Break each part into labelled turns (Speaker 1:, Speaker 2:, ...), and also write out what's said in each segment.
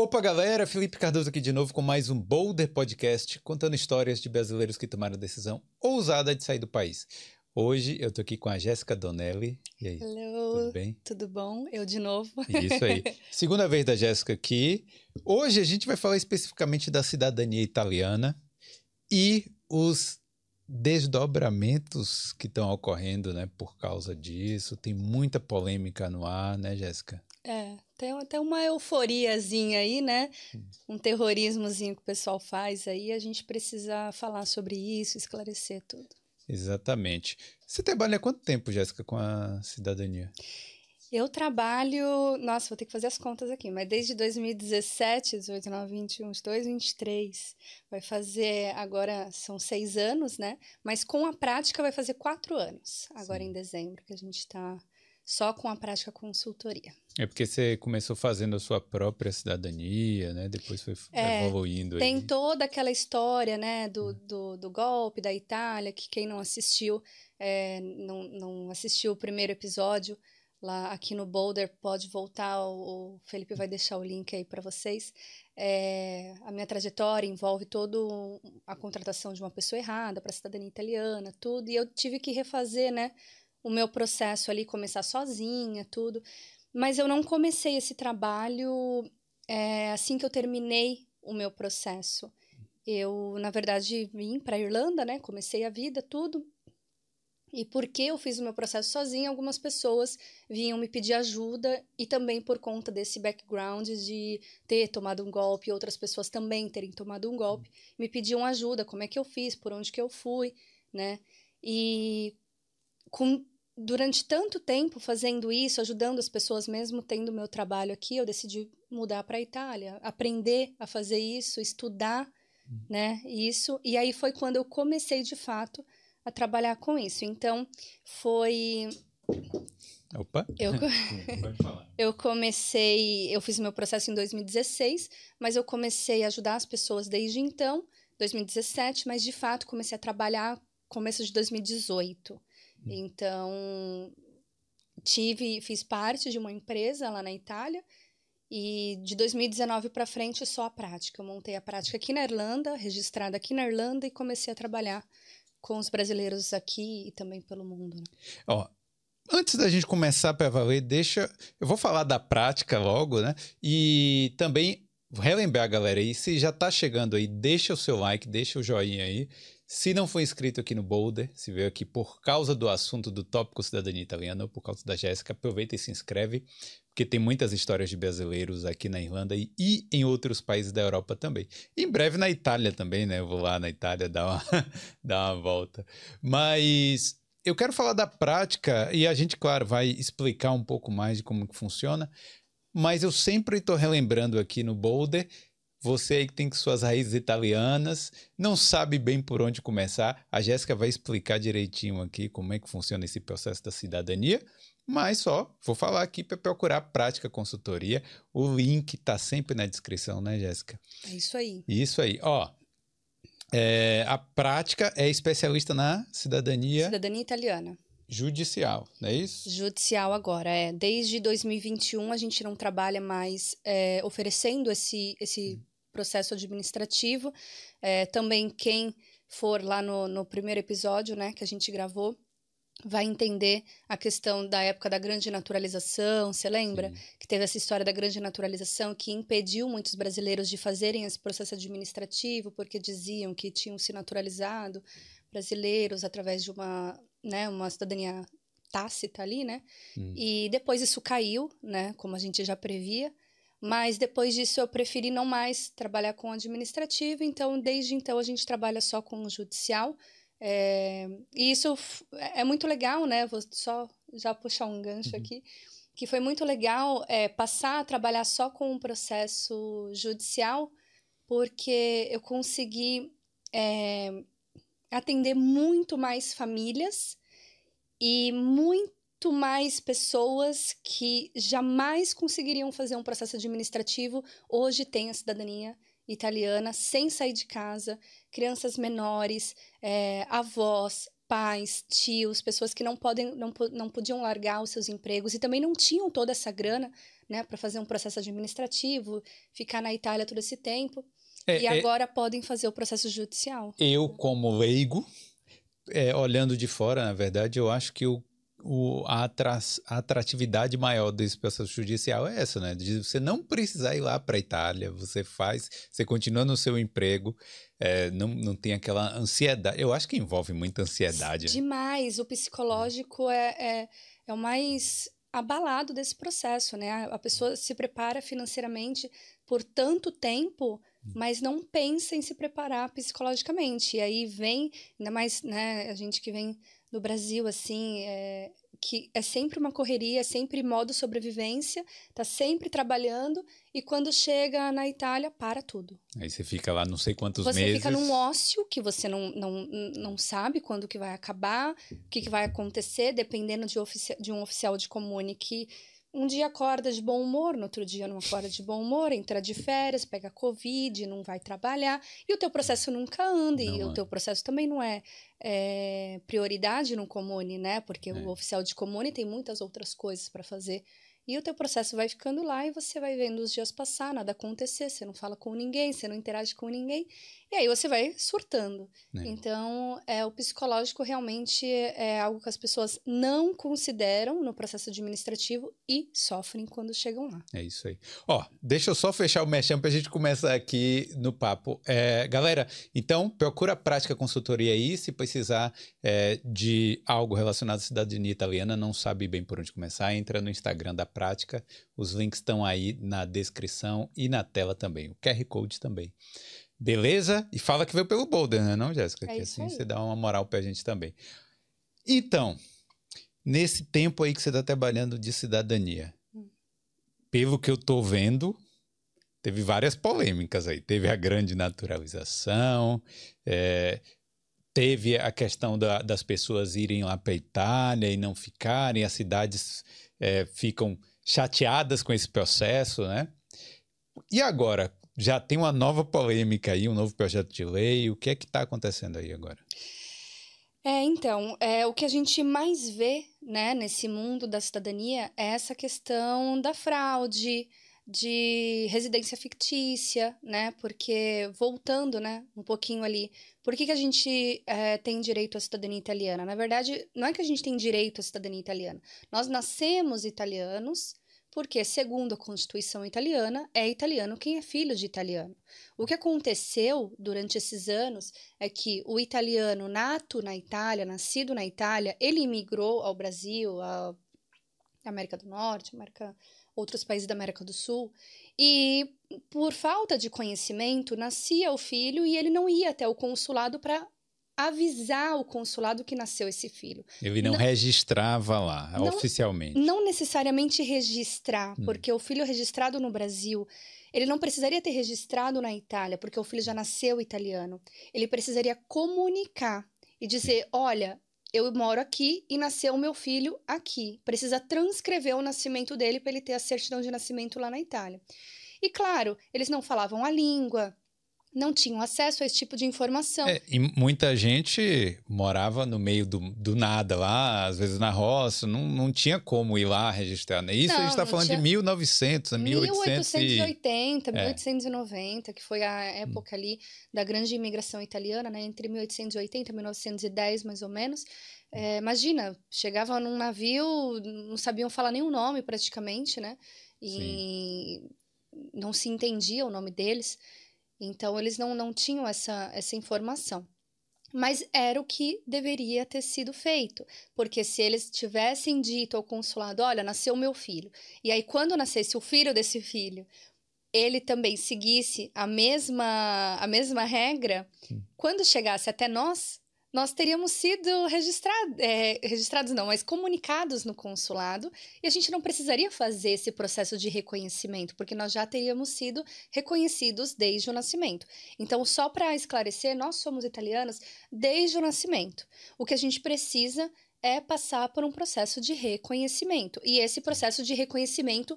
Speaker 1: Opa, galera! Felipe Cardoso aqui de novo com mais um Boulder Podcast, contando histórias de brasileiros que tomaram a decisão ousada de sair do país. Hoje eu tô aqui com a Jéssica Donelli. E aí?
Speaker 2: Hello.
Speaker 1: Tudo bem?
Speaker 2: Tudo bom? Eu de novo.
Speaker 1: Isso aí. Segunda vez da Jéssica aqui. Hoje a gente vai falar especificamente da cidadania italiana e os desdobramentos que estão ocorrendo, né, por causa disso. Tem muita polêmica no ar, né, Jéssica?
Speaker 2: Tem até uma euforiazinha aí, né? Um terrorismozinho que o pessoal faz aí. A gente precisa falar sobre isso, esclarecer tudo.
Speaker 1: Exatamente. Você trabalha há quanto tempo, Jéssica, com a cidadania?
Speaker 2: Eu trabalho. Nossa, vou ter que fazer as contas aqui, mas desde 2017, 18, 19, 21, 22, 23. Vai fazer. Agora são seis anos, né? Mas com a prática vai fazer quatro anos, agora
Speaker 1: Sim.
Speaker 2: em dezembro, que a gente está só com a prática consultoria.
Speaker 1: É porque você começou fazendo a sua própria cidadania, né? Depois foi
Speaker 2: É,
Speaker 1: evoluindo
Speaker 2: Tem
Speaker 1: aí.
Speaker 2: toda aquela história, né, do, do, do golpe da Itália, que quem não assistiu, é, não, não assistiu o primeiro episódio lá aqui no Boulder, pode voltar, o, Felipe vai deixar o link aí para vocês. É, a minha trajetória envolve toda a contratação de uma pessoa errada para a cidadania italiana, tudo, e eu tive que refazer, né, o meu processo ali, começar sozinha, tudo. Mas eu não comecei esse trabalho é, assim que eu terminei o meu processo. Eu, na verdade, vim para a Irlanda, né? Comecei a vida, tudo. E porque eu fiz o meu processo sozinha, algumas pessoas vinham me pedir ajuda e também por conta desse background de ter tomado um golpe outras pessoas também terem tomado um golpe, me pediam ajuda, como é que eu fiz, por onde que eu fui, né? E com durante tanto tempo fazendo isso, ajudando as pessoas, mesmo tendo meu trabalho aqui, eu decidi mudar para a Itália, aprender a fazer isso, estudar, né, isso. E aí foi quando eu comecei de fato a trabalhar com isso. Então, foi
Speaker 1: Opa!
Speaker 2: eu
Speaker 1: Pode falar.
Speaker 2: eu comecei, eu fiz meu processo em 2016, mas eu comecei a ajudar as pessoas desde então, 2017, mas de fato comecei a trabalhar começo de 2018. Então, tive, fiz parte de uma empresa lá na Itália e de 2019 para frente só a prática. Eu montei a prática aqui na Irlanda, registrada aqui na Irlanda e comecei a trabalhar com os brasileiros aqui e também pelo mundo. Né?
Speaker 1: Ó, antes da gente começar para valer, deixa. Eu vou falar da prática logo, né? E também relembrar, galera, aí, se já tá chegando aí, deixa o seu like, deixa o joinha aí. Se não for inscrito aqui no Boulder, se veio aqui por causa do assunto do tópico cidadania italiana ou por causa da Jéssica, aproveita e se inscreve, porque tem muitas histórias de brasileiros aqui na Irlanda e, e em outros países da Europa também. Em breve na Itália também, né? Eu vou lá na Itália dar uma, dar uma volta. Mas eu quero falar da prática e a gente, claro, vai explicar um pouco mais de como que funciona, mas eu sempre estou relembrando aqui no Boulder você aí que tem suas raízes italianas, não sabe bem por onde começar, a Jéssica vai explicar direitinho aqui como é que funciona esse processo da cidadania, mas só vou falar aqui para procurar prática consultoria. O link tá sempre na descrição, né, Jéssica?
Speaker 2: É isso aí.
Speaker 1: Isso aí, ó. é, a prática é especialista na cidadania
Speaker 2: Cidadania italiana.
Speaker 1: Judicial, não é isso?
Speaker 2: Judicial agora, é. Desde 2021 a gente não trabalha mais é, oferecendo esse, esse processo administrativo. É, também quem for lá no, no primeiro episódio, né, que a gente gravou, vai entender a questão da época da grande naturalização, você lembra?
Speaker 1: Sim.
Speaker 2: Que teve essa história da grande naturalização que impediu muitos brasileiros de fazerem esse processo administrativo porque diziam que tinham se naturalizado brasileiros através de uma, né, uma cidadania tácita ali, né?
Speaker 1: Hum.
Speaker 2: E depois isso caiu, né, como a gente já previa. Mas depois disso eu preferi não mais trabalhar com administrativo, então desde então a gente trabalha só com o judicial. É, e isso é muito legal, né? Vou só já puxar um gancho aqui, que foi muito legal é, passar a trabalhar só com o processo judicial, porque eu consegui é, atender muito mais famílias e muito mais pessoas que jamais conseguiriam fazer um processo administrativo, hoje têm a cidadania italiana sem sair de casa, crianças menores, é, avós, pais, tios, pessoas que não podem, não, não podiam largar os seus empregos e também não tinham toda essa grana, né, para fazer um processo administrativo, ficar na Itália todo esse tempo. É, e é agora é... podem fazer o processo judicial.
Speaker 1: Eu, como leigo, é, olhando de fora, na verdade, eu acho que o o, a, a, atratividade maior desse processo judicial é essa, né? De você não precisar ir lá para a Itália, você faz, você continua no seu emprego, é, não, não tem aquela ansiedade. Eu acho que envolve muita ansiedade.
Speaker 2: Né? Demais. O psicológico é, é, é o mais abalado desse processo, né? A pessoa se prepara financeiramente por tanto tempo. Mas não pensa em se preparar psicologicamente. E aí vem, ainda mais, né, a gente que vem no Brasil, assim, é, que é sempre uma correria, é sempre modo sobrevivência, tá sempre trabalhando e quando chega na Itália, para tudo.
Speaker 1: Aí você fica lá não sei quantos
Speaker 2: você
Speaker 1: meses.
Speaker 2: Você fica num ócio que você não, não, não sabe quando que vai acabar, o que, que vai acontecer, dependendo de, de um oficial de comune que um dia acorda de bom humor, no outro dia não acorda de bom humor, entra de férias, pega Covid, não vai trabalhar, e o teu processo nunca anda, não e o teu processo também não é, é prioridade no comune, né? Porque é. o oficial de comune tem muitas outras coisas para fazer. E o teu processo vai ficando lá e você vai vendo os dias passar, nada acontecer, você não fala com ninguém, você não interage com ninguém, e aí você vai surtando. É. Então, é, o psicológico realmente é algo que as pessoas não consideram no processo administrativo e sofrem quando chegam lá.
Speaker 1: É isso aí. Ó, deixa eu só fechar o mexão para a gente começar aqui no papo. É, galera, então procura a prática consultoria aí, se precisar é, de algo relacionado à cidadania italiana, não sabe bem por onde começar, entra no Instagram da prática, os links estão aí na descrição e na tela também, o QR Code também. Beleza? E fala que veio pelo Boulder, né, não, Jéssica? É que assim aí. você dá uma moral pra gente também. Então, nesse tempo aí que você está trabalhando de cidadania, hum. pelo que eu tô vendo, teve várias polêmicas aí. Teve a grande naturalização, é, teve a questão da, das pessoas irem lá para Itália e não ficarem, as cidades é, ficam chateadas com esse processo, né? E agora, já tem uma nova polêmica aí, um novo projeto de lei. O que é que está acontecendo aí agora?
Speaker 2: É, então, é, o que a gente mais vê né, nesse mundo da cidadania é essa questão da fraude, de residência fictícia, né? Porque, voltando né, um pouquinho ali, por que, que a gente é, tem direito à cidadania italiana? Na verdade, não é que a gente tem direito à cidadania italiana. Nós nascemos italianos porque, segundo a Constituição italiana, é italiano quem é filho de italiano. O que aconteceu durante esses anos é que o italiano nato na Itália, nascido na Itália, ele imigrou ao Brasil, à América do Norte, América, outros países da América do Sul, e por falta de conhecimento, nascia o filho e ele não ia até o consulado para avisar o consulado que nasceu esse filho.
Speaker 1: Ele não, não registrava lá, não, oficialmente.
Speaker 2: Não necessariamente registrar, hum. porque o filho registrado no Brasil, ele não precisaria ter registrado na Itália, porque o filho já nasceu italiano. Ele precisaria comunicar e dizer: olha, eu moro aqui e nasceu o meu filho aqui. Precisa transcrever o nascimento dele para ele ter a certidão de nascimento lá na Itália. E claro, eles não falavam a língua, não tinham acesso a esse tipo de informação. É,
Speaker 1: e muita gente morava no meio do, do nada lá, às vezes na roça, não, não tinha como ir lá registrar. Né? Isso não, a gente está falando tinha... de 1900,
Speaker 2: 1880, 1890, é. que foi a época hum. ali da grande imigração italiana, né? entre 1880 e 1910, mais ou menos. É, imagina, chegava num navio, não sabiam falar nenhum nome praticamente, né? E Sim. não se entendia o nome deles. Então, eles não, não tinham essa, essa informação. Mas era o que deveria ter sido feito, porque se eles tivessem dito ao consulado: olha, nasceu meu filho, e aí quando nascesse o filho desse filho, ele também seguisse a mesma, a mesma regra, Sim. quando chegasse até nós, nós teríamos sido registrado, é, registrados, não, mas comunicados no consulado e a gente não precisaria fazer esse processo de reconhecimento, porque nós já teríamos sido reconhecidos desde o nascimento. Então, só para esclarecer, nós somos italianos desde o nascimento. O que a gente precisa é passar por um processo de reconhecimento e esse processo de reconhecimento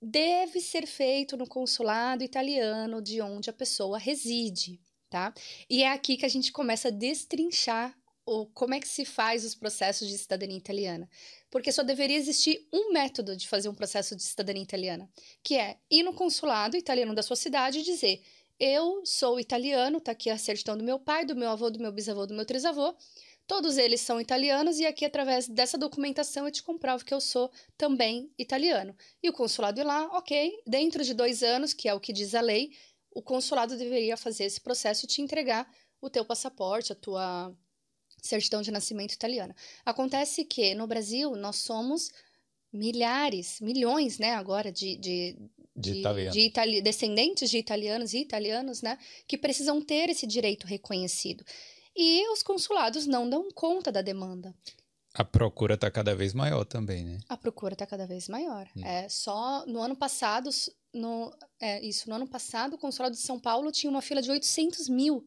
Speaker 2: deve ser feito no consulado italiano de onde a pessoa reside tá? E é aqui que a gente começa a destrinchar o, como é que se faz os processos de cidadania italiana. Porque só deveria existir um método de fazer um processo de cidadania italiana, que é ir no consulado italiano da sua cidade e dizer: eu sou italiano, tá aqui a certidão do meu pai, do meu avô, do meu bisavô, do meu trisavô. Todos eles são italianos e aqui, através dessa documentação, eu te comprovo que eu sou também italiano. E o consulado ir lá, ok, dentro de dois anos, que é o que diz a lei, o consulado deveria fazer esse processo e te entregar o teu passaporte, a tua certidão de nascimento italiana. Acontece que no Brasil nós somos milhares, milhões, né, agora de, de,
Speaker 1: De
Speaker 2: de, de itali descendentes de italianos e italianos, né, que precisam ter esse direito reconhecido. E os consulados não dão conta da demanda.
Speaker 1: A procura está cada vez maior também, né?
Speaker 2: A procura está cada vez maior.
Speaker 1: Hum.
Speaker 2: É só no ano passado, no, é, isso, no ano passado, o consulado de São Paulo tinha uma fila de 800 mil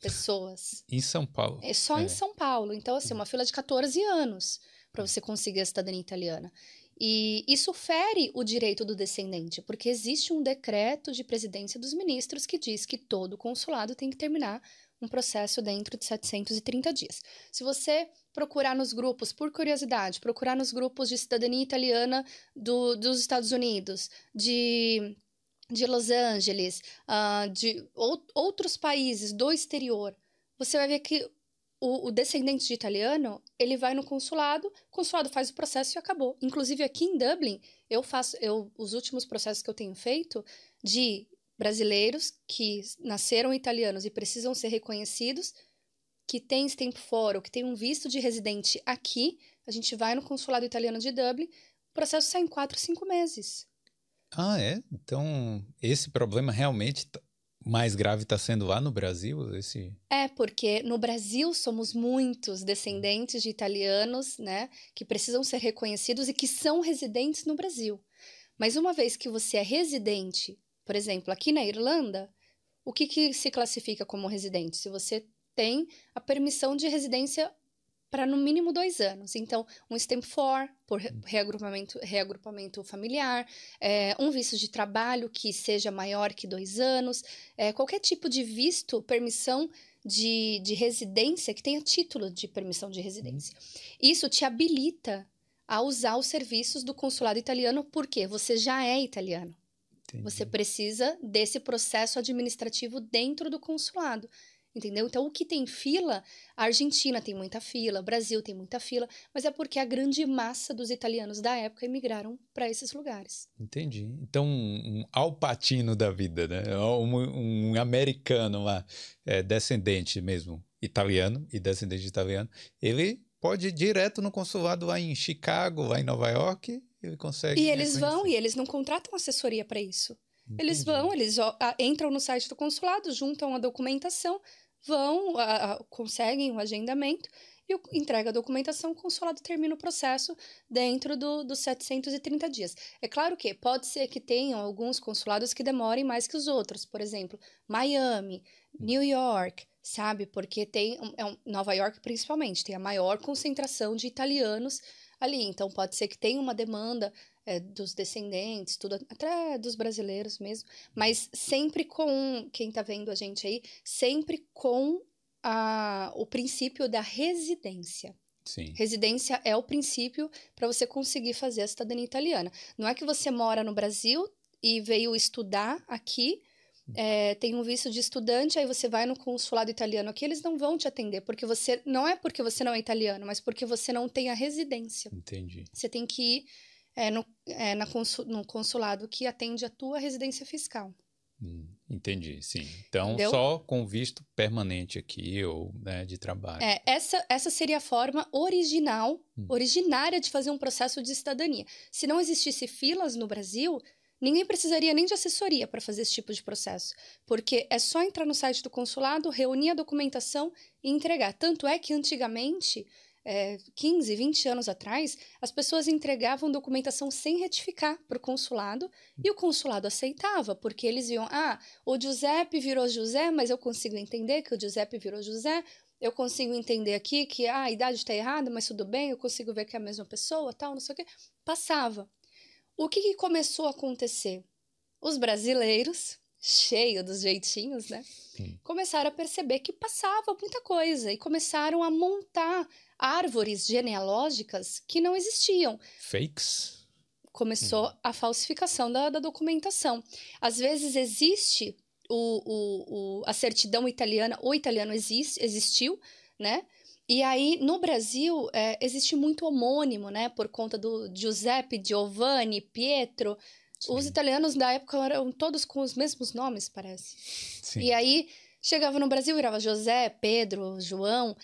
Speaker 2: pessoas.
Speaker 1: Em São Paulo.
Speaker 2: É só
Speaker 1: É.
Speaker 2: em São Paulo. Então, assim, uma fila de 14 anos para você conseguir a cidadania italiana. E isso fere o direito do descendente, porque existe um decreto de presidência dos ministros que diz que todo consulado tem que terminar um processo dentro de 730 dias. Se você procurar nos grupos, por curiosidade, procurar nos grupos de cidadania italiana do, dos Estados Unidos, de, de Los Angeles, ah, de ou- outros países do exterior, você vai ver que o, o descendente de italiano, ele vai no consulado, o consulado faz o processo e acabou. Inclusive aqui em Dublin, eu faço, eu, os últimos processos que eu tenho feito de brasileiros que nasceram italianos e precisam ser reconhecidos, que têm stamp for ou que têm um visto de residente aqui, a gente vai no consulado italiano de Dublin, o processo sai em quatro, cinco meses.
Speaker 1: Ah, é? Então, esse problema realmente tá- mais grave está sendo lá no Brasil? Esse...
Speaker 2: É, porque no Brasil somos muitos descendentes de italianos, né, que precisam ser reconhecidos e que são residentes no Brasil. Mas uma vez que você é residente, por exemplo, aqui na Irlanda, o que, que se classifica como residente? Se você tem a permissão de residência para no mínimo dois anos. Então, um stamp for, por re- reagrupamento, reagrupamento familiar, é, um visto de trabalho que seja maior que dois anos, é, qualquer tipo de visto, permissão de, de residência que tenha título de permissão de residência. Isso te habilita a usar os serviços do consulado italiano porque você já é italiano.
Speaker 1: Entendi.
Speaker 2: Você precisa desse processo administrativo dentro do consulado. Entendeu? Então, o que tem fila, a Argentina tem muita fila, o Brasil tem muita fila, mas é porque a grande massa dos italianos da época emigraram para esses lugares.
Speaker 1: Entendi. Então, um, alpatino da vida, né? Um, um americano lá, é, descendente mesmo, italiano e descendente de italiano, ele pode ir direto no consulado lá em Chicago, lá em Nova York, ele consegue.
Speaker 2: E eles vão, e eles não contratam assessoria para isso. Eles
Speaker 1: Entendi.
Speaker 2: vão, eles ó, a- entram no site do consulado, juntam a documentação, vão, a- a- conseguem o agendamento e o, entrega a documentação, o consulado termina o processo dentro do, dos 730 dias. É claro que pode ser que tenham alguns consulados que demorem mais que os outros, por exemplo, Miami, New York, sabe? Porque tem, um- é um- Nova York principalmente, tem a maior concentração de italianos ali, então pode ser que tenha uma demanda é, dos descendentes, tudo, até dos brasileiros mesmo, mas sempre com, quem tá vendo a gente aí, sempre com a, o princípio da residência.
Speaker 1: Sim.
Speaker 2: Residência é o princípio para você conseguir fazer a cidadania italiana. Não é que você mora no Brasil e veio estudar aqui, é, tem um visto de estudante, aí você vai no consulado italiano aqui, eles não vão te atender, porque você. Não é porque você não é italiano, mas porque você não tem a residência.
Speaker 1: Entendi.
Speaker 2: Você tem que ir é, no, é, na consu- no consulado que atende a tua residência fiscal.
Speaker 1: Hum, entendi, sim. Então,
Speaker 2: Entendeu?
Speaker 1: só com visto permanente aqui ou né, de trabalho.
Speaker 2: É, essa, essa seria a forma original,
Speaker 1: Hum.
Speaker 2: originária de fazer um processo de cidadania. Se não existisse filas no Brasil, ninguém precisaria nem de assessoria para fazer esse tipo de processo. Porque é só entrar no site do consulado, reunir a documentação e entregar. Tanto é que antigamente, é, 15, 20 anos atrás, as pessoas entregavam documentação sem retificar para o consulado e o consulado aceitava, porque eles iam, ah, o Giuseppe virou José, mas eu consigo entender que o Giuseppe virou José, eu consigo entender aqui que ah, a idade está errada, mas tudo bem, eu consigo ver que é a mesma pessoa, tal, não sei o quê. Passava. O que, que começou a acontecer? Os brasileiros cheio dos jeitinhos, né? Sim. Começaram a perceber que passava muita coisa e começaram a montar árvores genealógicas que não existiam.
Speaker 1: Fakes?
Speaker 2: Começou hum. a falsificação da, da, documentação. Às vezes existe o, o, o, a certidão italiana, o italiano existe, existiu, né? E aí, no Brasil, é, existe muito homônimo, né? Por conta do Giuseppe, Giovanni, Pietro. Sim. Os italianos da época eram todos com os mesmos nomes, parece. Sim. E aí, chegava no Brasil, virava José, Pedro, João.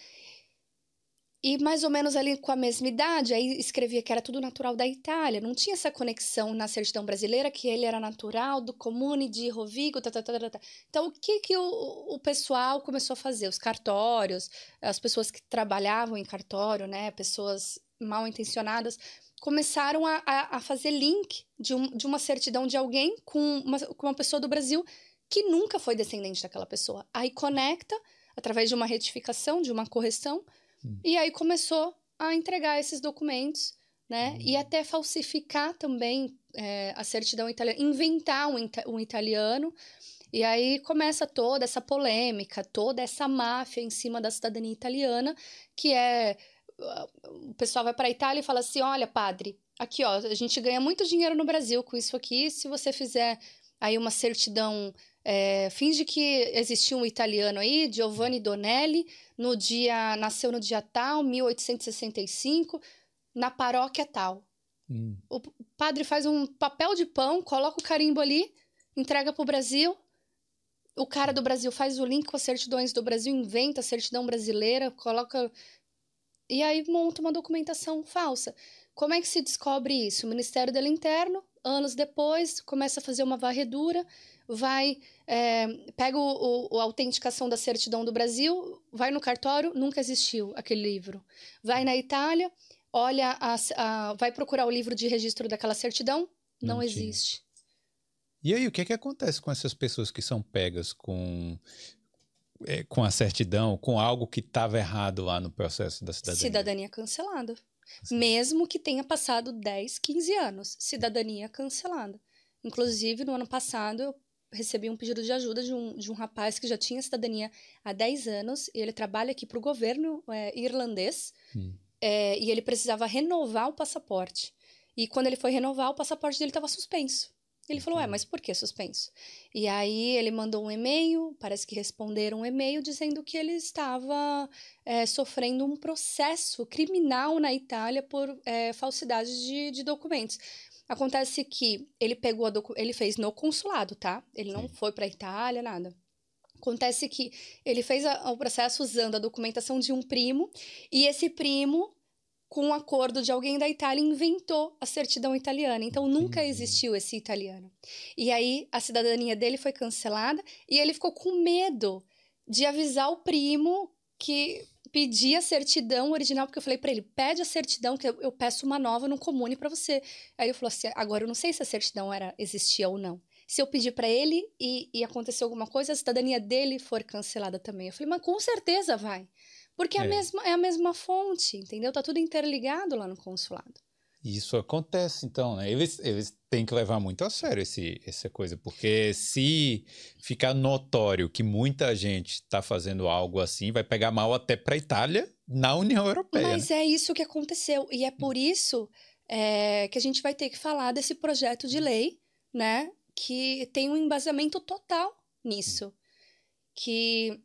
Speaker 2: E mais ou menos ali com a mesma idade, aí escrevia que era tudo natural da Itália. Não tinha essa conexão na certidão brasileira, que ele era natural do comune de Rovigo. Tá, tá, tá, tá, tá. Então, o que, que o, o pessoal começou a fazer? Os cartórios, as pessoas que trabalhavam em cartório, né? Pessoas mal intencionadas, começaram a, a, a fazer link de, um, de uma certidão de alguém com uma, com uma pessoa do Brasil que nunca foi descendente daquela pessoa. Aí conecta, através de uma retificação, de uma correção Hum. E aí começou a entregar esses documentos, né? Hum. E até falsificar também é, a certidão italiana, inventar um, um italiano. E aí começa toda essa polêmica, toda essa máfia em cima da cidadania italiana, que é o pessoal vai para a Itália e fala assim: "Olha, padre, aqui ó, a gente ganha muito dinheiro no Brasil com isso aqui, se você fizer aí uma certidão é, finge que existiu um italiano aí, Giovanni Donelli, no dia nasceu no dia tal, 1865, na paróquia tal. Hum. O padre faz um papel de pão, coloca o carimbo ali, entrega para o Brasil. O cara do Brasil faz o link com as certidões do Brasil, inventa a certidão brasileira, coloca. E aí monta uma documentação falsa. Como é que se descobre isso? O Ministério do Interno, anos depois, começa a fazer uma varredura vai, é, pega o, o, a autenticação da certidão do Brasil, vai no cartório, nunca existiu aquele livro. Vai na Itália, olha, a, a, vai procurar o livro de registro daquela certidão, não, não existe.
Speaker 1: E aí, o que, é que acontece com essas pessoas que são pegas com, é, com a certidão, com algo que estava errado lá no processo da cidadania?
Speaker 2: Cidadania cancelada. Mesmo que tenha passado 10, 15 anos. Cidadania cancelada. Inclusive, no ano passado, eu recebi um pedido de ajuda de um, de um rapaz que já tinha cidadania há 10 anos e ele trabalha aqui para o governo é, irlandês hum. é, e ele precisava renovar o passaporte. E quando ele foi renovar, o passaporte dele estava suspenso. Ele falou, ué, mas por que suspenso? E aí ele mandou um e-mail, parece que responderam um e-mail dizendo que ele estava é, sofrendo um processo criminal na Itália por é, falsidade de, de documentos. Acontece que ele pegou a docu ele fez no consulado, tá? Ele não Sim. foi para Itália, nada. Acontece que ele fez a, o processo usando a documentação de um primo e esse primo com um acordo de alguém da Itália, inventou a certidão italiana. Então, nunca existiu esse italiano. E aí, a cidadania dele foi cancelada e ele ficou com medo de avisar o primo que pedi a certidão original, porque eu falei para ele, pede a certidão, que eu, eu peço uma nova no comune para você. Aí ele falou assim, agora eu não sei se a certidão era existia ou não. Se eu pedir para ele e, e acontecer alguma coisa, a cidadania dele for cancelada também. Eu falei, mas com certeza vai. Porque é, é. A, mesma, é a mesma fonte, entendeu? Tá tudo interligado lá no consulado.
Speaker 1: Isso acontece, então, né? Eles, eles têm que levar muito a sério esse, essa coisa, porque se ficar notório que muita gente está fazendo algo assim, vai pegar mal até para a Itália na União Europeia.
Speaker 2: Mas
Speaker 1: né?
Speaker 2: é isso que aconteceu, e é por isso é, que a gente vai ter que falar desse projeto de lei, né? Que tem um embasamento total nisso. Que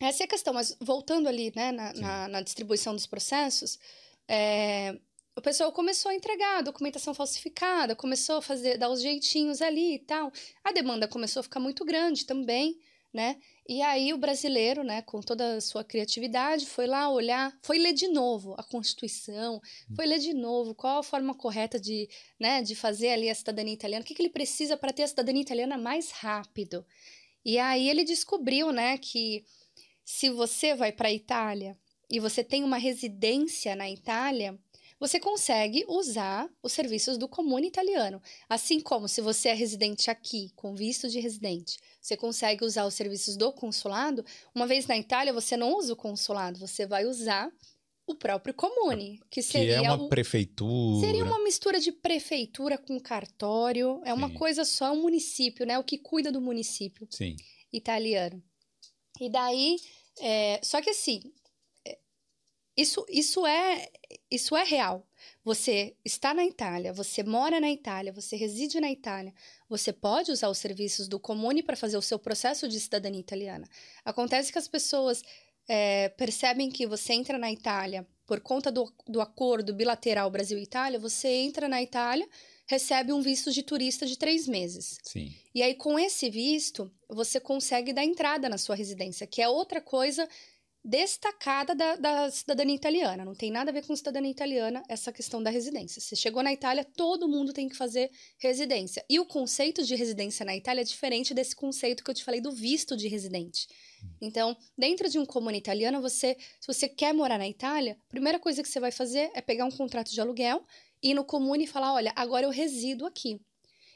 Speaker 2: essa é a questão, mas voltando ali, né, na, na, na distribuição dos processos, é, o pessoal começou a entregar a documentação falsificada, começou a fazer, dar os jeitinhos ali e tal. A demanda começou a ficar muito grande também, né? E aí o brasileiro, né, com toda a sua criatividade, foi lá olhar, foi ler de novo a Constituição, foi ler de novo qual a forma correta de, né, de fazer ali a cidadania italiana, o que, que ele precisa para ter a cidadania italiana mais rápido. E aí ele descobriu, né, que se você vai para a Itália e você tem uma residência na Itália, você consegue usar os serviços do comune italiano. Assim como se você é residente aqui, com visto de residente, você consegue usar os serviços do consulado. Uma vez na Itália, você não usa o consulado, você vai usar o próprio comune, que seria
Speaker 1: que é uma
Speaker 2: o,
Speaker 1: prefeitura.
Speaker 2: Seria uma mistura de prefeitura com cartório, é uma
Speaker 1: Sim.
Speaker 2: coisa só, um município, né? O que cuida do município
Speaker 1: Sim.
Speaker 2: italiano. E daí, é, só que assim, é, isso, isso, é, isso é real. Você está na Itália, você mora na Itália, você reside na Itália, você pode usar os serviços do Comune para fazer o seu processo de cidadania italiana. Acontece que as pessoas é, percebem que você entra na Itália por conta do, do acordo bilateral Brasil-Itália, você entra na Itália, recebe um visto de turista de três meses.
Speaker 1: Sim.
Speaker 2: E aí, com esse visto, você consegue dar entrada na sua residência, que é outra coisa destacada da, da, cidadania italiana. Não tem nada a ver com cidadania italiana essa questão da residência. Você chegou na Itália, todo mundo tem que fazer residência. E o conceito de residência na Itália é diferente desse conceito que eu te falei do visto de residente. Então, dentro de um comune italiano, você, se você quer morar na Itália, a primeira coisa que você vai fazer é pegar um contrato de aluguel, ir no comune e falar: olha, agora eu resido aqui.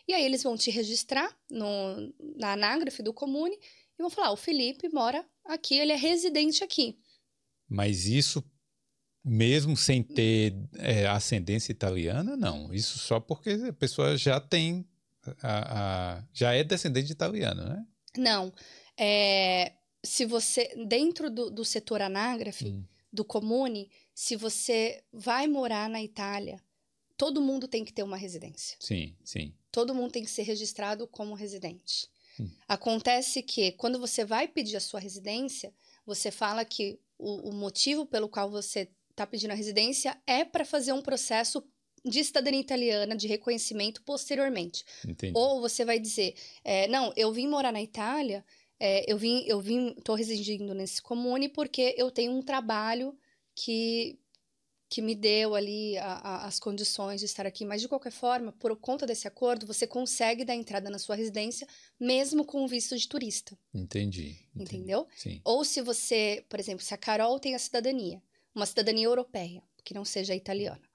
Speaker 2: E aí eles vão te registrar no, na anágrafe do comune e vão falar: o Felipe mora aqui, ele é residente aqui.
Speaker 1: Mas isso, mesmo sem ter é, ascendência italiana, não. Isso só porque a pessoa já tem. A, a, já é descendente de italiano, né?
Speaker 2: Não. É, se você. Dentro do, do setor anágrafe,
Speaker 1: Hum.
Speaker 2: do comune, se você vai morar na Itália, todo mundo tem que ter uma residência.
Speaker 1: Sim, sim.
Speaker 2: todo mundo tem que ser registrado como residente.
Speaker 1: Hum.
Speaker 2: Acontece que quando você vai pedir a sua residência, você fala que o, o motivo pelo qual você está pedindo a residência é para fazer um processo de cidadania italiana, de reconhecimento posteriormente.
Speaker 1: Entendi.
Speaker 2: Ou você vai dizer, é, não, eu vim morar na Itália, é, eu vim, eu vim, tô residindo nesse comune porque eu tenho um trabalho que que me deu ali a- a- as condições de estar aqui. Mas de qualquer forma, por conta desse acordo, você consegue dar entrada na sua residência, mesmo com o visto de turista,
Speaker 1: Entendi. entendi.
Speaker 2: entendeu?
Speaker 1: Sim.
Speaker 2: Ou se você, por exemplo, se a Carol tem a cidadania, uma cidadania europeia, que não seja italiana,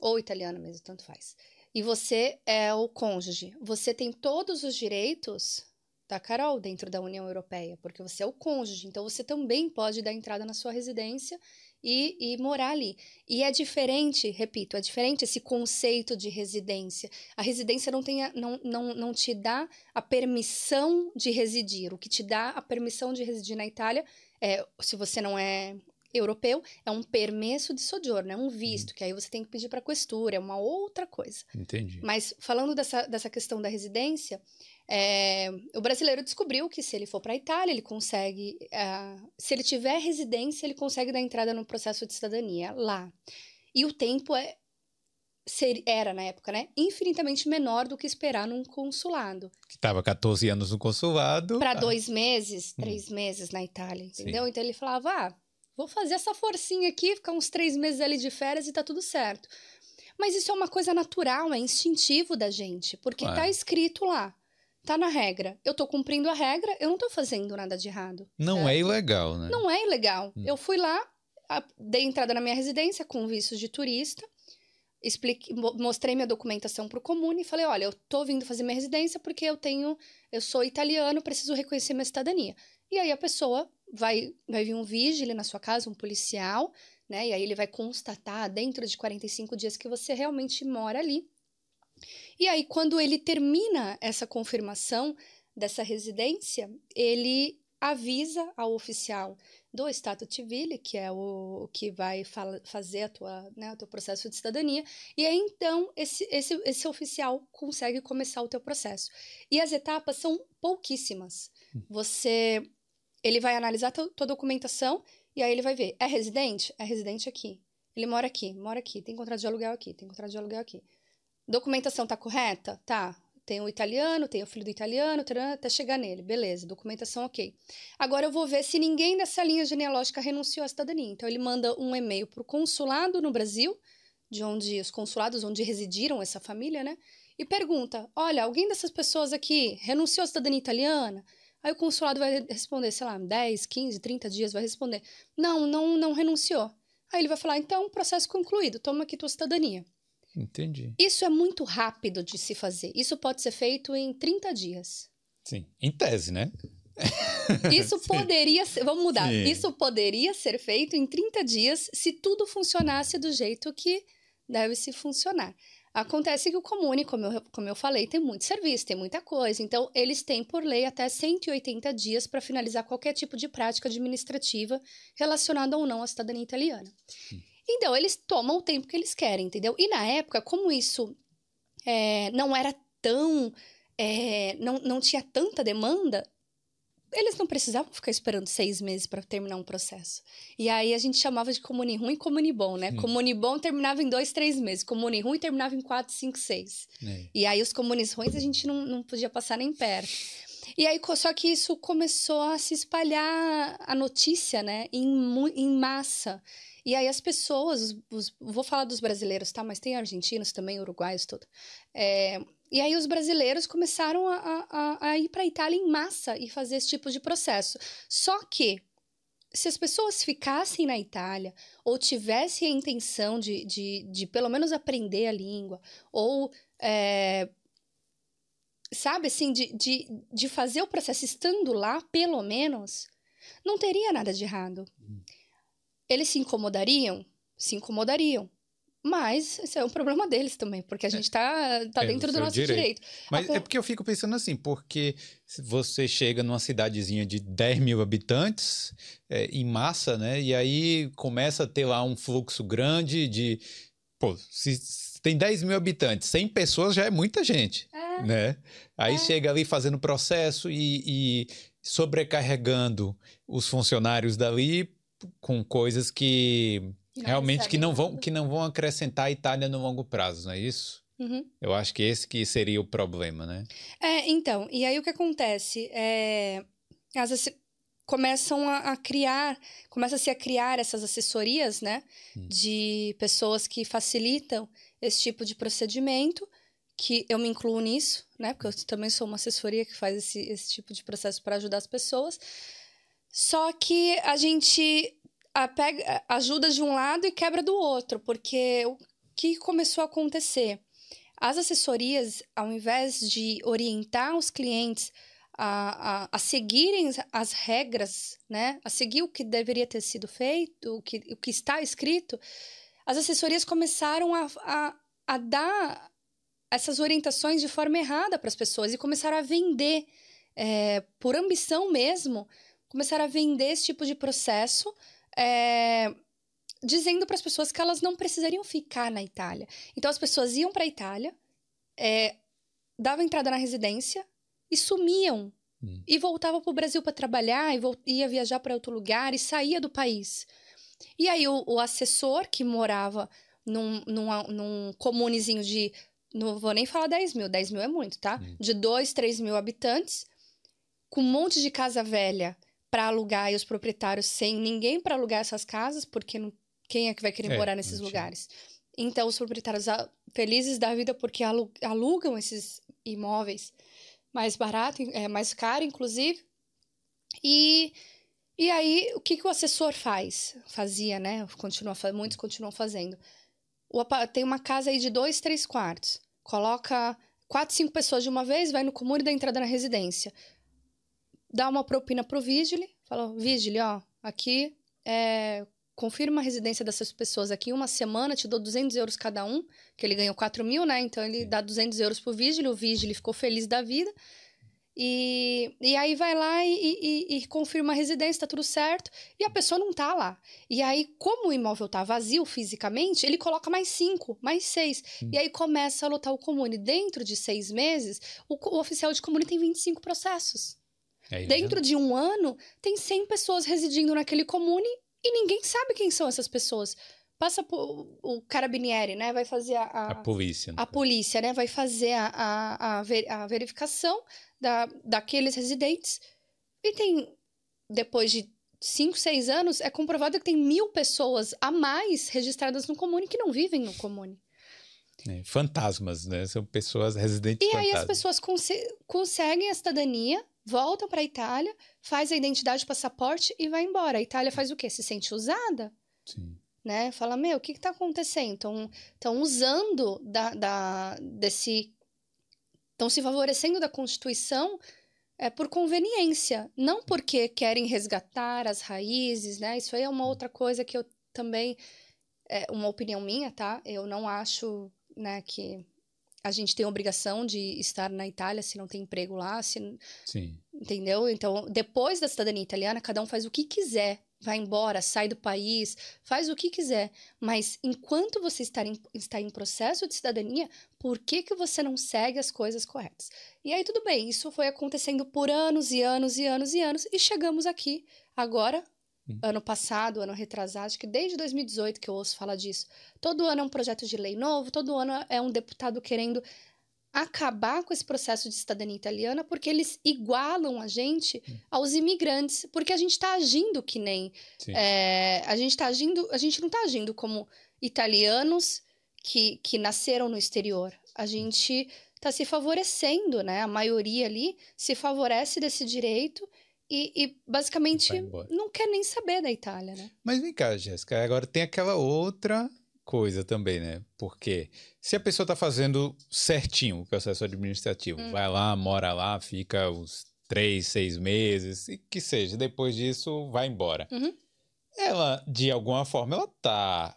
Speaker 2: ou italiana mesmo, tanto faz. E você é o cônjuge, você tem todos os direitos da Carol dentro da União Europeia, porque você é o cônjuge, então você também pode dar entrada na sua residência e, e morar ali. E é diferente, repito, é diferente esse conceito de residência. A residência não, tem a- não, não, não te dá a permissão de residir. O que te dá a permissão de residir na Itália, é, se você não é europeu, é um permesso de soggiorno, é um visto, que aí você tem que pedir para a questura, é uma outra coisa.
Speaker 1: Entendi.
Speaker 2: Mas falando dessa, dessa questão da residência, é, o brasileiro descobriu que se ele for para a Itália, ele consegue, ah, se ele tiver residência, ele consegue dar entrada no processo de cidadania lá. E o tempo é ser- era na época, né, infinitamente menor do que esperar num consulado.
Speaker 1: Que estava 14 anos no consulado.
Speaker 2: Para
Speaker 1: ah,
Speaker 2: dois meses, três meses na Itália, entendeu? Então ele falava, ah, vou fazer essa forcinha aqui, ficar uns três meses ali de férias e tá tudo certo. Mas isso é uma coisa natural, é instintivo da gente, porque
Speaker 1: Claro.
Speaker 2: tá escrito lá, tá na regra. Eu tô cumprindo a regra, eu não tô fazendo nada de errado.
Speaker 1: Não
Speaker 2: certo?
Speaker 1: é ilegal, né?
Speaker 2: Não é ilegal.
Speaker 1: Hum.
Speaker 2: Eu fui lá, dei entrada na minha residência com visto de turista, expliquei, mo- mostrei minha documentação para o comune e falei, olha, eu tô vindo fazer minha residência porque eu tenho, eu sou italiano, preciso reconhecer minha cidadania. E aí a pessoa vai, vai vir um vigile na sua casa, um policial, né? E aí ele vai constatar dentro de 45 dias que você realmente mora ali. E aí quando ele termina essa confirmação dessa residência, ele avisa ao oficial do Stato Civile, que é o que vai fazer a tua, né, o teu processo de cidadania, e aí então esse, esse, esse oficial consegue começar o teu processo. E as etapas são pouquíssimas. Você, ele vai analisar tua, tua documentação e aí ele vai ver, é residente? É residente aqui. Ele mora aqui, mora aqui, tem contrato de aluguel aqui, tem contrato de aluguel aqui. Documentação tá correta? Tá. Tem o italiano, tem o filho do italiano, até chegar nele. Beleza, documentação ok. Agora eu vou ver se ninguém dessa linha genealógica renunciou à cidadania. Então ele manda um e-mail para o consulado no Brasil, de onde os consulados onde residiram essa família, né? E pergunta: olha, alguém dessas pessoas aqui renunciou à cidadania italiana? Aí o consulado vai responder, sei lá, 10, 15, 30 dias, vai responder: não, não, não renunciou. Aí ele vai falar: então, processo concluído, toma aqui tua cidadania.
Speaker 1: Entendi.
Speaker 2: Isso é muito rápido de se fazer. Isso pode ser feito em 30 dias.
Speaker 1: Sim. Em tese, né?
Speaker 2: isso poderia ser, vamos mudar. Sim. Isso poderia ser feito em 30 dias se tudo funcionasse do jeito que deve se funcionar. Acontece que o Comune, como eu, como eu falei, tem muito serviço, tem muita coisa. Então, eles têm, por lei, até 180 dias para finalizar qualquer tipo de prática administrativa relacionada ou não à cidadania italiana. Hum. Então, eles tomam o tempo que eles querem, entendeu? E na época, como isso é, não era tão. É, não, não tinha tanta demanda, eles não precisavam ficar esperando seis meses para terminar um processo. E aí a gente chamava de comune ruim e comune bom, né? Hum. Comune bom terminava em dois, três meses. Comune ruim terminava em quatro, cinco, seis. É. E aí os comunes ruins a gente não, não podia passar nem perto. E aí, só que isso começou a se espalhar a notícia, né? Em, em massa. E aí as pessoas, os, vou falar dos brasileiros, tá? Mas tem argentinos também, uruguaios, tudo. É, e aí os brasileiros começaram a, a, a ir para a Itália em massa e fazer esse tipo de processo. Só que se as pessoas ficassem na Itália ou tivessem a intenção de, de, de pelo menos aprender a língua, ou é, sabe assim, de, de, de fazer o processo estando lá, pelo menos, não teria nada de errado. Eles se incomodariam? Se incomodariam. Mas esse é um problema deles também, porque a é. gente está tá, é, dentro do nosso direito. direito.
Speaker 1: Mas é porque eu fico pensando assim, porque se você chega numa cidadezinha de 10 mil habitantes, é, em massa, né? E aí começa a ter lá um fluxo grande de. Pô, se tem 10 mil habitantes, 100 pessoas já é muita gente, é. né? Aí é. chega ali fazendo processo e, e sobrecarregando os funcionários dali com coisas que realmente que não vão que não vão acrescentar a Itália no longo prazo, não é isso? Uhum. Eu acho que esse que seria o problema, né?
Speaker 2: É, então, e aí o que acontece é as começam a, a criar, começa-se a criar essas assessorias, né, hum. de pessoas que facilitam esse tipo de procedimento, que eu me incluo nisso, né, porque eu também sou uma assessoria que faz esse, esse tipo de processo para ajudar as pessoas. Só que a gente a pega, ajuda de um lado e quebra do outro, porque o que começou a acontecer? As assessorias, ao invés de orientar os clientes a, a, a, seguirem as regras, né? A seguir o que deveria ter sido feito, o que, o que está escrito, as assessorias começaram a, a, a dar essas orientações de forma errada para as pessoas e começaram a vender, é, por ambição mesmo, começaram a vender esse tipo de processo é, dizendo para as pessoas que elas não precisariam ficar na Itália. Então as pessoas iam para a Itália, é, davam entrada na residência e sumiam. Hum. E voltava para o Brasil para trabalhar, e ia viajar para outro lugar e saía do país. E aí o, o assessor que morava num, num, num comunezinho de. Não vou nem falar 10 mil, 10 mil é muito, tá? Hum. De 2, 3 mil habitantes, com um monte de casa velha para alugar e os proprietários sem ninguém para alugar essas casas, porque não, quem é que vai querer é, morar nesses lugares? Então, os proprietários ah, felizes da vida porque alugam esses imóveis mais barato, é, mais caro, inclusive. E, e aí, o que, que o assessor faz? Fazia, né? Continua, muitos continuam fazendo. O, tem uma casa aí de dois, três quartos. Coloca quatro, cinco pessoas de uma vez, vai no comune da entrada na residência dá uma propina pro Vigile, fala, Vigile, ó, aqui é, confirma a residência dessas pessoas aqui uma semana, te dou 200 euros cada um, que ele ganhou 4 mil, né? Então ele Sim. dá 200 euros pro Vigile, o Vigile ficou feliz da vida. E, e aí vai lá e, e, e, confirma a residência, tá tudo certo, e a pessoa não tá lá. E aí, como o imóvel tá vazio fisicamente, ele coloca mais cinco, mais seis. Hum. E aí começa a lotar o comune. Dentro de seis meses, o, o oficial de comune tem 25 processos. É Dentro de um ano, tem 100 pessoas residindo naquele comune e ninguém sabe quem são essas pessoas. Passa por, o carabinieri, né? Vai fazer a... A,
Speaker 1: a polícia.
Speaker 2: A polícia, né? Vai fazer a, a, a, ver, a verificação da, daqueles residentes. E tem, depois de 5, 6 anos, é comprovado que tem mil pessoas a mais registradas no comune que não vivem no comune.
Speaker 1: É, fantasmas, né? São pessoas residentes
Speaker 2: E
Speaker 1: fantasmas.
Speaker 2: aí as pessoas cons conseguem a cidadania voltam para a Itália, faz a identidade, passaporte e vai embora. A Itália faz o quê? Se sente usada? Sim. Né? Fala, meu, o que está acontecendo? Estão usando da, da, desse... Estão se favorecendo da Constituição é por conveniência, não porque querem resgatar as raízes, né? Isso aí é uma outra coisa que eu também é uma opinião minha, tá? Eu não acho, né, que a gente tem obrigação de estar na Itália se não tem emprego lá, se
Speaker 1: Sim.
Speaker 2: entendeu? Então, depois da cidadania italiana, cada um faz o que quiser, vai embora, sai do país, faz o que quiser. Mas enquanto você está em, está em processo de cidadania, por que, que você não segue as coisas corretas? E aí, tudo bem, isso foi acontecendo por anos e anos e anos e anos, e chegamos aqui agora, ano passado, ano retrasado, acho que desde 2018 que eu ouço falar disso. Todo ano é um projeto de lei novo, todo ano é um deputado querendo acabar com esse processo de cidadania italiana, porque eles igualam a gente aos imigrantes, porque a gente está agindo que nem. É, a gente está agindo, a gente não está agindo como italianos que, que nasceram no exterior. A gente está se favorecendo, né? A maioria ali se favorece desse direito e, e basicamente não quer nem saber da Itália, né?
Speaker 1: Mas vem cá, Jéssica, agora tem aquela outra coisa também, né? Porque se a pessoa está fazendo certinho o processo administrativo, hum. vai lá, mora lá, fica os três, seis meses, e que seja, depois disso vai embora.
Speaker 2: Uhum.
Speaker 1: Ela, de alguma forma, ela tá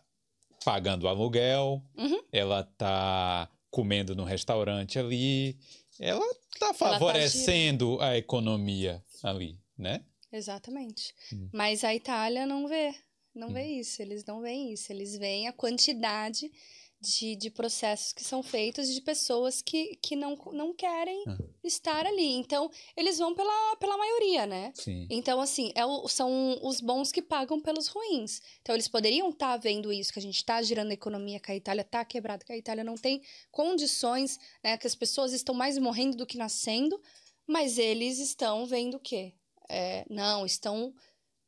Speaker 1: pagando aluguel,
Speaker 2: uhum.
Speaker 1: ela tá comendo no restaurante ali, ela tá favorecendo ela tá a economia ali, né?
Speaker 2: Exatamente. Hum. Mas a Itália não vê. Não hum. vê isso, eles não veem isso. Eles veem a quantidade de, de processos que são feitos de pessoas que, que não, não querem ah. estar ali. Então, eles vão pela, pela maioria, né?
Speaker 1: Sim.
Speaker 2: Então, assim, é o, são os bons que pagam pelos ruins. Então, eles poderiam estar tá vendo isso, que a gente está girando a economia, que a Itália está quebrada, que a Itália não tem condições, né? Que as pessoas estão mais morrendo do que nascendo, mas eles estão vendo o quê? É, não, estão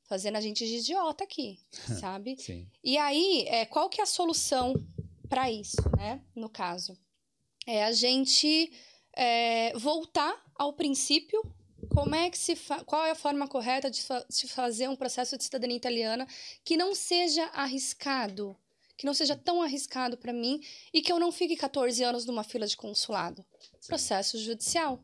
Speaker 2: fazendo a gente de idiota aqui, sabe?
Speaker 1: Sim.
Speaker 2: E aí, é, qual que é a solução para isso, né? No caso, é a gente é, voltar ao princípio. Como é que se qual é a forma correta de fa se fazer um processo de cidadania italiana que não seja arriscado, que não seja tão arriscado para mim e que eu não fique 14 anos numa fila de consulado? Sim. Processo judicial.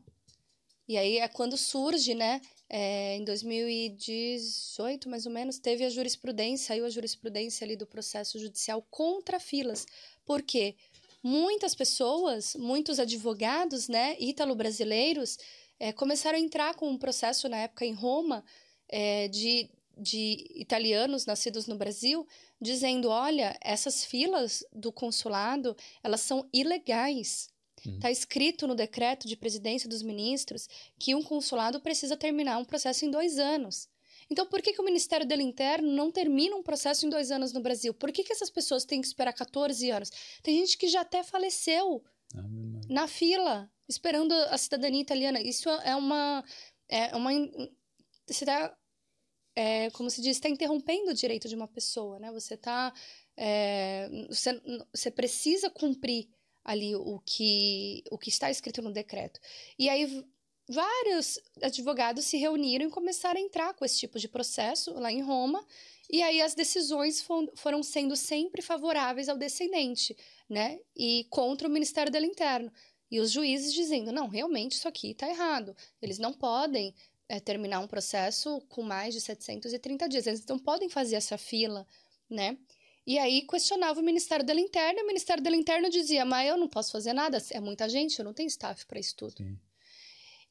Speaker 2: E aí é quando surge, né, é, em 2018, mais ou menos, teve a jurisprudência, saiu a jurisprudência ali do processo judicial contra filas. Por quê? Muitas pessoas, muitos advogados, né, ítalo-brasileiros, é, começaram a entrar com um processo na época em Roma é, de, de italianos nascidos no Brasil, dizendo, olha, essas filas do consulado, elas são ilegais. Está uhum. escrito no decreto de presidência dos ministros que um consulado precisa terminar um processo em dois anos. Então, por que, que o Ministério do Interno não termina um processo em dois anos no Brasil? Por que, que essas pessoas têm que esperar 14 anos? Tem gente que já até faleceu
Speaker 1: ah,
Speaker 2: na fila, esperando a cidadania italiana. Isso é uma. É uma você está. É, como se diz, está interrompendo o direito de uma pessoa, né? Você está. É, você, você precisa cumprir ali o que, o que está escrito no decreto. E aí vários advogados se reuniram e começaram a entrar com esse tipo de processo lá em Roma, e aí as decisões foram sendo sempre favoráveis ao descendente, né? E contra o Ministério do Interno. E os juízes dizendo, não, realmente isso aqui está errado. Eles não podem é, terminar um processo com mais de 730 dias. Eles não podem fazer essa fila, né? E aí questionava o Ministério da Interno, e o Ministério da Interno dizia, mas eu não posso fazer nada, é muita gente, eu não tenho staff para isso tudo.
Speaker 1: Sim.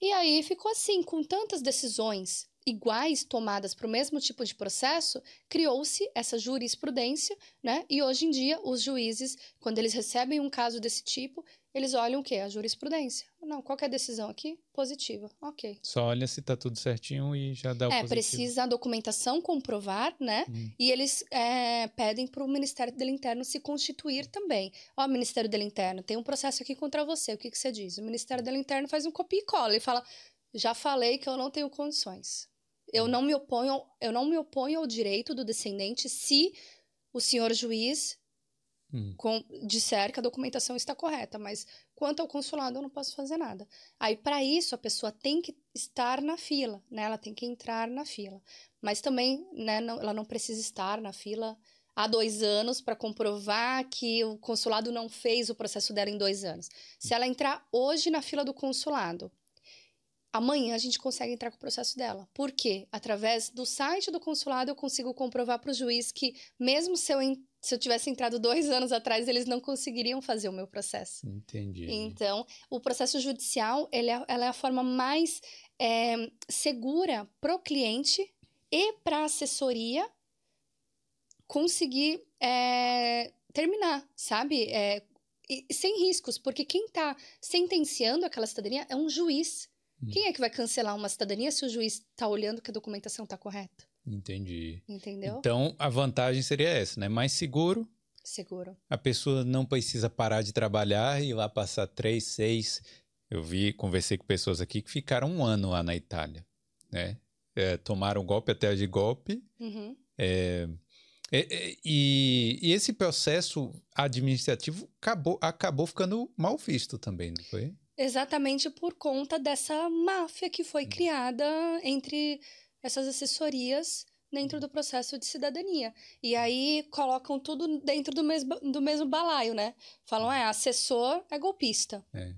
Speaker 2: E aí ficou assim, com tantas decisões iguais tomadas para o mesmo tipo de processo, criou-se essa jurisprudência, né? E hoje em dia os juízes, quando eles recebem um caso desse tipo, eles olham o quê? A jurisprudência. Não, qual é decisão aqui? Positiva. Ok.
Speaker 1: Só olha se tá tudo certinho e já dá o
Speaker 2: É,
Speaker 1: positivo.
Speaker 2: precisa a documentação comprovar, né?
Speaker 1: Hum.
Speaker 2: E eles é, pedem para o Ministério do Interno se constituir também. Ó, Ministério do Interno, tem um processo aqui contra você. O que, que você diz? O Ministério do Interno faz um copia e cola e fala: já falei que eu não tenho condições. Eu hum. não me oponho, eu não me oponho ao direito do descendente se o senhor juiz
Speaker 1: Hum.
Speaker 2: Com, disser que a documentação está correta, mas quanto ao consulado eu não posso fazer nada. Aí, para isso, a pessoa tem que estar na fila, né? Ela tem que entrar na fila. Mas também, né, não, ela não precisa estar na fila há dois anos para comprovar que o consulado não fez o processo dela em dois anos. Se ela entrar hoje na fila do consulado amanhã a gente consegue entrar com o processo dela. Por quê? Através do site do consulado eu consigo comprovar para o juiz que, mesmo se eu, se eu tivesse entrado dois anos atrás, eles não conseguiriam fazer o meu processo.
Speaker 1: Entendi.
Speaker 2: Então, o processo judicial ele é, ela é a forma mais é, segura para o cliente e para a assessoria conseguir é, terminar, sabe? É, sem riscos, porque quem está sentenciando aquela cidadania é um juiz. Hum. Quem é que vai cancelar uma cidadania se o juiz está olhando que a documentação está correta?
Speaker 1: Entendi.
Speaker 2: Entendeu?
Speaker 1: Então, a vantagem seria essa, né? Mais seguro.
Speaker 2: Seguro.
Speaker 1: A pessoa não precisa parar de trabalhar e ir lá passar três, seis. Eu vi, conversei com pessoas aqui que ficaram um ano lá na Itália, né? É, tomaram golpe até de golpe.
Speaker 2: Uhum.
Speaker 1: É, é, e, e, esse processo administrativo acabou, acabou ficando mal visto também, não foi?
Speaker 2: Exatamente por conta dessa máfia que foi hum. criada entre essas assessorias dentro do processo de cidadania. E aí colocam tudo dentro do mesmo, do mesmo balaio, né? Falam, é, assessor é golpista.
Speaker 1: É.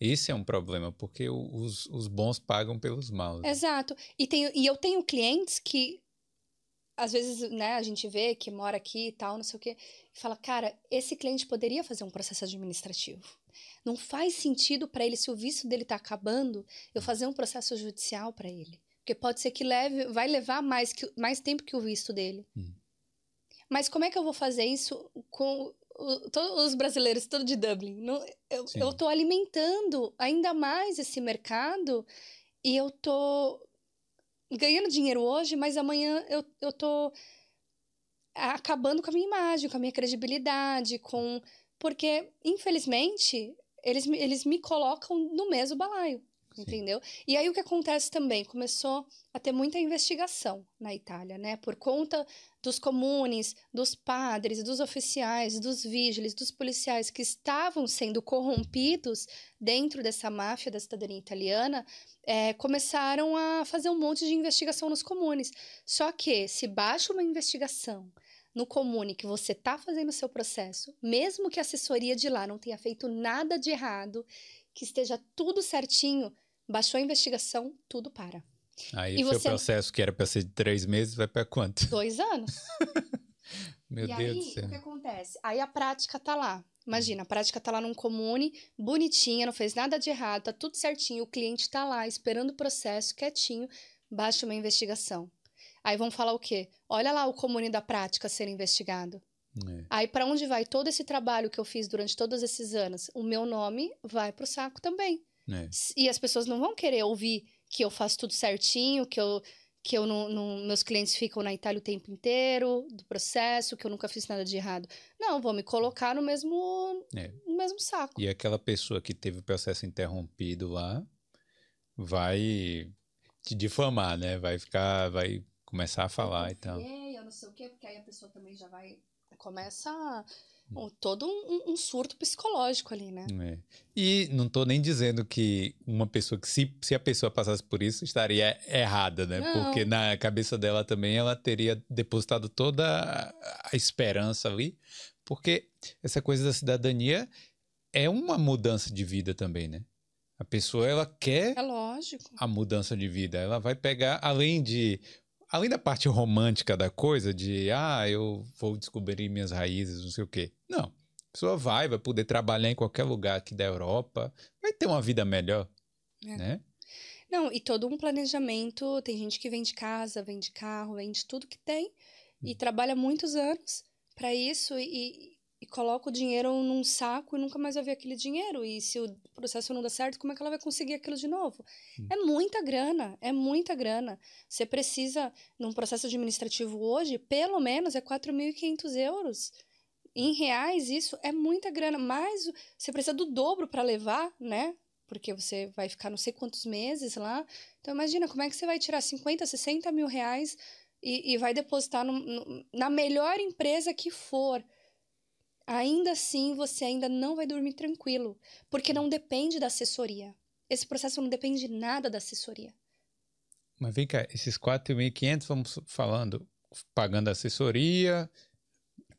Speaker 1: Esse é um problema, porque os, os bons pagam pelos maus.
Speaker 2: Exato. E, tenho, e eu tenho clientes que, às vezes, né, a gente vê que mora aqui e tal, não sei o quê, e fala, cara, esse cliente poderia fazer um processo administrativo. Não faz sentido para ele, se o visto dele está acabando, eu fazer um processo judicial para ele. Porque pode ser que leve, vai levar mais, que, mais tempo que o visto dele.
Speaker 1: Hum.
Speaker 2: Mas como é que eu vou fazer isso com o, todos os brasileiros, tudo de Dublin? Não, eu, estou alimentando ainda mais esse mercado e eu tô ganhando dinheiro hoje, mas amanhã eu, eu tô acabando com a minha imagem, com a minha credibilidade, com porque infelizmente eles, eles me colocam no mesmo balaio. Entendeu? E aí o que acontece também? Começou a ter muita investigação na Itália, né? Por conta dos comunes, dos padres, dos oficiais, dos vigiles, dos policiais que estavam sendo corrompidos dentro dessa máfia da cidadania italiana, é, começaram a fazer um monte de investigação nos comunes. Só que se baixa uma investigação no comune que você está fazendo o seu processo, mesmo que a assessoria de lá não tenha feito nada de errado, que esteja tudo certinho, baixou a investigação, tudo para.
Speaker 1: Aí e o seu você... processo, que era para ser de três meses, vai para quanto?
Speaker 2: Dois anos.
Speaker 1: Meu
Speaker 2: e
Speaker 1: Deus
Speaker 2: aí,
Speaker 1: do céu.
Speaker 2: o que acontece? Aí a prática tá lá. Imagina, a prática tá lá num comune, bonitinha, não fez nada de errado, tá tudo certinho, o cliente tá lá esperando o processo, quietinho, baixa uma investigação. Aí vão falar o quê? Olha lá o comune da prática sendo investigado. É. Aí para onde vai todo esse trabalho que eu fiz durante todos esses anos? O meu nome vai pro saco também.
Speaker 1: É.
Speaker 2: E as pessoas não vão querer ouvir que eu faço tudo certinho, que eu que eu não, não, meus clientes ficam na Itália o tempo inteiro do processo, que eu nunca fiz nada de errado. Não, vou me colocar no mesmo é. no mesmo saco.
Speaker 1: E aquela pessoa que teve o processo interrompido lá vai te difamar, né? Vai ficar, vai começar a falar e tal.
Speaker 2: Eu não sei o quê, porque aí a pessoa também já vai. Começa todo um, um, surto psicológico ali, né?
Speaker 1: É. E não tô nem dizendo que uma pessoa que, se, se a pessoa passasse por isso, estaria errada, né?
Speaker 2: Não.
Speaker 1: Porque na cabeça dela também ela teria depositado toda a esperança ali. Porque essa coisa da cidadania é uma mudança de vida também, né? A pessoa, ela quer
Speaker 2: é lógico.
Speaker 1: a mudança de vida. Ela vai pegar, além de além da parte romântica da coisa, de ah, eu vou descobrir minhas raízes, não sei o quê. Não. A pessoa vai, vai poder trabalhar em qualquer lugar aqui da Europa, vai ter uma vida melhor, é. né?
Speaker 2: Não, e todo um planejamento. Tem gente que vende casa, vende carro, vende tudo que tem e hum. trabalha muitos anos para isso e, e coloca o dinheiro num saco e nunca mais vai ver aquele dinheiro. E se o processo não dá certo, como é que ela vai conseguir aquilo de novo? Hum. É muita grana, é muita grana. Você precisa, num processo administrativo hoje, pelo menos é 4.500 euros. Em reais, isso é muita grana. Mas você precisa do dobro para levar, né? Porque você vai ficar não sei quantos meses lá. Então, imagina como é que você vai tirar 50, 60 mil reais e, e vai depositar no, no, na melhor empresa que for ainda assim você ainda não vai dormir tranquilo, porque não depende da assessoria. Esse processo não depende nada da assessoria.
Speaker 1: Mas vem cá, esses 4.500, vamos falando, pagando assessoria,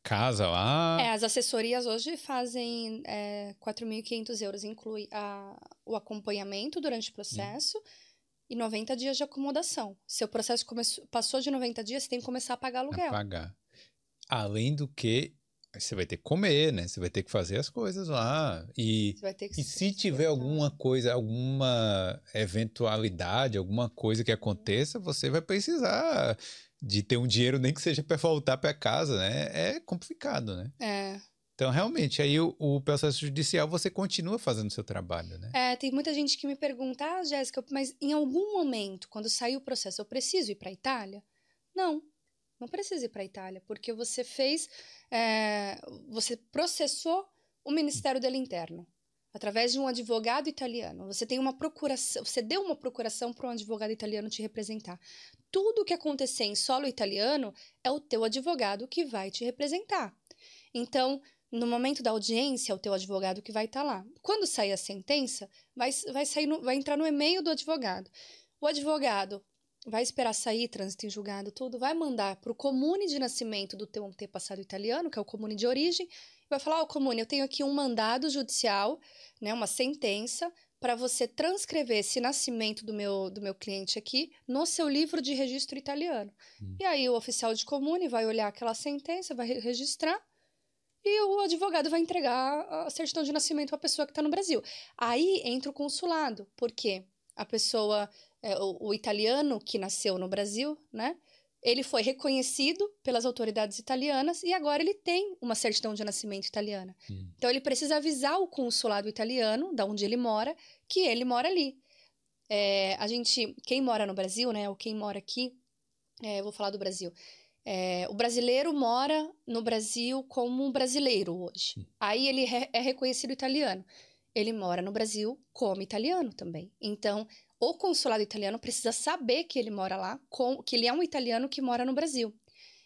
Speaker 1: casa lá.
Speaker 2: É, as assessorias hoje fazem é, 4.500 euros, inclui a, o acompanhamento durante o processo, hum. e 90 dias de acomodação. Seu processo começou, passou de 90 dias, você tem que começar a pagar aluguel. A
Speaker 1: pagar. Além do que você vai ter que comer, né? Você vai ter que fazer as coisas lá. E, e se tiver alguma coisa, alguma eventualidade, alguma coisa que aconteça, você vai precisar de ter um dinheiro, nem que seja para voltar para casa, né? É complicado, né?
Speaker 2: É.
Speaker 1: Então, realmente, aí o, o, processo judicial você continua fazendo o seu trabalho, né?
Speaker 2: É, tem muita gente que me pergunta, ah, Jéssica, mas em algum momento, quando sair o processo, eu preciso ir para a Itália? Não, não precisa ir para a Itália, porque você fez, é, você processou o Ministério dele Interno através de um advogado italiano. Você tem uma procuração, você deu uma procuração para um advogado italiano te representar. Tudo o que acontecer em solo italiano é o teu advogado que vai te representar. Então, no momento da audiência, é o teu advogado que vai estar tá lá. Quando sair a sentença, vai, vai, sair no, vai entrar no e-mail do advogado. O advogado vai esperar sair, trânsito em julgado, tudo, vai mandar para o comune de nascimento do teu antepassado italiano, que é o comune de origem, vai falar, ó, oh, comune, eu tenho aqui um mandado judicial, né, uma sentença, para você transcrever esse nascimento do meu, do meu cliente aqui no seu livro de registro italiano. Hum. E aí o oficial de comune vai olhar aquela sentença, vai registrar, e o advogado vai entregar a certidão de nascimento à pessoa que está no Brasil. Aí entra o consulado, porque a pessoa, é, o, o, italiano que nasceu no Brasil, né? Ele foi reconhecido pelas autoridades italianas e agora ele tem uma certidão de nascimento italiana. Hum. Então ele precisa avisar o consulado italiano, da onde ele mora, que ele mora ali. É, a gente, quem mora no Brasil, né? Ou quem mora aqui, é, eu vou falar do Brasil. É, o brasileiro mora no Brasil como um brasileiro hoje. Aí ele é reconhecido italiano. Ele mora no Brasil como italiano também. Então, o consulado italiano precisa saber que ele mora lá, com, que ele é um italiano que mora no Brasil.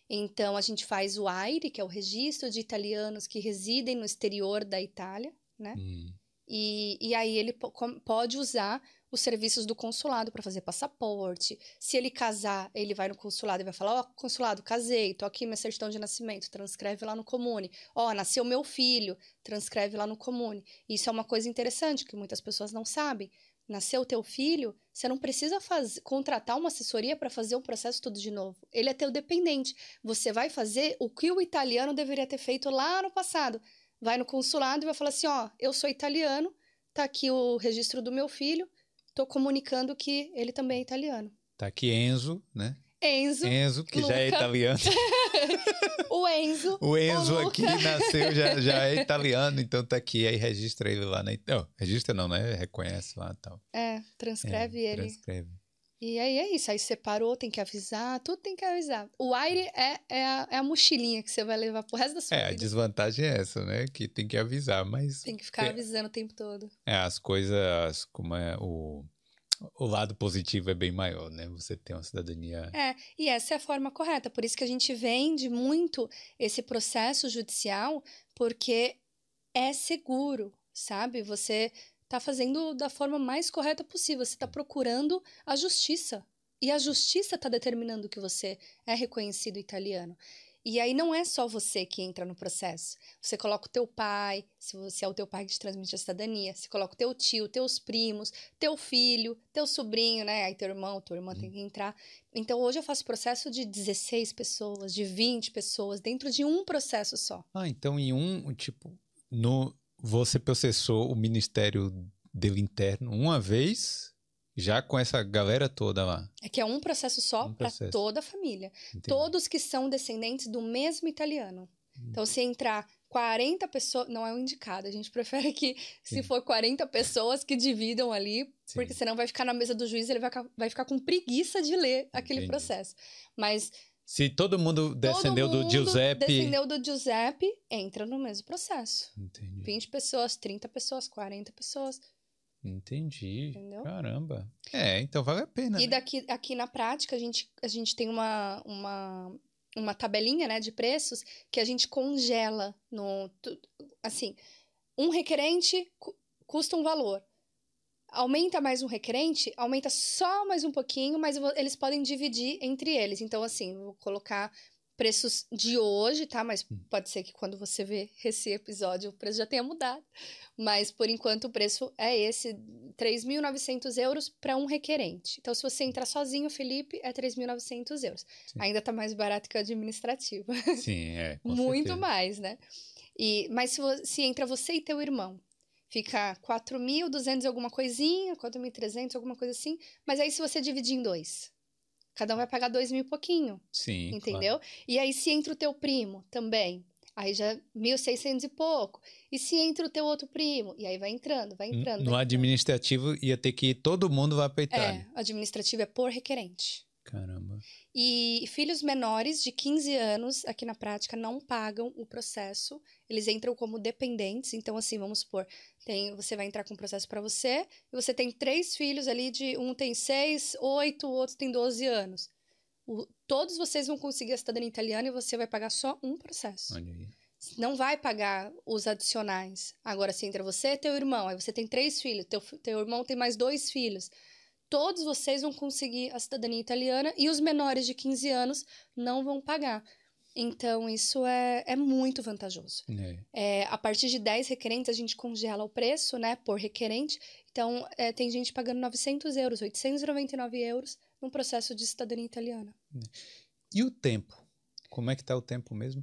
Speaker 2: Então, a gente faz o AIRE, que é o registro de italianos que residem no exterior da Itália, né? Hum. E, e aí ele pode usar os serviços do consulado para fazer passaporte. Se ele casar, ele vai no consulado e vai falar: Ó, oh, consulado, casei, tô aqui minha certidão de nascimento, transcreve lá no Comune. Ó, oh, nasceu meu filho, transcreve lá no Comune. Isso é uma coisa interessante que muitas pessoas não sabem. Nasceu teu filho, você não precisa contratar uma assessoria para fazer o processo tudo de novo. Ele é teu dependente. Você vai fazer o que o italiano deveria ter feito lá no passado. Vai no consulado e vai falar assim: ó, eu sou italiano, tá aqui o registro do meu filho, tô comunicando que ele também é italiano.
Speaker 1: Tá aqui Enzo, né?
Speaker 2: Enzo.
Speaker 1: Enzo, que Luca. já é italiano.
Speaker 2: o Enzo.
Speaker 1: O Enzo o aqui nasceu, já, já é italiano, então tá aqui, aí registra ele lá na. Não, registra não, né? Reconhece lá e tal.
Speaker 2: É, transcreve é, ele.
Speaker 1: Transcreve.
Speaker 2: E aí é isso, aí separou, tem que avisar, tudo tem que avisar. O aire é, é, a, é a mochilinha que você vai levar pro resto da sua
Speaker 1: é,
Speaker 2: vida.
Speaker 1: É, a desvantagem é essa, né? Que tem que avisar, mas...
Speaker 2: Tem que ficar avisando o tempo todo.
Speaker 1: É, as coisas, como é o... O lado positivo é bem maior, né? Você tem uma cidadania.
Speaker 2: É, e essa é a forma correta. Por isso que a gente vende muito esse processo judicial, porque é seguro, sabe? Você está fazendo da forma mais correta possível. Você está procurando a justiça. E a justiça está determinando que você é reconhecido italiano. E aí não é só você que entra no processo. Você coloca o teu pai, se você é o teu pai que te transmite a cidadania, você coloca o teu tio, teus primos, teu filho, teu sobrinho, né? Aí teu irmão, tua irmã tem que entrar. Então hoje eu faço processo de 16 pessoas, de 20 pessoas, dentro de um processo só.
Speaker 1: Ah, então em um, tipo, no você processou o Ministério dele interno uma vez, já com essa galera toda lá.
Speaker 2: É que é um processo só um para toda a família. Entendi. Todos que são descendentes do mesmo italiano. Hum. Então, se entrar 40 pessoas, não é o indicado. A gente prefere que, Sim. se for 40 pessoas, que dividam ali, Sim. porque senão vai ficar na mesa do juiz e ele vai, vai ficar com preguiça de ler aquele Entendi. processo. Mas
Speaker 1: se todo mundo descendeu todo mundo do Giuseppe.
Speaker 2: Descendeu do Giuseppe, entra no mesmo processo. Entendi. 20 pessoas, 30 pessoas, 40 pessoas.
Speaker 1: Entendi. Entendeu? Caramba. É, então vale a pena.
Speaker 2: E né? daqui aqui na prática, a gente, a gente tem uma, uma, uma tabelinha né, de preços que a gente congela no. Assim, um requerente custa um valor aumenta mais um requerente, aumenta só mais um pouquinho, mas eles podem dividir entre eles. Então, assim, vou colocar preços de hoje, tá? Mas pode ser que quando você ver esse episódio o preço já tenha mudado. Mas por enquanto o preço é esse, 3.900 euros para um requerente. Então, se você entrar sozinho, Felipe, é 3.900 euros. Sim. Ainda tá mais barato que o administrativo.
Speaker 1: Sim, é.
Speaker 2: Muito
Speaker 1: certeza.
Speaker 2: mais, né? E, mas se, se entra você e teu irmão, fica 4.200 alguma coisinha, 4.300, alguma coisa assim. Mas aí se você dividir em dois, cada um vai pagar dois mil e pouquinho.
Speaker 1: Sim.
Speaker 2: Entendeu?
Speaker 1: Claro.
Speaker 2: E aí se entra o teu primo também, aí já 1.600 e pouco. E se entra o teu outro primo, e aí vai entrando, vai entrando.
Speaker 1: No
Speaker 2: vai entrando.
Speaker 1: administrativo ia ter que ir todo mundo vai para Itália.
Speaker 2: É, administrativo é por requerente.
Speaker 1: Caramba.
Speaker 2: E filhos menores de 15 anos, aqui na prática, não pagam o processo. Eles entram como dependentes. Então, assim, vamos supor, tem, você vai entrar com um processo para você, e você tem três filhos ali, de um tem seis, oito, o outro tem 12 anos. O, todos vocês vão conseguir a cidadania italiana e você vai pagar só um processo.
Speaker 1: Olha aí.
Speaker 2: Não vai pagar os adicionais. Agora, se entra você e teu irmão, aí você tem três filhos, teu, teu irmão tem mais dois filhos todos vocês vão conseguir a cidadania italiana e os menores de 15 anos não vão pagar. Então, isso é, é muito vantajoso.
Speaker 1: É.
Speaker 2: É, a partir de 10 requerentes, a gente congela o preço, né, por requerente. Então, é, tem gente pagando 900 euros, 899 euros num processo de cidadania italiana.
Speaker 1: E o tempo? Como é que tá o tempo mesmo?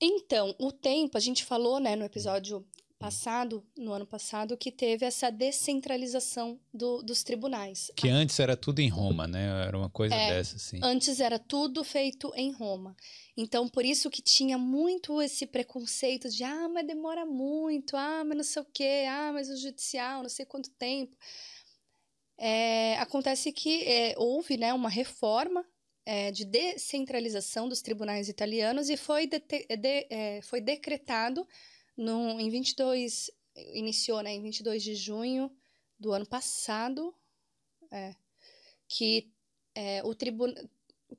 Speaker 2: Então, o tempo, a gente falou, né, no episódio passado, no ano passado, que teve essa descentralização do, dos tribunais.
Speaker 1: Que antes era tudo em Roma, né? Era uma coisa
Speaker 2: É,
Speaker 1: dessa, assim.
Speaker 2: Antes era tudo feito em Roma. Então, por isso que tinha muito esse preconceito de ah, mas demora muito, ah, mas não sei o quê, ah, mas o judicial, não sei quanto tempo. É, acontece que é, houve né, uma reforma é, de descentralização dos tribunais italianos e foi, dete- de- é, foi decretado no, em 22, iniciou né, em 22 de junho do ano passado, é, que é, o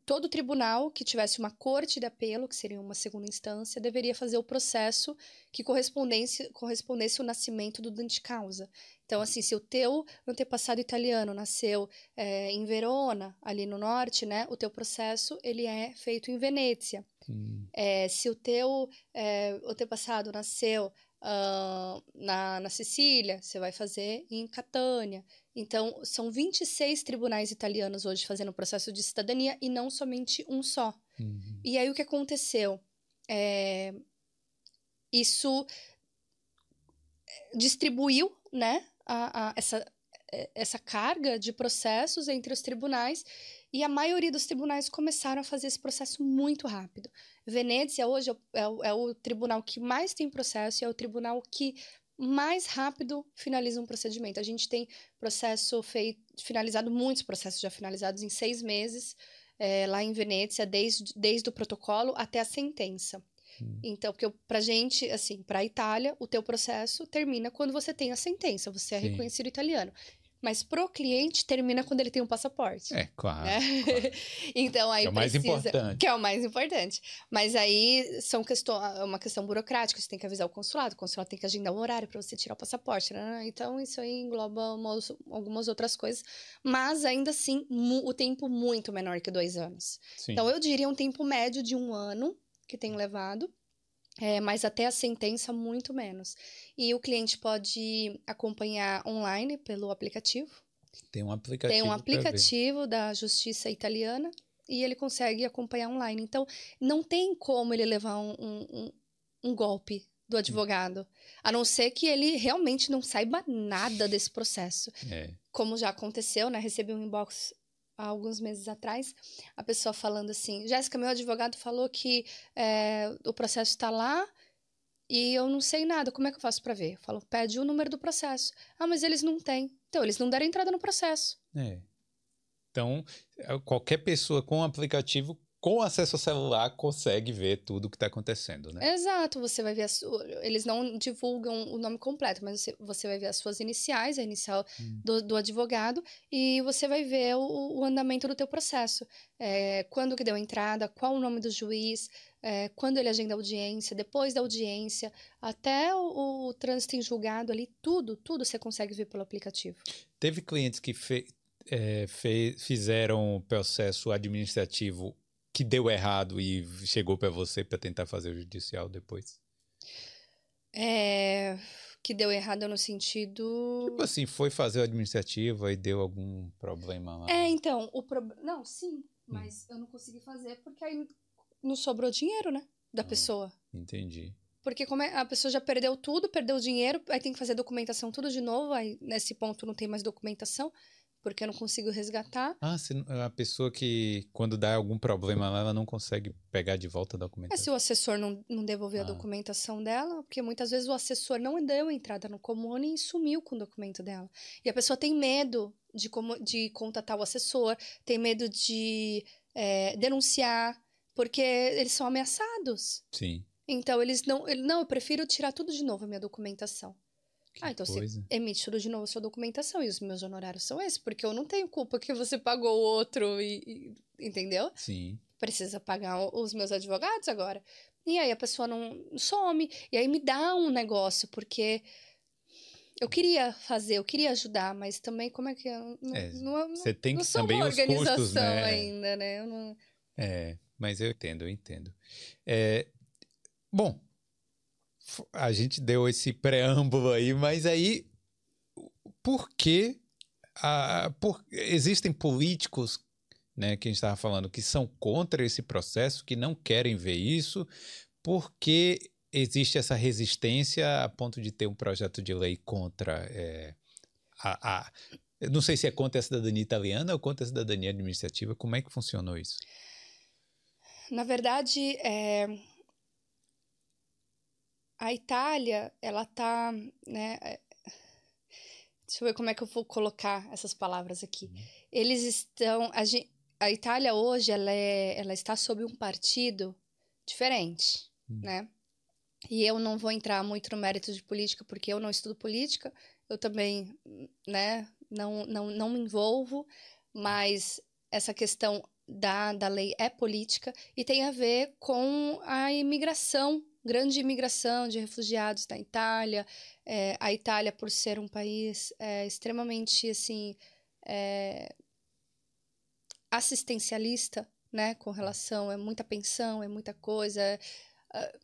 Speaker 2: todo tribunal que tivesse uma corte de apelo, que seria uma segunda instância, deveria fazer o processo que correspondesse, correspondesse ao nascimento do dante causa. Então, assim, se o teu antepassado italiano nasceu é, em Verona, ali no norte, né, o teu processo ele é feito em Venezia. É, se o teu é, antepassado nasceu ah, na, na Sicília, você vai fazer em Catânia. Então, são 26 tribunais italianos hoje fazendo o processo de cidadania e não somente um só.
Speaker 1: hum.
Speaker 2: E aí o que aconteceu? É, isso distribuiu né, a, a- essa, é, essa carga de processos entre os tribunais e a maioria dos tribunais começaram a fazer esse processo muito rápido. Venezia hoje é o, é o- é o tribunal que mais tem processo e é o tribunal que mais rápido finaliza um procedimento. A gente tem processo feito, finalizado, muitos processos já finalizados em seis meses, é, lá em Venezia, desde, desde o protocolo até a sentença.
Speaker 1: Hum.
Speaker 2: Então, porque pra gente, assim, pra Itália, o teu processo termina quando você tem a sentença, você é
Speaker 1: Sim.
Speaker 2: reconhecido italiano. Mas pro cliente termina quando ele tem um passaporte.
Speaker 1: É, claro.
Speaker 2: né?
Speaker 1: claro.
Speaker 2: então aí
Speaker 1: Que é o mais
Speaker 2: precisa,
Speaker 1: importante.
Speaker 2: que é o mais importante. Mas aí são questão, é uma questão burocrática, você tem que avisar o consulado, o consulado tem que agendar um horário para você tirar o passaporte, né? Então isso aí engloba umas- algumas outras coisas, mas ainda assim o tempo muito menor que dois anos.
Speaker 1: Sim.
Speaker 2: Então eu diria um tempo médio de um ano que tem levado. É, mas até a sentença, muito menos. E o cliente pode acompanhar online pelo aplicativo.
Speaker 1: Tem um aplicativo.
Speaker 2: Tem um aplicativo da Justiça Italiana e ele consegue acompanhar online. Então, não tem como ele levar um, um, um- um golpe do advogado, a não ser que ele realmente não saiba nada desse processo.
Speaker 1: É.
Speaker 2: Como já aconteceu, né? Recebi um inbox há alguns meses atrás, a pessoa falando assim: Jéssica, meu advogado falou que é, o processo está lá. E eu não sei nada, como é que eu faço para ver? Eu falo, pede o número do processo. Ah, mas eles não têm. Então, eles não deram entrada no processo.
Speaker 1: É. Então, é, qualquer pessoa com aplicativo, com acesso ao celular, consegue ver tudo o que está acontecendo, né?
Speaker 2: Exato, você vai ver as eles não divulgam o nome completo, mas você, você vai ver as suas iniciais, a inicial
Speaker 1: Hum.
Speaker 2: do, do advogado, e você vai ver o, o andamento do teu processo. É, quando que deu a entrada, qual o nome do juiz, é, quando ele agenda a audiência, depois da audiência, até o, o trânsito em julgado ali, tudo, tudo você consegue ver pelo aplicativo.
Speaker 1: Teve clientes que fe- é, fe- fizeram o processo administrativo que deu errado e chegou para você para tentar fazer o judicial depois?
Speaker 2: É, que deu errado no sentido.
Speaker 1: Tipo assim, foi fazer o administrativo e deu algum problema lá.
Speaker 2: É, então, o problema. Não, sim, mas hum. eu não consegui fazer porque aí não sobrou dinheiro, né? Da ah, pessoa.
Speaker 1: Entendi.
Speaker 2: Porque como é, a pessoa já perdeu tudo, perdeu o dinheiro, aí tem que fazer documentação tudo de novo, aí nesse ponto não tem mais documentação porque eu não consigo resgatar.
Speaker 1: Ah, se, a pessoa que, quando dá algum problema lá, ela não consegue pegar de volta a documentação.
Speaker 2: É se o assessor não, não devolver ah. a documentação dela, porque muitas vezes o assessor não deu entrada no comune e sumiu com o documento dela. E a pessoa tem medo de, como, de contatar o assessor, tem medo de é, denunciar, porque eles são ameaçados.
Speaker 1: Sim.
Speaker 2: Então, eles não. Ele, não, eu prefiro tirar tudo de novo a minha documentação. Ah, então coisa. você emite tudo de novo sua documentação. E os meus honorários são esses, porque eu não tenho culpa que você pagou o outro e, e entendeu?
Speaker 1: Sim.
Speaker 2: Precisa pagar os meus advogados agora. E aí a pessoa não some. E aí me dá um negócio, porque eu queria fazer, eu queria ajudar, mas também como é que eu não, é, não,
Speaker 1: você tem que
Speaker 2: não
Speaker 1: também uma organização custos, né?
Speaker 2: ainda, né? Não...
Speaker 1: É, mas eu entendo, eu entendo. É, bom, a gente deu esse preâmbulo aí, mas aí por que a, por, existem políticos né, que a gente estava falando que são contra esse processo, que não querem ver isso, porque existe essa resistência a ponto de ter um projeto de lei contra é, a, a não sei se é contra a cidadania italiana ou contra a cidadania administrativa. Como é que funcionou isso?
Speaker 2: Na verdade, é, a Itália, ela tá, né? É, deixa eu ver como é que eu vou colocar essas palavras aqui. Uhum. Eles estão, a, a, Itália hoje, ela, é, ela está sob um partido diferente, uhum. né? E eu não vou entrar muito no mérito de política, porque eu não estudo política, eu também, né, não, não, não me envolvo, mas essa questão da, da lei é política e tem a ver com a imigração grande imigração de refugiados da Itália. É, a Itália, por ser um país é, extremamente assim é, assistencialista, né, com relação é muita pensão, é muita coisa. É,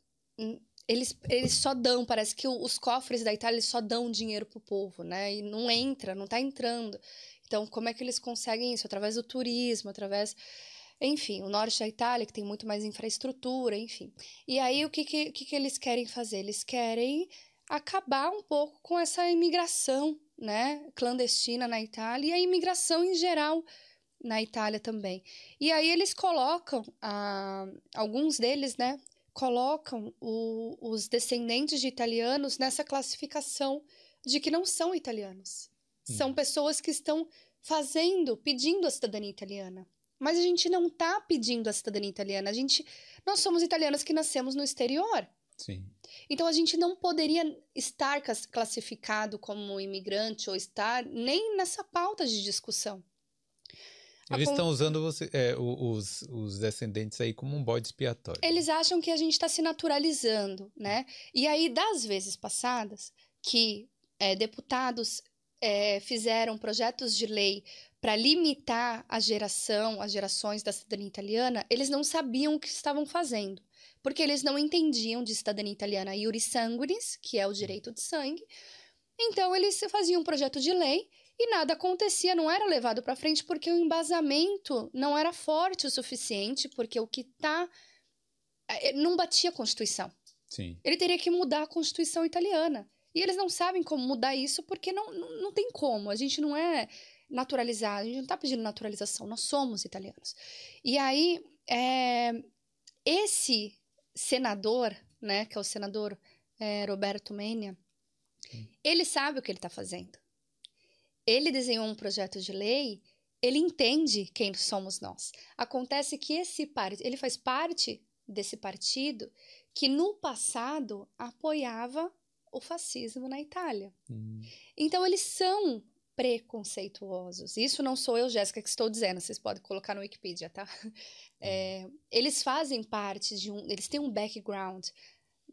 Speaker 2: eles, eles só dão, parece que os cofres da Itália só dão dinheiro pro povo, né? E não entra, não está entrando. Então, como é que eles conseguem isso? Através do turismo, através enfim, o norte da Itália, que tem muito mais infraestrutura, enfim. E aí, o que, que, que eles querem fazer? Eles querem acabar um pouco com essa imigração né, clandestina na Itália e a imigração em geral na Itália também. E aí eles colocam, ah, alguns deles, né, colocam o, os descendentes de italianos nessa classificação de que não são italianos. Hum. São pessoas que estão fazendo, pedindo a cidadania italiana. Mas a gente não está pedindo a cidadania italiana. A gente, nós somos italianos que nascemos no exterior.
Speaker 1: Sim.
Speaker 2: Então a gente não poderia estar classificado como imigrante ou estar nem nessa pauta de discussão.
Speaker 1: Eles estão usando você, é, os, os descendentes aí como um bode expiatório.
Speaker 2: Eles acham que a gente está se naturalizando, né? E aí, das vezes passadas, que é, deputados é, fizeram projetos de lei para limitar a geração, as gerações da cidadania italiana, eles não sabiam o que estavam fazendo, porque eles não entendiam de cidadania italiana iuri sanguinis, que é o direito de sangue. Então eles faziam um projeto de lei e nada acontecia, não era levado para frente porque o embasamento não era forte o suficiente, porque o que está eh, não batia a Constituição.
Speaker 1: Sim.
Speaker 2: Ele teria que mudar a Constituição italiana. E eles não sabem como mudar isso porque não, não, não tem como. A gente não é naturalizar, a gente não está pedindo naturalização, nós somos italianos. E aí, é, esse senador, né, que é o senador é, Roberto Menia, ele sabe o que ele está fazendo. Ele desenhou um projeto de lei, ele entende quem somos nós. Acontece que esse partido, ele faz parte desse partido que no passado apoiava o fascismo na Itália. Hum. Então eles são preconceituosos. Isso não sou eu, Jéssica, que estou dizendo. Vocês podem colocar no Wikipedia, tá? É, eles fazem parte de um. Eles têm um background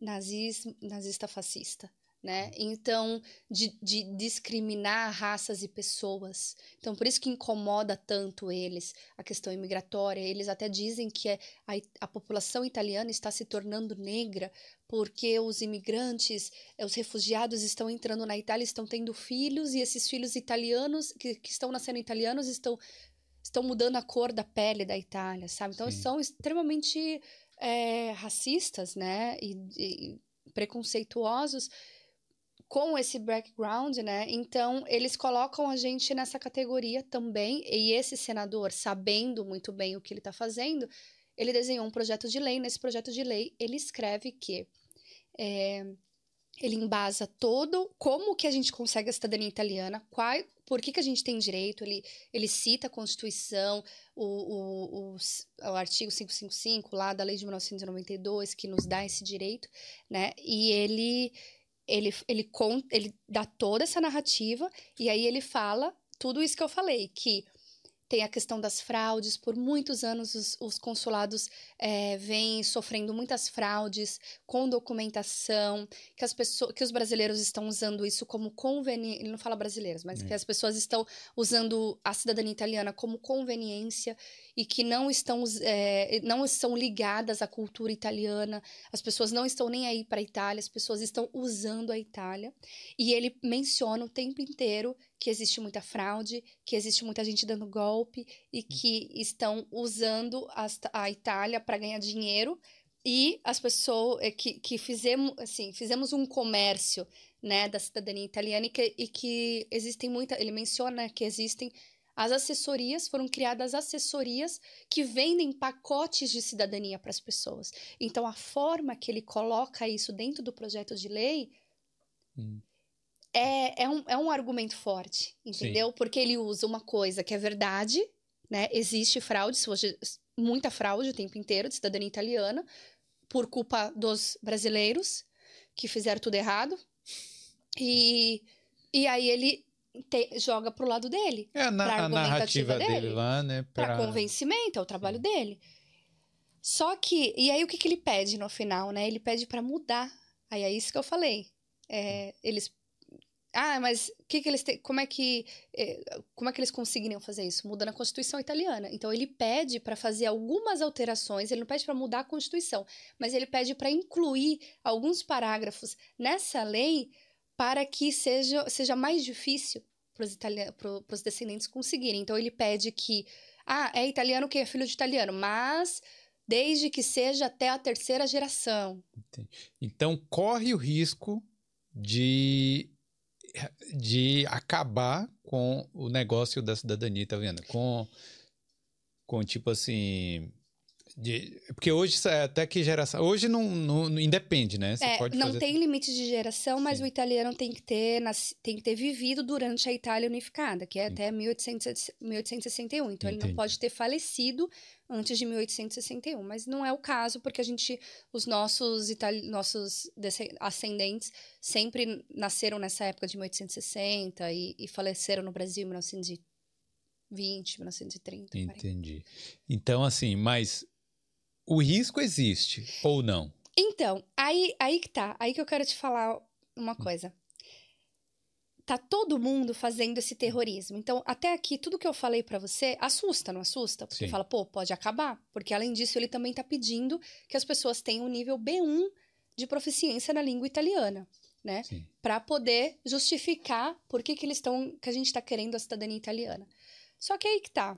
Speaker 2: nazismo, nazista fascista. Né? Então, de, de, discriminar raças e pessoas. Então, por isso que incomoda tanto eles a questão imigratória. Eles até dizem que é, a, a população italiana está se tornando negra porque os imigrantes, eh, os refugiados estão entrando na Itália, estão tendo filhos, e esses filhos italianos, que, que estão nascendo italianos, estão, estão mudando a cor da pele da Itália, sabe? Então, Sim. são extremamente é, racistas, né? E, e preconceituosos com esse background, né? Então, eles colocam a gente nessa categoria também, e esse senador, sabendo muito bem o que ele está fazendo, ele desenhou um projeto de lei. Nesse projeto de lei, ele escreve que é, ele embasa todo como que a gente consegue a cidadania italiana, qual, por que, que a gente tem direito, ele, ele cita a Constituição, o, o, o, o artigo 555 lá da lei de 1992, que nos dá esse direito, né? E ele ele, ele, conta, ele dá toda essa narrativa e aí ele fala tudo isso que eu falei, que tem a questão das fraudes. Por muitos anos, os, os consulados é, vêm sofrendo muitas fraudes com documentação, que, as pessoas, que os brasileiros estão usando isso como conveniência. Ele não fala brasileiros, mas é. que as pessoas estão usando a cidadania italiana como conveniência e que não estão, é, não estão ligadas à cultura italiana. As pessoas não estão nem aí para a Itália, as pessoas estão usando a Itália. E ele menciona o tempo inteiro que existe muita fraude, que existe muita gente dando golpe e hum. que estão usando a, a Itália para ganhar dinheiro e as pessoas eh, que, que fizemos assim fizemos um comércio né da cidadania italiana e que, e que existem muita ele menciona que existem as assessorias foram criadas assessorias que vendem pacotes de cidadania para as pessoas então a forma que ele coloca isso dentro do projeto de lei hum é, é, um, é um argumento forte, entendeu? Sim. Porque ele usa uma coisa que é verdade, né? Existe fraude, hoje, muita fraude o tempo inteiro de cidadania italiana, por culpa dos brasileiros que fizeram tudo errado. E, e aí ele te, joga pro lado dele.
Speaker 1: É a, na, a narrativa dele, dele, lá, né?
Speaker 2: Pra... pra convencimento, é o trabalho Sim. dele. Só que, e aí o que, que ele pede no final, né? Ele pede para mudar. Aí é isso que eu falei. É, eles ah, mas que que eles te... como é que eh, como é que eles conseguiriam fazer isso? Mudando a Constituição italiana. Então ele pede para fazer algumas alterações, ele não pede para mudar a Constituição, mas ele pede para incluir alguns parágrafos nessa lei para que seja, seja mais difícil para os italianos, para os descendentes conseguirem. Então ele pede que ah, é italiano quem é filho de italiano, mas desde que seja até a terceira geração.
Speaker 1: Então corre o risco de de acabar com o negócio da cidadania, tá vendo? Com, com tipo assim. De, porque hoje é até que geração. Hoje não, não, não independe, né?
Speaker 2: Você é, pode não fazer... tem limite de geração, mas Sim. o italiano tem que, ter, tem que ter vivido durante a Itália unificada, que é Sim. até 1800, 1861. Então Entendi. ele não pode ter falecido antes de 1861, mas não é o caso porque a gente, os nossos itali nossos ascendentes sempre nasceram nessa época de 1860 e, e faleceram no Brasil em 1920, 1930.
Speaker 1: Entendi. Então assim, mas o risco existe ou não?
Speaker 2: Então, aí aí que tá, aí que eu quero te falar uma coisa tá todo mundo fazendo esse terrorismo. Então, até aqui, tudo que eu falei para você assusta, não assusta? Porque Sim. fala, pô, pode acabar. Porque, além disso, ele também tá pedindo que as pessoas tenham um nível B1 de proficiência na língua italiana, né? Para poder justificar por que, que eles estão, que a gente tá querendo a cidadania italiana. Só que aí que tá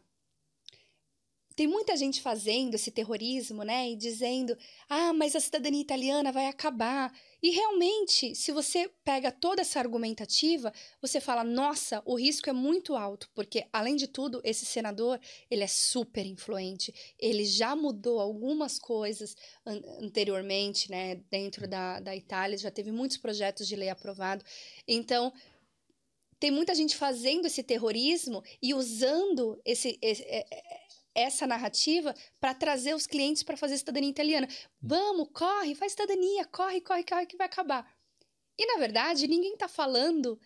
Speaker 2: tem muita gente fazendo esse terrorismo, né? E dizendo, ah, mas a cidadania italiana vai acabar. E realmente, se você pega toda essa argumentativa, você fala, nossa, o risco é muito alto, porque, além de tudo, esse senador, ele é super influente. Ele já mudou algumas coisas an anteriormente, né? Dentro da, da Itália, já teve muitos projetos de lei aprovado. Então, tem muita gente fazendo esse terrorismo e usando esse, esse é, é, essa narrativa para trazer os clientes para fazer cidadania italiana. Vamos, corre, faz cidadania, corre, corre, corre, que vai acabar. E, na verdade, ninguém está falando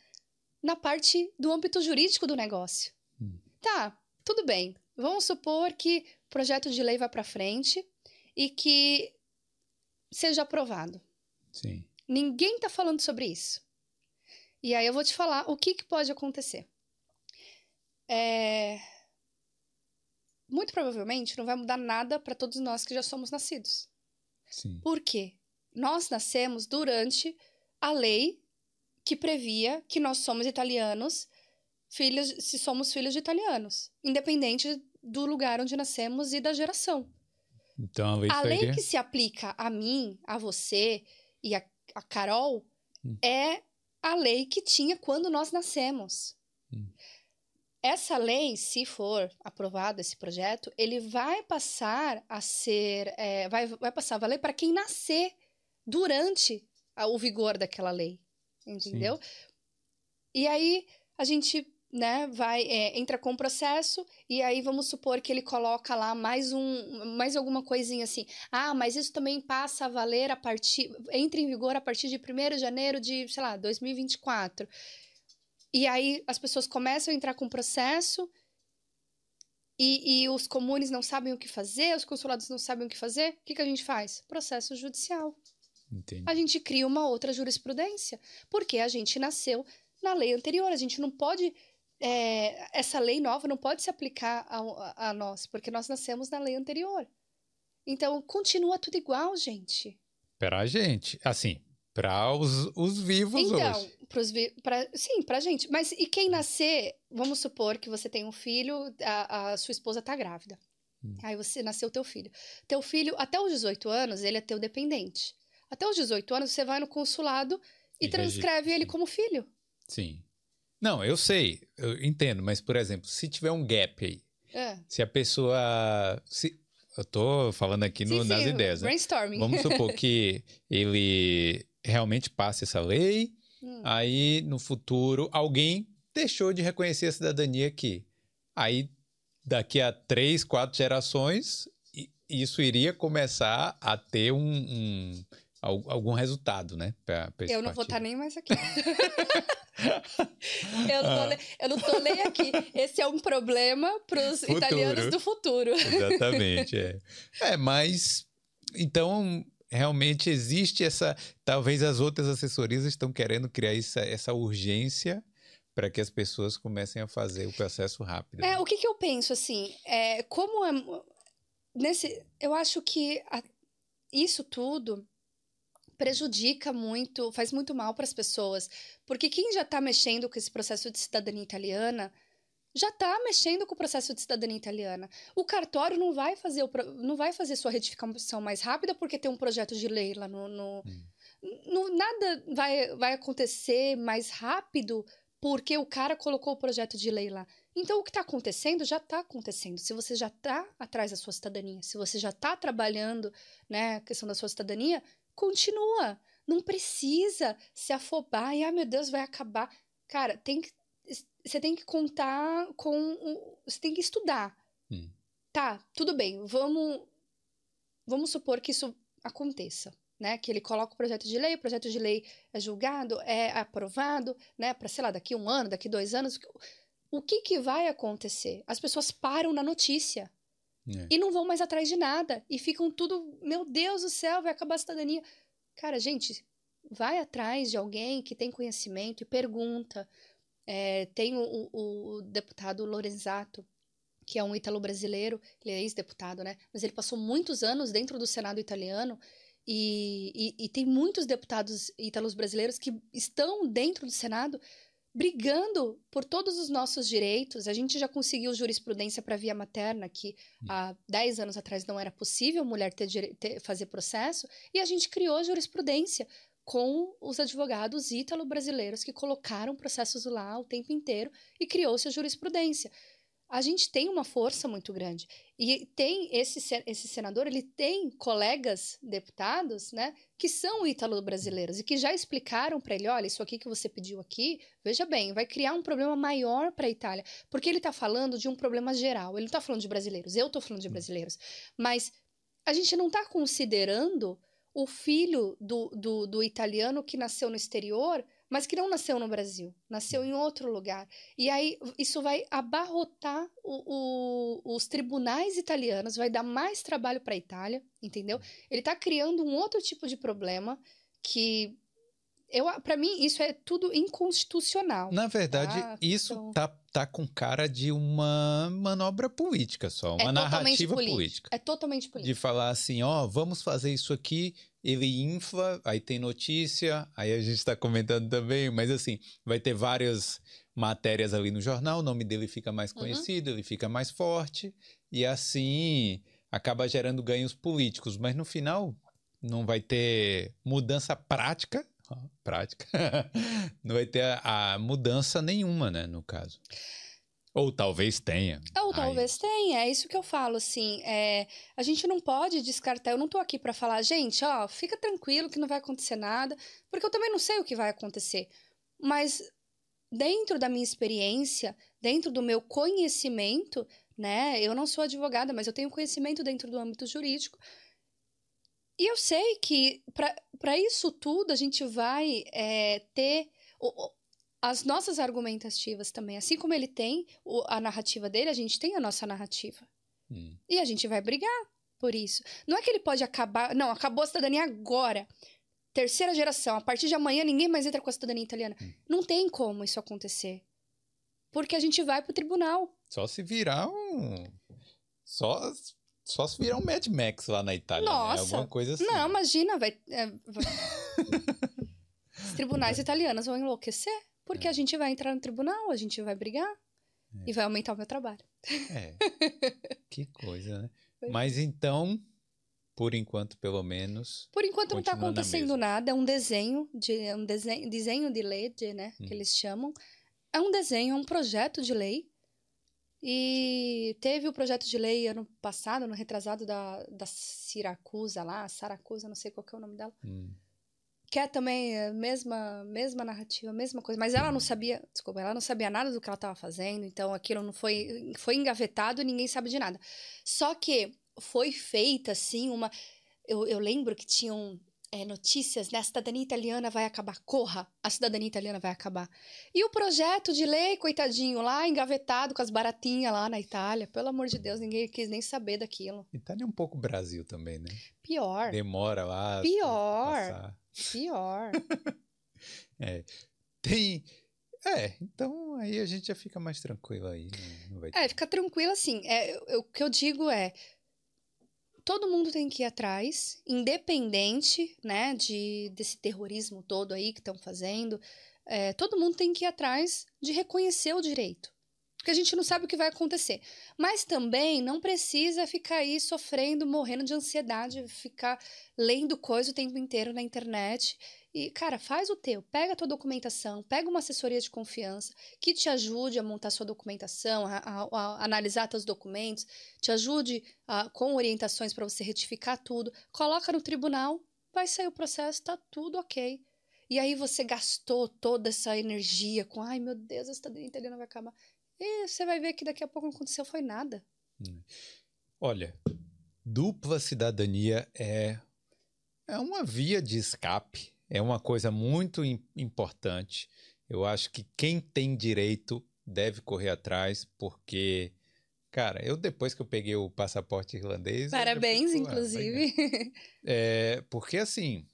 Speaker 2: na parte do âmbito jurídico do negócio. Hum. Tá, tudo bem. Vamos supor que o projeto de lei vá para frente e que seja aprovado.
Speaker 1: Sim.
Speaker 2: Ninguém está falando sobre isso. E aí eu vou te falar o que, que pode acontecer. É... Muito provavelmente não vai mudar nada para todos nós que já somos nascidos.
Speaker 1: Sim.
Speaker 2: Por quê? Nós nascemos durante a lei que previa que nós somos italianos, filhos, se somos filhos de italianos, independente do lugar onde nascemos e da geração.
Speaker 1: Então a lei,
Speaker 2: que se aplica a mim, a você e a, a Carol
Speaker 1: Hum.
Speaker 2: é a lei que tinha quando nós nascemos.
Speaker 1: Hum.
Speaker 2: Essa lei, se for aprovado esse projeto, ele vai passar a ser, é, vai, vai passar a valer para quem nascer durante a- o vigor daquela lei, entendeu? E aí a gente, né, vai é, entra com o processo e aí vamos supor que ele coloca lá mais um, mais alguma coisinha assim. Ah, mas isso também passa a valer a partir, entra em vigor a partir de 1 de janeiro de, sei lá, 2024. E aí as pessoas começam a entrar com o processo e, e os comunes não sabem o que fazer, os consulados não sabem o que fazer. O que, que a gente faz? Processo judicial.
Speaker 1: Entendi.
Speaker 2: A gente cria uma outra jurisprudência, porque a gente nasceu na lei anterior. A gente não pode. é, essa lei nova não pode se aplicar a, a- a nós, porque nós nascemos na lei anterior. Então, continua tudo igual, gente.
Speaker 1: Pra gente. Assim, pra os, os vivos
Speaker 2: Então,
Speaker 1: hoje.
Speaker 2: pros vi- pra, sim, pra gente. Mas e quem nascer, vamos supor que você tem um filho, a, a sua esposa tá grávida.
Speaker 1: Hum.
Speaker 2: Aí você nasceu teu filho. Teu filho, até os 18 anos, ele é teu dependente. Até os 18 anos, você vai no consulado e,
Speaker 1: E
Speaker 2: transcreve ele como filho.
Speaker 1: Sim. Não, eu sei, eu entendo, mas, por exemplo, se tiver um gap aí,
Speaker 2: É.
Speaker 1: se a pessoa. Se, eu tô falando aqui no-
Speaker 2: Sim,
Speaker 1: nas
Speaker 2: sim,
Speaker 1: ideias, né?
Speaker 2: Brainstorming.
Speaker 1: Vamos supor que ele realmente passe essa lei,
Speaker 2: Hum.
Speaker 1: aí no futuro alguém deixou de reconhecer a cidadania aqui. Aí daqui a três, quatro gerações, isso iria começar a ter um, um- al- algum resultado, né? pra- pra
Speaker 2: Eu não vou estar
Speaker 1: partido.
Speaker 2: nem mais aqui. eu, não
Speaker 1: Ah.
Speaker 2: eu não tô nem aqui. Esse é um problema para os italianos do futuro.
Speaker 1: Exatamente, é. É, mas então realmente existe essa. Talvez as outras assessorias estão querendo criar essa, essa urgência para que as pessoas comecem a fazer o processo rápido.
Speaker 2: É,
Speaker 1: né?
Speaker 2: o que, que eu penso, assim, é, como é, nesse, eu acho que a- isso tudo prejudica muito, faz muito mal para as pessoas, porque quem já está mexendo com esse processo de cidadania italiana já está mexendo com o processo de cidadania italiana. O cartório não vai fazer o não vai fazer sua retificação mais rápida porque tem um projeto de lei lá no, no-
Speaker 1: Hum.
Speaker 2: no- nada vai, vai acontecer mais rápido porque o cara colocou o projeto de lei lá. Então, o que está acontecendo já está acontecendo. Se você já está atrás da sua cidadania, se você já está trabalhando né, a questão da sua cidadania, continua. Não precisa se afobar e, ah, meu Deus, vai acabar. Cara, tem que, você tem que contar com. o- Você tem que estudar.
Speaker 1: Hum.
Speaker 2: Tá, tudo bem, vamos. Vamos supor que isso aconteça. Né, que ele coloca o projeto de lei, o projeto de lei é julgado, é aprovado, né, para sei lá, daqui um ano, daqui dois anos, o que que vai acontecer? As pessoas param na notícia
Speaker 1: É.
Speaker 2: e não vão mais atrás de nada e ficam tudo, meu Deus do céu, vai acabar a cidadania. Cara, gente, vai atrás de alguém que tem conhecimento e pergunta. É, tem o, o- deputado Lorenzato, que é um ítalo-brasileiro, ele é ex-deputado, né? Mas ele passou muitos anos dentro do Senado italiano e, e- e tem muitos deputados ítalos brasileiros que estão dentro do Senado brigando por todos os nossos direitos. A gente já conseguiu jurisprudência para via materna, que há 10 anos atrás não era possível mulher ter, ter- fazer processo, e a gente criou jurisprudência com os advogados ítalo-brasileiros que colocaram processos lá o tempo inteiro e criou-se a jurisprudência. A gente tem uma força muito grande. E tem esse, se- esse senador, ele tem colegas deputados, né, que são ítalo-brasileiros e que já explicaram para ele, olha, isso aqui que você pediu aqui, veja bem, vai criar um problema maior para a Itália, porque ele está falando de um problema geral. Ele não está falando de brasileiros, eu estou falando de brasileiros, mas a gente não está considerando o filho do, do, do italiano que nasceu no exterior, mas que não nasceu no Brasil, nasceu em outro lugar. E aí isso vai abarrotar o- o- os tribunais italianos, vai dar mais trabalho para a Itália, entendeu? Ele está criando um outro tipo de problema que eu, para mim, isso é tudo inconstitucional.
Speaker 1: Na verdade,
Speaker 2: tá?
Speaker 1: isso
Speaker 2: Então-
Speaker 1: tá, tá com cara de uma manobra política só, uma
Speaker 2: é
Speaker 1: narrativa
Speaker 2: político.
Speaker 1: política.
Speaker 2: É totalmente político.
Speaker 1: De falar assim, ó, vamos fazer isso aqui, ele infla, aí tem notícia, aí a gente tá comentando também, mas assim, vai ter várias matérias ali no jornal, o nome dele fica mais
Speaker 2: Uhum.
Speaker 1: conhecido, ele fica mais forte, e assim acaba gerando ganhos políticos, mas no final não vai ter mudança prática, prática, não vai ter a, a mudança nenhuma, né, no caso. Ou talvez tenha.
Speaker 2: Ou
Speaker 1: Aí-
Speaker 2: talvez tenha, é isso que eu falo, assim, é, a gente não pode descartar, eu não tô aqui pra falar, gente, ó, fica tranquilo que não vai acontecer nada, porque eu também não sei o que vai acontecer, mas dentro da minha experiência, dentro do meu conhecimento, né, eu não sou advogada, mas eu tenho conhecimento dentro do âmbito jurídico, e eu sei que para isso tudo a gente vai é, ter o- as nossas argumentativas também. Assim como ele tem o- a narrativa dele, a gente tem a nossa narrativa.
Speaker 1: Hum.
Speaker 2: E a gente vai brigar por isso. Não é que ele pode acabar. Não, acabou a cidadania agora. Terceira geração. A partir de amanhã ninguém mais entra com a cidadania italiana.
Speaker 1: Hum.
Speaker 2: Não tem como isso acontecer. Porque a gente vai pro tribunal.
Speaker 1: Só se virar um. Só, só se virar um Mad Max lá na Itália. né?
Speaker 2: Nossa.
Speaker 1: Alguma coisa assim.
Speaker 2: Não, imagina, vai. é, Os tribunais italianos vão enlouquecer. Porque
Speaker 1: É.
Speaker 2: a gente vai entrar no tribunal, a gente vai brigar. E vai aumentar o meu trabalho.
Speaker 1: É. que coisa, né?
Speaker 2: Pois é.
Speaker 1: Mas então, por enquanto, pelo menos.
Speaker 2: Por enquanto não está acontecendo nada, é um desenho de é um desenho, desenho de lei, né,
Speaker 1: Hum.
Speaker 2: que eles chamam. É um desenho, é um projeto de lei. E teve o projeto de lei ano passado, no retrasado da, da Siracusa lá, Saracusa, não sei qual que é o nome dela.
Speaker 1: hum,
Speaker 2: Que é também a mesma, mesma narrativa, mesma coisa. Mas ela não sabia, desculpa, ela não sabia nada do que ela estava fazendo, então aquilo não foi, foi engavetado e ninguém sabe de nada. Só que foi feita, assim, uma. Eu, eu lembro que tinham é, notícias, né? A cidadania italiana vai acabar. Corra, a cidadania italiana vai acabar. E o projeto de lei, coitadinho, lá engavetado com as baratinhas lá na Itália. Pelo amor de Deus, ninguém quis nem saber daquilo.
Speaker 1: Itália é um pouco Brasil também, né?
Speaker 2: Pior,
Speaker 1: Demora lá.
Speaker 2: Pior. pior.
Speaker 1: Tem. É, então aí a gente já fica mais tranquilo aí. né? Não vai
Speaker 2: É, fica tranquilo assim. É, eu- o que eu digo é. Todo mundo tem que ir atrás, independente, né, de, desse terrorismo todo aí que estão fazendo. É, todo mundo tem que ir atrás de reconhecer o direito. Porque a gente não sabe o que vai acontecer. Mas também não precisa ficar aí sofrendo, morrendo de ansiedade, ficar lendo coisa o tempo inteiro na internet. E, cara, faz o teu. Pega a tua documentação, pega uma assessoria de confiança que te ajude a montar sua documentação, a, a- a analisar teus documentos, te ajude a- com orientações para você retificar tudo. Coloca no tribunal, vai sair o processo, tá tudo ok. E aí você gastou toda essa energia com, ai meu Deus, a cidadania italiana vai acabar. E você vai ver que daqui a pouco não aconteceu foi nada.
Speaker 1: Olha, dupla cidadania é, é uma via de escape, é uma coisa muito im- importante. Eu acho que quem tem direito deve correr atrás, porque, cara, eu depois que eu peguei o passaporte irlandês.
Speaker 2: Parabéns, inclusive.
Speaker 1: É, porque assim.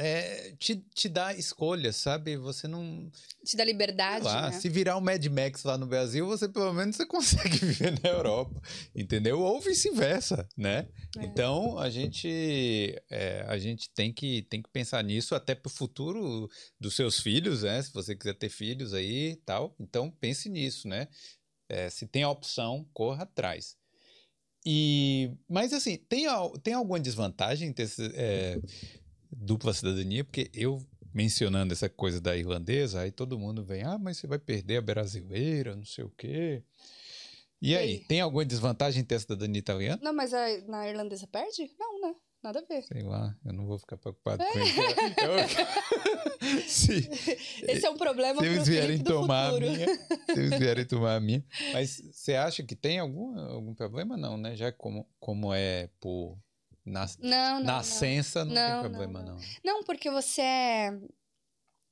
Speaker 1: É, te, te dá escolha, sabe? Você não.
Speaker 2: Te dá liberdade,
Speaker 1: lá,
Speaker 2: né?
Speaker 1: se virar um Mad Max lá no Brasil, você pelo menos você consegue viver na Europa, entendeu? Ou vice-versa, né?
Speaker 2: É.
Speaker 1: Então a gente é, a gente tem que tem que pensar nisso até pro futuro dos seus filhos, né? Se você quiser ter filhos aí, e tal, então pense nisso, né? É, se tem a opção, corra atrás. E mas assim tem tem alguma desvantagem ter é, dupla cidadania? Porque eu mencionando essa coisa da irlandesa, aí todo mundo vem, ah, mas você vai perder a brasileira, não sei o quê. E
Speaker 2: E
Speaker 1: aí,
Speaker 2: aí?
Speaker 1: tem alguma desvantagem ter a cidadania italiana?
Speaker 2: Não, mas a, na irlandesa perde? Não, né? Nada a ver.
Speaker 1: Sei lá, eu não vou ficar preocupado com isso. Eu- se,
Speaker 2: Esse é um problema
Speaker 1: se eles vierem tomar a
Speaker 2: futuro.
Speaker 1: minha, se eles vierem tomar a minha. Mas você acha que tem algum, algum problema? Não, né? Já como, como é por nas,
Speaker 2: Não, não,
Speaker 1: nascença, não,
Speaker 2: Não,
Speaker 1: tem
Speaker 2: não,
Speaker 1: problema,
Speaker 2: não.
Speaker 1: não.
Speaker 2: Não, porque você é.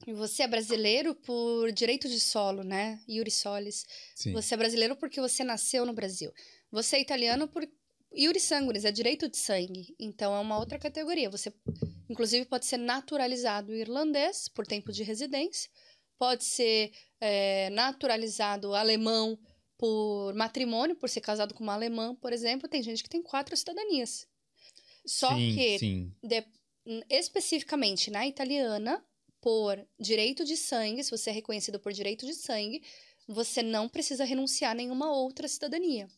Speaker 2: Você é brasileiro por direito de solo, né? Iuri Solis.
Speaker 1: Sim.
Speaker 2: Você é brasileiro porque você nasceu no Brasil. Você é italiano por Iuri Sanguinis, é direito de sangue. Então é uma outra categoria. Você Inclusive, pode ser naturalizado irlandês por tempo de residência, pode ser é, naturalizado alemão por matrimônio, por ser casado com uma alemã, por exemplo. Tem gente que tem quatro cidadanias. Só
Speaker 1: sim,
Speaker 2: que,
Speaker 1: sim.
Speaker 2: de- especificamente na italiana, por direito de sangue, se você é reconhecido por direito de sangue, você não precisa renunciar a nenhuma outra cidadania.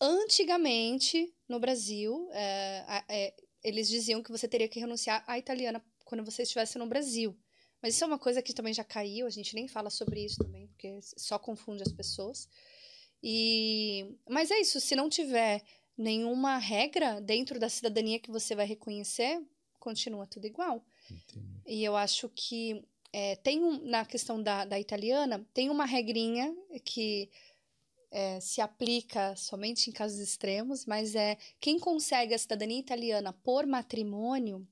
Speaker 2: Antigamente, no Brasil, é, é, eles diziam que você teria que renunciar à italiana quando você estivesse no Brasil. Mas isso é uma coisa que também já caiu, a gente nem fala sobre isso também, porque só confunde as pessoas. E mas é isso, se não tiver nenhuma regra dentro da cidadania que você vai reconhecer, continua tudo igual.
Speaker 1: Entendi.
Speaker 2: E eu acho que é, tem um, na questão da, da italiana, tem uma regrinha que é, se aplica somente em casos extremos, mas é quem consegue a cidadania italiana por matrimônio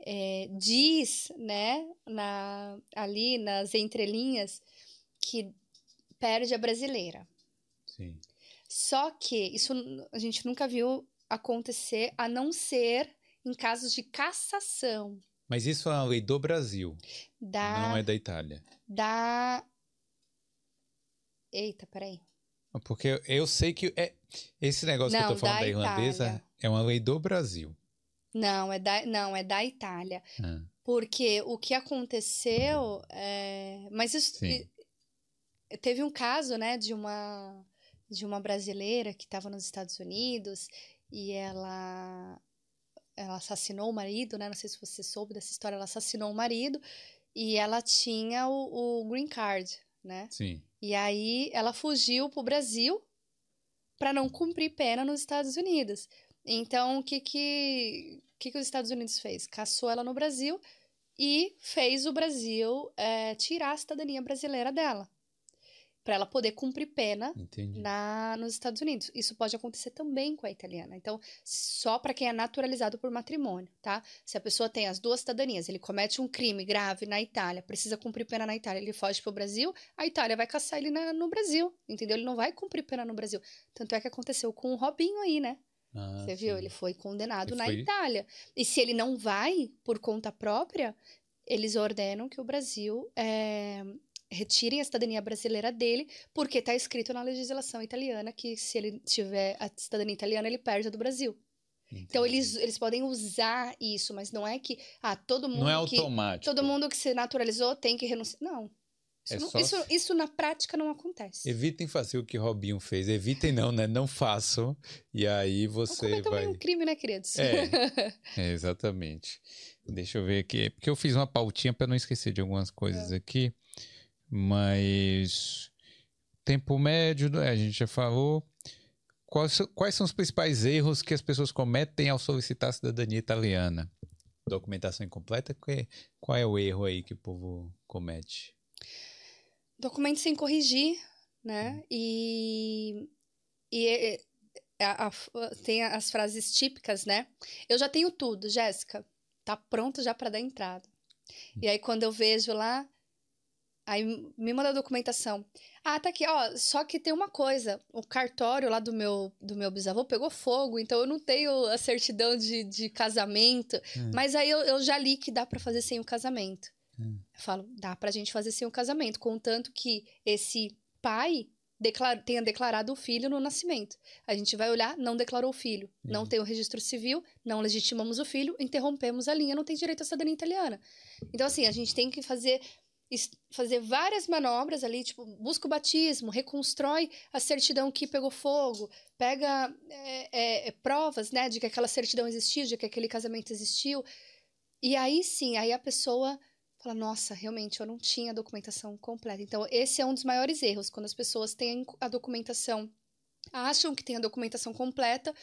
Speaker 2: é, diz, né, na, ali nas entrelinhas, que perde a brasileira.
Speaker 1: Sim.
Speaker 2: Só que isso a gente nunca viu acontecer, a não ser em casos de cassação
Speaker 1: Mas isso é uma lei do Brasil,
Speaker 2: da
Speaker 1: não é da Itália.
Speaker 2: da Eita, peraí.
Speaker 1: Porque eu sei que é, esse negócio que eu
Speaker 2: Não,
Speaker 1: tô falando
Speaker 2: da
Speaker 1: da irlandesa
Speaker 2: Itália.
Speaker 1: é uma lei do Brasil.
Speaker 2: Não, é da não, é da Itália.
Speaker 1: Ah,
Speaker 2: Porque o que aconteceu é... mas isso
Speaker 1: Sim.
Speaker 2: teve um caso, né, de uma de uma brasileira que estava nos Estados Unidos e ela ela assassinou o marido, né? Não sei se você soube dessa história, ela assassinou o marido e ela tinha o, o green card, né?
Speaker 1: sim.
Speaker 2: E aí ela fugiu pro Brasil para não cumprir pena nos Estados Unidos. Então, o que que, o que que os Estados Unidos fez? Caçou ela no Brasil e fez o Brasil é, tirar a cidadania brasileira dela. Para ela poder cumprir pena
Speaker 1: Entendi.
Speaker 2: na, nos Estados Unidos. Isso pode acontecer também com a italiana. Então, só para quem é naturalizado por matrimônio, tá? Se a pessoa tem as duas cidadanias, ele comete um crime grave na Itália, precisa cumprir pena na Itália, ele foge pro Brasil, a Itália vai caçar ele na- no Brasil, entendeu? Ele não vai cumprir pena no Brasil. Tanto é que aconteceu com o Robinho aí, né?
Speaker 1: Ah,
Speaker 2: Você viu? Ele foi condenado
Speaker 1: Ele
Speaker 2: na
Speaker 1: foi-
Speaker 2: Itália. E se ele não vai por conta própria, eles ordenam que o Brasil é, retirem a cidadania brasileira dele, porque está escrito na legislação italiana que se ele tiver a cidadania italiana, ele perde a do Brasil. Então
Speaker 1: Entendi.
Speaker 2: eles, eles podem usar isso, mas não é que ah, todo mundo
Speaker 1: Não é
Speaker 2: que
Speaker 1: automático.
Speaker 2: todo mundo que se naturalizou tem que renunciar. Não. Isso,
Speaker 1: É
Speaker 2: não-
Speaker 1: só
Speaker 2: isso, isso na prática não acontece.
Speaker 1: Evitem fazer o que Robinho fez. Evitem não, né? Não façam. E aí você vai...
Speaker 2: nenhum crime, né, queridos?
Speaker 1: É. É, exatamente. Deixa eu ver aqui. Porque eu fiz uma pautinha para não esquecer de algumas coisas aqui. Mas. Tempo médio, né, a gente já falou. Quais, são- quais são os principais erros que as pessoas cometem ao solicitar a cidadania italiana? Documentação incompleta? Qual é, o erro aí que o povo comete?
Speaker 2: documento sem corrigir, né? E, e é- a- a- tem as frases típicas, né? Eu já tenho tudo, Jéssica. Tá pronto já para dar entrada. E aí quando eu vejo lá, aí me manda a documentação. Ah, tá aqui, ó. Só que tem uma coisa, o cartório lá do meu do meu bisavô pegou fogo, então eu não tenho a certidão de, de casamento.
Speaker 1: Hum.
Speaker 2: Mas aí eu, eu já li que dá para fazer sem o casamento.
Speaker 1: Hum.
Speaker 2: Eu falo, dá pra gente fazer sem o casamento, contanto que esse pai declar- tenha declarado o filho no nascimento. A gente vai olhar, não declarou o filho, não
Speaker 1: Uhum.
Speaker 2: tem o registro civil, não legitimamos o filho, interrompemos a linha, não tem direito à cidadania italiana. Então, assim, a gente tem que fazer fazer várias manobras ali, tipo, busca o batismo, reconstrói a certidão que pegou fogo, pega é, é, provas, né, de que aquela certidão existiu, de que aquele casamento existiu. E aí sim, aí a pessoa fala, nossa, realmente eu não tinha a documentação completa. Então, esse é um dos maiores erros, quando as pessoas têm a documentação, acham que tem a documentação completa,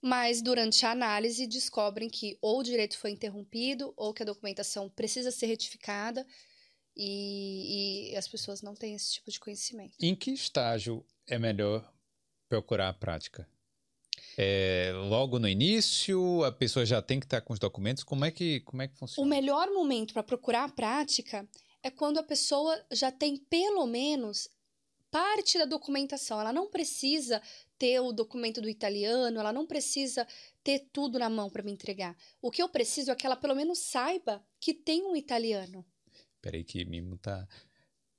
Speaker 2: mas durante a análise descobrem que ou o direito foi interrompido, ou que a documentação precisa ser retificada, e, e as pessoas não têm esse tipo de conhecimento.
Speaker 1: Em que estágio é melhor procurar a prática? É, logo no início, a pessoa já tem que estar com os documentos? Como é que, como é que
Speaker 2: O
Speaker 1: funciona?
Speaker 2: melhor momento para procurar a prática é quando a pessoa já tem pelo menos parte da documentação. Ela não precisa ter o documento do italiano, ela não precisa ter tudo na mão para me entregar. O que eu preciso é que ela pelo menos saiba que tem um italiano.
Speaker 1: Peraí que Mimo tá...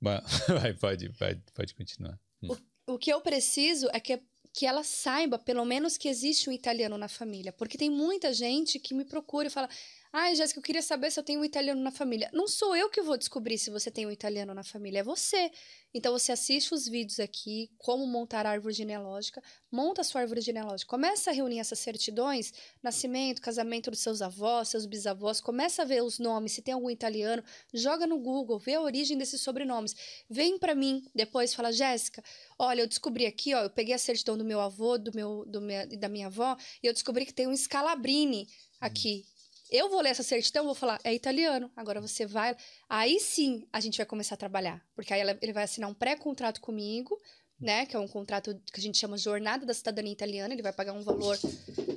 Speaker 1: Vai, pode, pode, pode continuar.
Speaker 2: Hum. O, o que eu preciso é que que ela saiba, pelo menos, que existe um italiano na família. Porque tem muita gente que me procura e fala: Ai, Jéssica, eu queria saber se eu tenho um italiano na família. Não sou eu que vou descobrir se você tem um italiano na família, é você. Então você assiste os vídeos aqui, como montar a árvore genealógica, monta a sua árvore genealógica, começa a reunir essas certidões, nascimento, casamento dos seus avós, seus bisavós, começa a ver os nomes, se tem algum italiano, joga no Google, vê a origem desses sobrenomes. Vem para mim depois fala, Jéssica, olha, eu descobri aqui, ó, eu peguei a certidão do meu avô, do meu, do minha, da minha avó, e eu descobri que tem um Scalabrini aqui. Eu vou ler essa certidão, vou falar, é italiano. Agora você vai. Aí sim a gente vai começar a trabalhar. Porque aí ela, ele vai assinar um pré-contrato comigo, né? Que é um contrato que a gente chama Jornada da Cidadania Italiana. Ele vai pagar um valor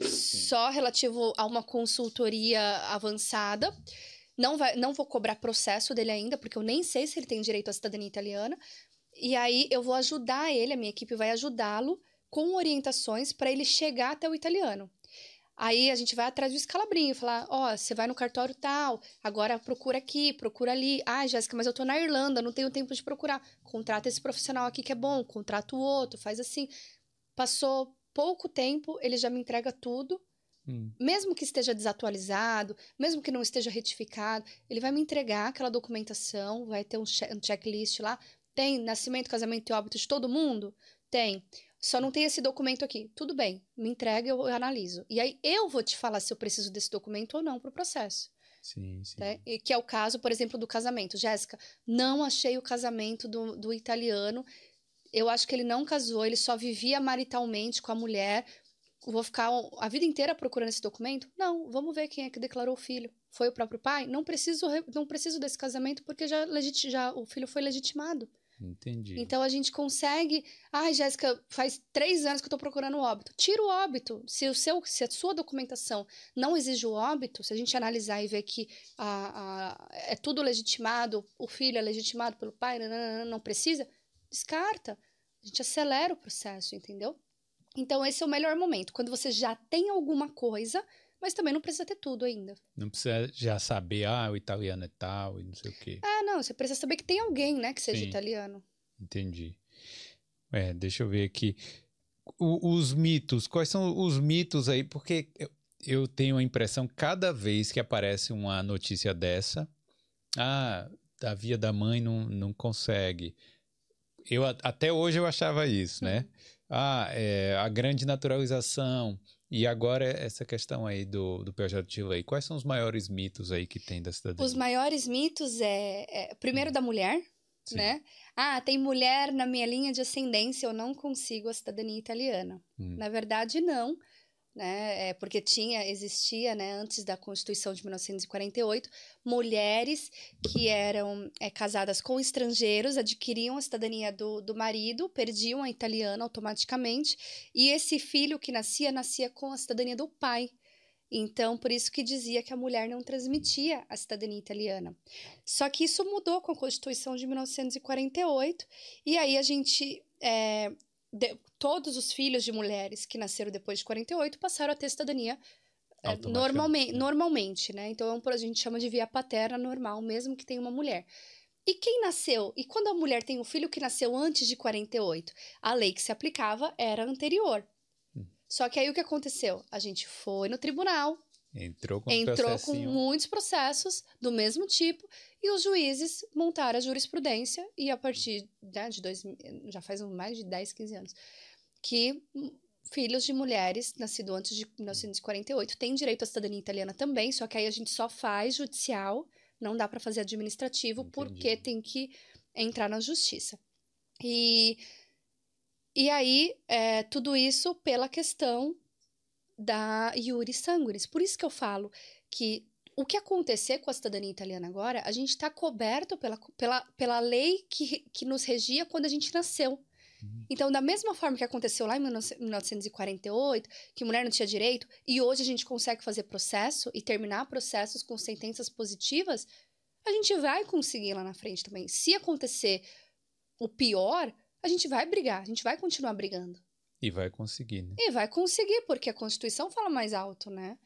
Speaker 2: só relativo a uma consultoria avançada. Não, vai, não vou cobrar processo dele ainda, porque eu nem sei se ele tem direito à cidadania italiana. E aí eu vou ajudar ele, a minha equipe vai ajudá-lo com orientações para ele chegar até o italiano. Aí a gente vai atrás do escalabrinho, falar, ó, oh, você vai no cartório tal, agora procura aqui, procura ali. Ah, Jéssica, mas eu tô na Irlanda, não tenho tempo de procurar. Contrata esse profissional aqui que é bom, contrata o outro, faz assim. Passou pouco tempo, ele já me entrega tudo. Hum. Mesmo que esteja desatualizado, mesmo que não esteja retificado, ele vai me entregar aquela documentação, vai ter um, che um checklist lá. Tem nascimento, casamento e óbito de todo mundo? Tem. Só não tem esse documento aqui. Tudo bem, me entrega, eu, eu analiso. E aí eu vou te falar se eu preciso desse documento ou não para o processo.
Speaker 1: Sim, sim.
Speaker 2: Né? E que é o caso, por exemplo, do casamento. Jéssica, não achei o casamento do, do italiano. Eu acho que ele não casou, ele só vivia maritalmente com a mulher. Vou ficar a vida inteira procurando esse documento? Não, vamos ver quem é que declarou o filho. Foi o próprio pai? Não preciso, não preciso desse casamento porque já, já o filho foi legitimado.
Speaker 1: Entendi.
Speaker 2: Então a gente consegue. Ai, Jéssica, faz três anos que eu estou procurando o óbito. Tira o óbito. Se, o seu, se a sua documentação não exige o óbito, se a gente analisar e ver que a, a, é tudo legitimado, o filho é legitimado pelo pai, não, não precisa, descarta. A gente acelera o processo, entendeu? Então, esse é o melhor momento. Quando você já tem alguma coisa, mas também não precisa ter tudo ainda.
Speaker 1: Não precisa já saber, ah, o italiano é tal e não sei o quê.
Speaker 2: Ah, não, você precisa saber que tem alguém, né, que seja Sim. italiano.
Speaker 1: Entendi. É, deixa eu ver aqui. O, os mitos, quais são os mitos aí? Porque eu, eu tenho a impressão, cada vez que aparece uma notícia dessa, ah, a via da mãe não, não consegue. Eu, até hoje eu achava isso, né? Uhum. Ah, é, a grande naturalização, e agora essa questão aí do, do projeto de lei, quais são os maiores mitos aí que tem da cidadania?
Speaker 2: Os maiores mitos é, é primeiro hum. da mulher, Sim. né? Ah, tem mulher na minha linha de ascendência, eu não consigo a cidadania italiana. Hum. Na verdade, não né? É, porque tinha, existia, né, antes da Constituição de 1948, mulheres que eram é, casadas com estrangeiros, adquiriam a cidadania do, do marido, perdiam a italiana automaticamente, e esse filho que nascia, nascia com a cidadania do pai. Então, por isso que dizia que a mulher não transmitia a cidadania italiana. Só que isso mudou com a Constituição de 1948, e aí a gente é, de, todos os filhos de mulheres que nasceram depois de 48 passaram a ter cidadania é, normalmente, normalmente, né? Então, é a gente chama de via paterna normal, mesmo que tenha uma mulher. E quem nasceu? E quando a mulher tem um filho que nasceu antes de 48? A lei que se aplicava era anterior. Hum. Só que aí o que aconteceu? A gente foi no tribunal,
Speaker 1: Entrou com,
Speaker 2: Entrou com muitos processos do mesmo tipo e os juízes montaram a jurisprudência e a partir né, de dois, já faz mais de 10, 15 anos, que filhos de mulheres nascidos antes de 1948 têm direito à cidadania italiana também, só que aí a gente só faz judicial, não dá para fazer administrativo Entendi. porque tem que entrar na justiça. E, e aí, é, tudo isso pela questão da Yuri Sanguinis. Por isso que eu falo que o que acontecer com a cidadania italiana agora, a gente está coberto pela, pela, pela lei que, que nos regia quando a gente nasceu. Uhum. Então, da mesma forma que aconteceu lá em 1948, que mulher não tinha direito, e hoje a gente consegue fazer processo e terminar processos com sentenças positivas, a gente vai conseguir lá na frente também. Se acontecer o pior, a gente vai brigar, a gente vai continuar brigando.
Speaker 1: E vai conseguir, né?
Speaker 2: E vai conseguir, porque a Constituição fala mais alto, né?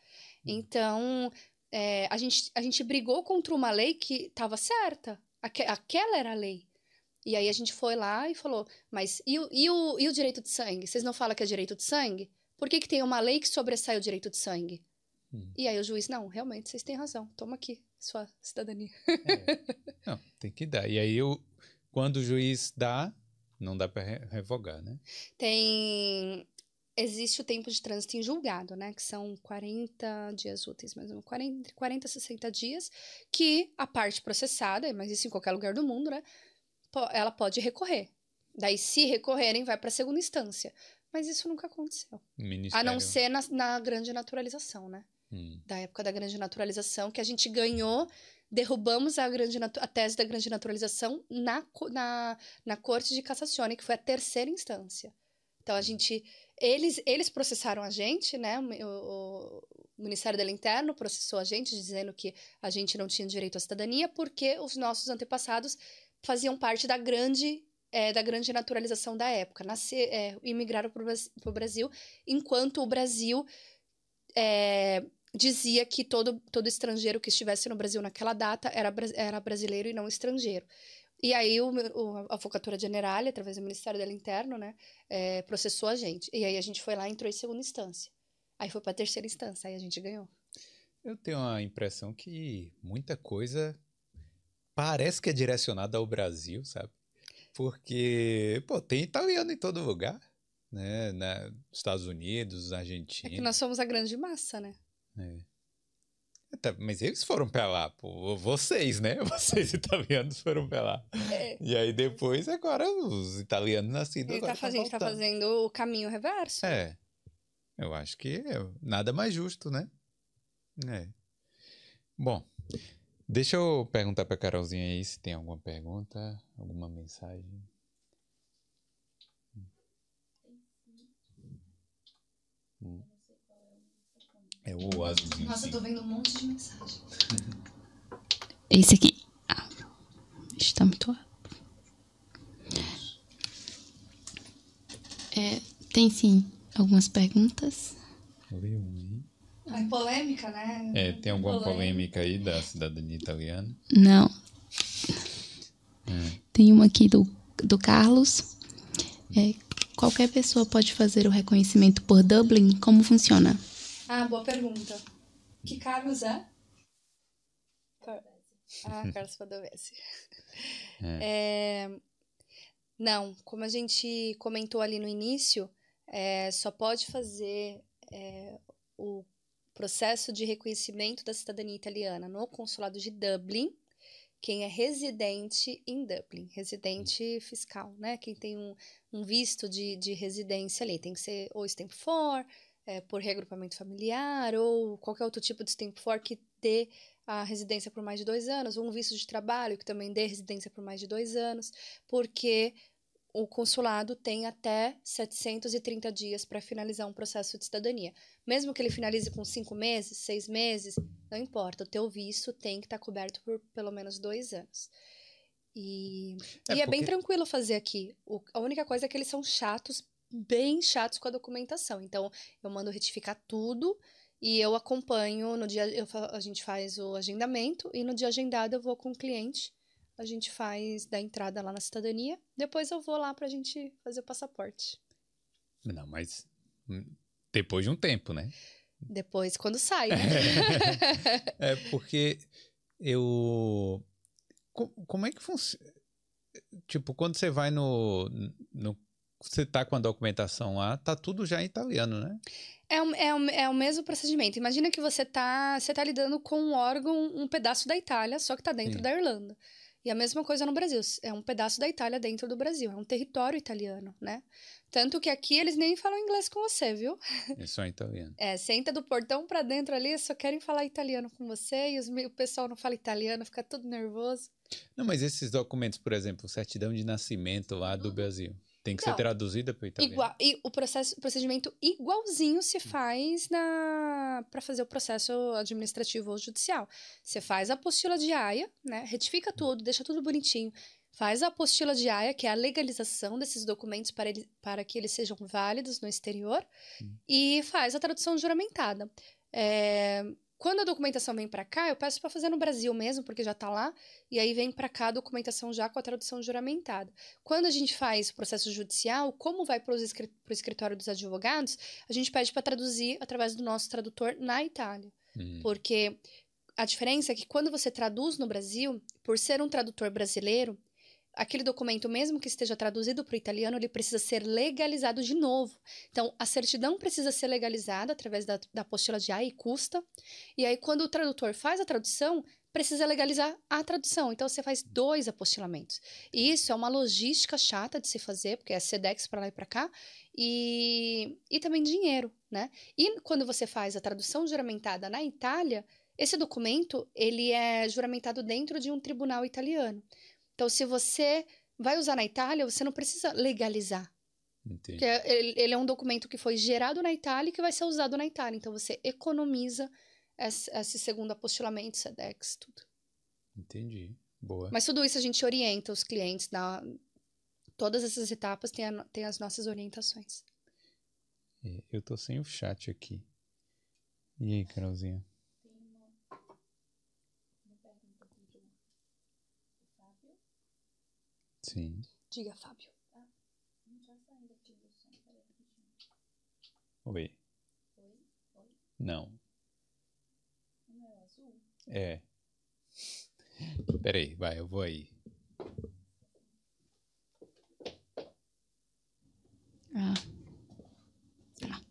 Speaker 2: Então, é, a, gente, a gente brigou contra uma lei que estava certa. Aque, aquela era a lei. E aí a gente foi lá e falou, mas e o, e o, e o direito de sangue? Vocês não falam que é direito de sangue? Por que, que tem uma lei que sobressai o direito de sangue? Hum. E aí o juiz, não, realmente, vocês têm razão. Toma aqui sua cidadania.
Speaker 1: É. Não, tem que dar. E aí, eu, quando o juiz dá, não dá para revogar, né?
Speaker 2: Tem existe o tempo de trânsito em julgado, né? Que são 40 dias úteis, mais ou menos, 40, 40 a 60 dias, que a parte processada, mas isso em qualquer lugar do mundo, né? Ela pode recorrer. Daí, se recorrerem, vai para a segunda instância. Mas isso nunca aconteceu.
Speaker 1: Ministério.
Speaker 2: A não ser na, na grande naturalização, né?
Speaker 1: Hum.
Speaker 2: Da época da grande naturalização, que a gente ganhou derrubamos a, grande a tese da grande naturalização na, na, na Corte de Cassazione, que foi a terceira instância. Então, a gente eles, eles processaram a gente, né? O, o Ministério do Interno processou a gente, dizendo que a gente não tinha direito à cidadania porque os nossos antepassados faziam parte da grande é, da grande naturalização da época, nascer, é, imigraram para o Brasil, enquanto o Brasil é, dizia que todo, todo estrangeiro que estivesse no Brasil naquela data era, era brasileiro e não estrangeiro. E aí o, o, a Focatura General, através do Ministério do Interno, né, é, processou a gente. E aí a gente foi lá e entrou em segunda instância. Aí foi para terceira instância, aí a gente ganhou.
Speaker 1: Eu tenho a impressão que muita coisa parece que é direcionada ao Brasil, sabe? Porque, pô, tem italiano em todo lugar, né? Na, Estados Unidos, Argentina. É
Speaker 2: que nós somos a grande massa, né?
Speaker 1: É. Mas eles foram pra lá, pô. Vocês, né? Vocês italianos foram pra lá. É. E aí depois, agora, os italianos nascidos.
Speaker 2: Ele tá fazendo, tá fazendo o caminho reverso.
Speaker 1: É. Eu acho que é nada mais justo, né? É. Bom, deixa eu perguntar pra Carolzinha aí se tem alguma pergunta, alguma mensagem. Hum. É o azulzinho.
Speaker 2: Nossa, eu tô vendo um monte de mensagem.
Speaker 3: Esse aqui. Ah, está muito alto. É, tem sim algumas perguntas.
Speaker 1: Lê um
Speaker 2: aí. É polêmica, né?
Speaker 1: É, tem alguma polêmica, polêmica aí da cidadania italiana?
Speaker 3: Não. É. Tem uma aqui do, do Carlos. É, qualquer pessoa pode fazer o reconhecimento por Dublin? Como funciona?
Speaker 2: Ah, boa pergunta. Que Carlos é? Ah, Carlos Padovese. É. É... Não, como a gente comentou ali no início, é, só pode fazer é, o processo de reconhecimento da cidadania italiana no consulado de Dublin quem é residente em Dublin, residente fiscal, né? Quem tem um, um visto de, de residência ali. Tem que ser ou Stamp for, é, por reagrupamento familiar ou qualquer outro tipo de stamp for que dê a residência por mais de dois anos, ou um visto de trabalho que também dê residência por mais de dois anos, porque o consulado tem até 730 dias para finalizar um processo de cidadania. Mesmo que ele finalize com cinco meses, seis meses, não importa, o teu visto tem que estar tá coberto por pelo menos dois anos. E é, e é bem tranquilo fazer aqui. O, a única coisa é que eles são chatos bem chatos com a documentação. Então, eu mando retificar tudo e eu acompanho no dia eu, a gente faz o agendamento e no dia agendado eu vou com o cliente. A gente faz da entrada lá na cidadania. Depois eu vou lá pra gente fazer o passaporte.
Speaker 1: Não, mas hum, depois de um tempo, né?
Speaker 2: Depois, quando sai, né?
Speaker 1: é, porque eu. Como é que funciona? Tipo, quando você vai no, no você tá com a documentação lá, tá tudo já em italiano, né?
Speaker 2: É, é, é o mesmo procedimento. Imagina que você tá, você tá lidando com um órgão, um pedaço da Itália, só que tá dentro Sim. da Irlanda. E a mesma coisa no Brasil. É um pedaço da Itália dentro do Brasil. É um território italiano, né? Tanto que aqui eles nem falam inglês com você, viu?
Speaker 1: É só italiano.
Speaker 2: É, entra do portão para dentro ali, só querem falar italiano com você e os, o pessoal não fala italiano, fica tudo nervoso.
Speaker 1: Não, mas esses documentos, por exemplo, certidão de nascimento lá do uhum. Brasil. Tem que não, ser traduzida para o italiano.
Speaker 2: Igual, e o processo, procedimento igualzinho se faz na para fazer o processo administrativo ou judicial. Você faz a apostila de AIA, né? Retifica tudo, deixa tudo bonitinho, faz a apostila de AIA, que é a legalização desses documentos para, ele, para que eles sejam válidos no exterior, hum. e faz a tradução juramentada. É, quando a documentação vem para cá, eu peço para fazer no Brasil mesmo, porque já está lá, e aí vem para cá a documentação já com a tradução juramentada. Quando a gente faz o processo judicial, como vai para o escritório dos advogados, a gente pede para traduzir através do nosso tradutor na Itália. Hum. Porque a diferença é que quando você traduz no Brasil, por ser um tradutor brasileiro, aquele documento, mesmo que esteja traduzido para o italiano, ele precisa ser legalizado de novo. Então, a certidão precisa ser legalizada através da, da apostila de A e custa. E aí, quando o tradutor faz a tradução, precisa legalizar a tradução. Então, você faz dois apostilamentos. E isso é uma logística chata de se fazer, porque é SEDEX para lá e para cá, e, e também dinheiro, né? E quando você faz a tradução juramentada na Itália, esse documento, ele é juramentado dentro de um tribunal italiano. Então, se você vai usar na Itália, você não precisa legalizar. Entendi. Porque ele, é um documento que foi gerado na Itália e que vai ser usado na Itália. Então, você economiza esse, esse segundo apostilamento, SEDEX, tudo.
Speaker 1: Entendi. Boa.
Speaker 2: Mas tudo isso a gente orienta os clientes. Na... Todas essas etapas têm, a, têm as nossas orientações.
Speaker 1: É, eu tô sem o chat aqui. E aí, Carolzinha? Sim.
Speaker 2: Diga, Fábio.
Speaker 1: Oi. Oi? Oi? Não. Não é azul? É. Peraí, vai, eu vou aí. Ah. Tá.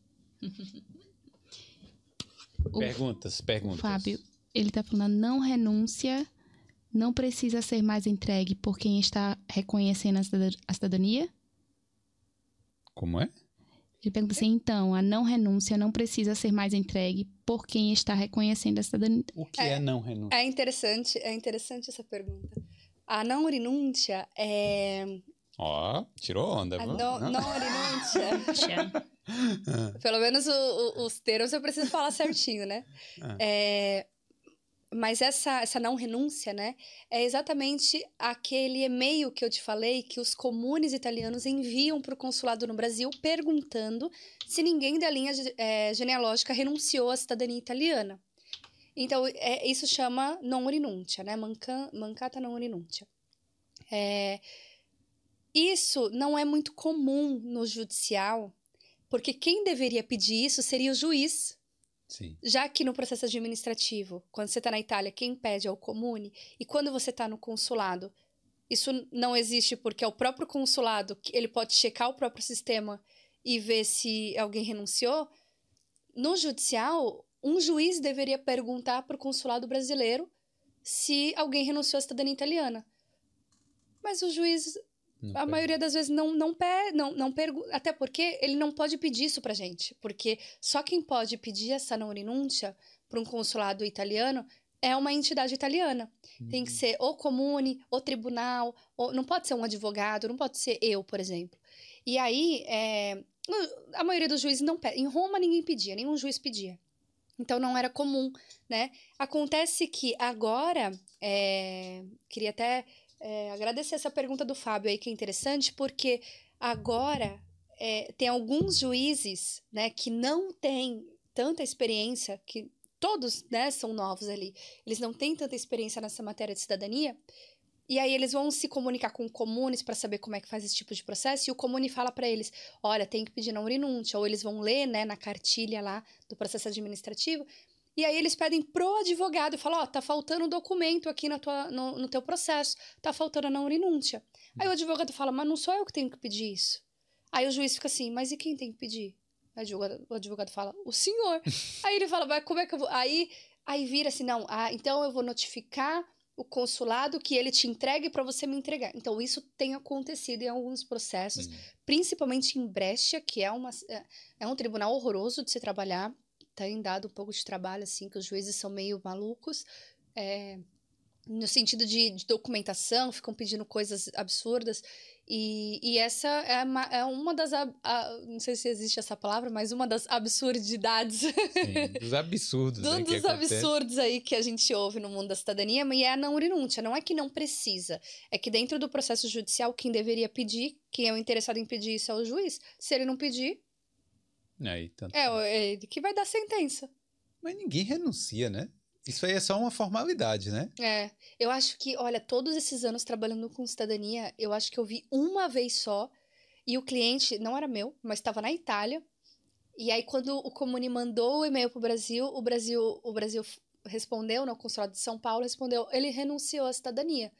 Speaker 1: perguntas, perguntas.
Speaker 3: Fábio, ele tá falando não renúncia não precisa ser mais entregue por quem está reconhecendo a cidadania?
Speaker 1: Como é?
Speaker 3: Ele pergunta assim, então, a não renúncia não precisa ser mais entregue por quem está reconhecendo a cidadania.
Speaker 1: O que é, é não renúncia?
Speaker 2: É interessante, é interessante essa pergunta. A não renúncia é...
Speaker 1: Ó, oh, tirou onda.
Speaker 2: A não, não renúncia... Pelo menos o, o, os termos eu preciso falar certinho, né? Ah. É, mas essa, essa não renúncia, né, é exatamente aquele e-mail que eu te falei que os comunes italianos enviam para o consulado no Brasil perguntando se ninguém da linha é, genealógica renunciou à cidadania italiana. Então, é, isso chama non rinuncia, né? Manca, mancata non rinuncia. É, isso não é muito comum no judicial, porque quem deveria pedir isso seria o juiz
Speaker 1: Sim.
Speaker 2: Já que no processo administrativo, quando você está na Itália, quem pede é o comune, e quando você está no consulado, isso não existe porque é o próprio consulado que ele pode checar o próprio sistema e ver se alguém renunciou. No judicial, um juiz deveria perguntar para o consulado brasileiro se alguém renunciou à cidadania italiana. Mas o juiz não a maioria das vezes não não não, não pergunta, até porque ele não pode pedir isso pra gente, porque só quem pode pedir essa não renúncia para um consulado italiano é uma entidade italiana. Uhum. Tem que uhum. ser ou comune, ou tribunal, ou não pode ser um advogado, não pode ser eu, por exemplo. E aí, é, a maioria dos juízes não pede. Em Roma ninguém pedia, nenhum juiz pedia. Então não era comum, né? Acontece que agora, é, queria até é, agradecer essa pergunta do Fábio aí, que é interessante, porque agora é, tem alguns juízes né, que não têm tanta experiência, que todos né, são novos ali, eles não têm tanta experiência nessa matéria de cidadania, e aí eles vão se comunicar com comunes para saber como é que faz esse tipo de processo, e o comune fala para eles, olha, tem que pedir não renúncia, ou eles vão ler né, na cartilha lá do processo administrativo, e aí eles pedem pro advogado e falam, ó, oh, tá faltando um documento aqui na tua, no, no teu processo, tá faltando a não renúncia. Aí o advogado fala, mas não sou eu que tenho que pedir isso. Aí o juiz fica assim, mas e quem tem que pedir? Aí o advogado, o advogado fala, o senhor. aí ele fala, mas como é que eu vou... Aí, aí vira assim, não, ah, então eu vou notificar o consulado que ele te entregue para você me entregar. Então, isso tem acontecido em alguns processos, uhum. principalmente em Brescia, que é, uma, é, é um tribunal horroroso de se trabalhar tem dado um pouco de trabalho, assim, que os juízes são meio malucos, é, no sentido de, de, documentação, ficam pedindo coisas absurdas. E, e essa é uma, é uma das. ab- a- não sei se existe essa palavra, mas uma das absurdidades.
Speaker 1: Sim, dos absurdos. né,
Speaker 2: Um
Speaker 1: que
Speaker 2: dos absurdos aí que a gente ouve no mundo da cidadania, e é a não renúncia. Não é que não precisa. É que dentro do processo judicial, quem deveria pedir, quem é o interessado em pedir isso é o juiz. Se ele não pedir,
Speaker 1: Aí, tanto
Speaker 2: é o- é ele que vai dar sentença.
Speaker 1: Mas ninguém renuncia, né? Isso aí é só uma formalidade, né?
Speaker 2: É, eu acho que, olha, todos esses anos trabalhando com cidadania, eu acho que eu vi uma vez só, e o cliente não era meu, mas estava na Itália. E aí, quando o Comune mandou o e-mail pro Brasil, o Brasil, o Brasil respondeu, no consulado de São Paulo, respondeu, ele renunciou à cidadania.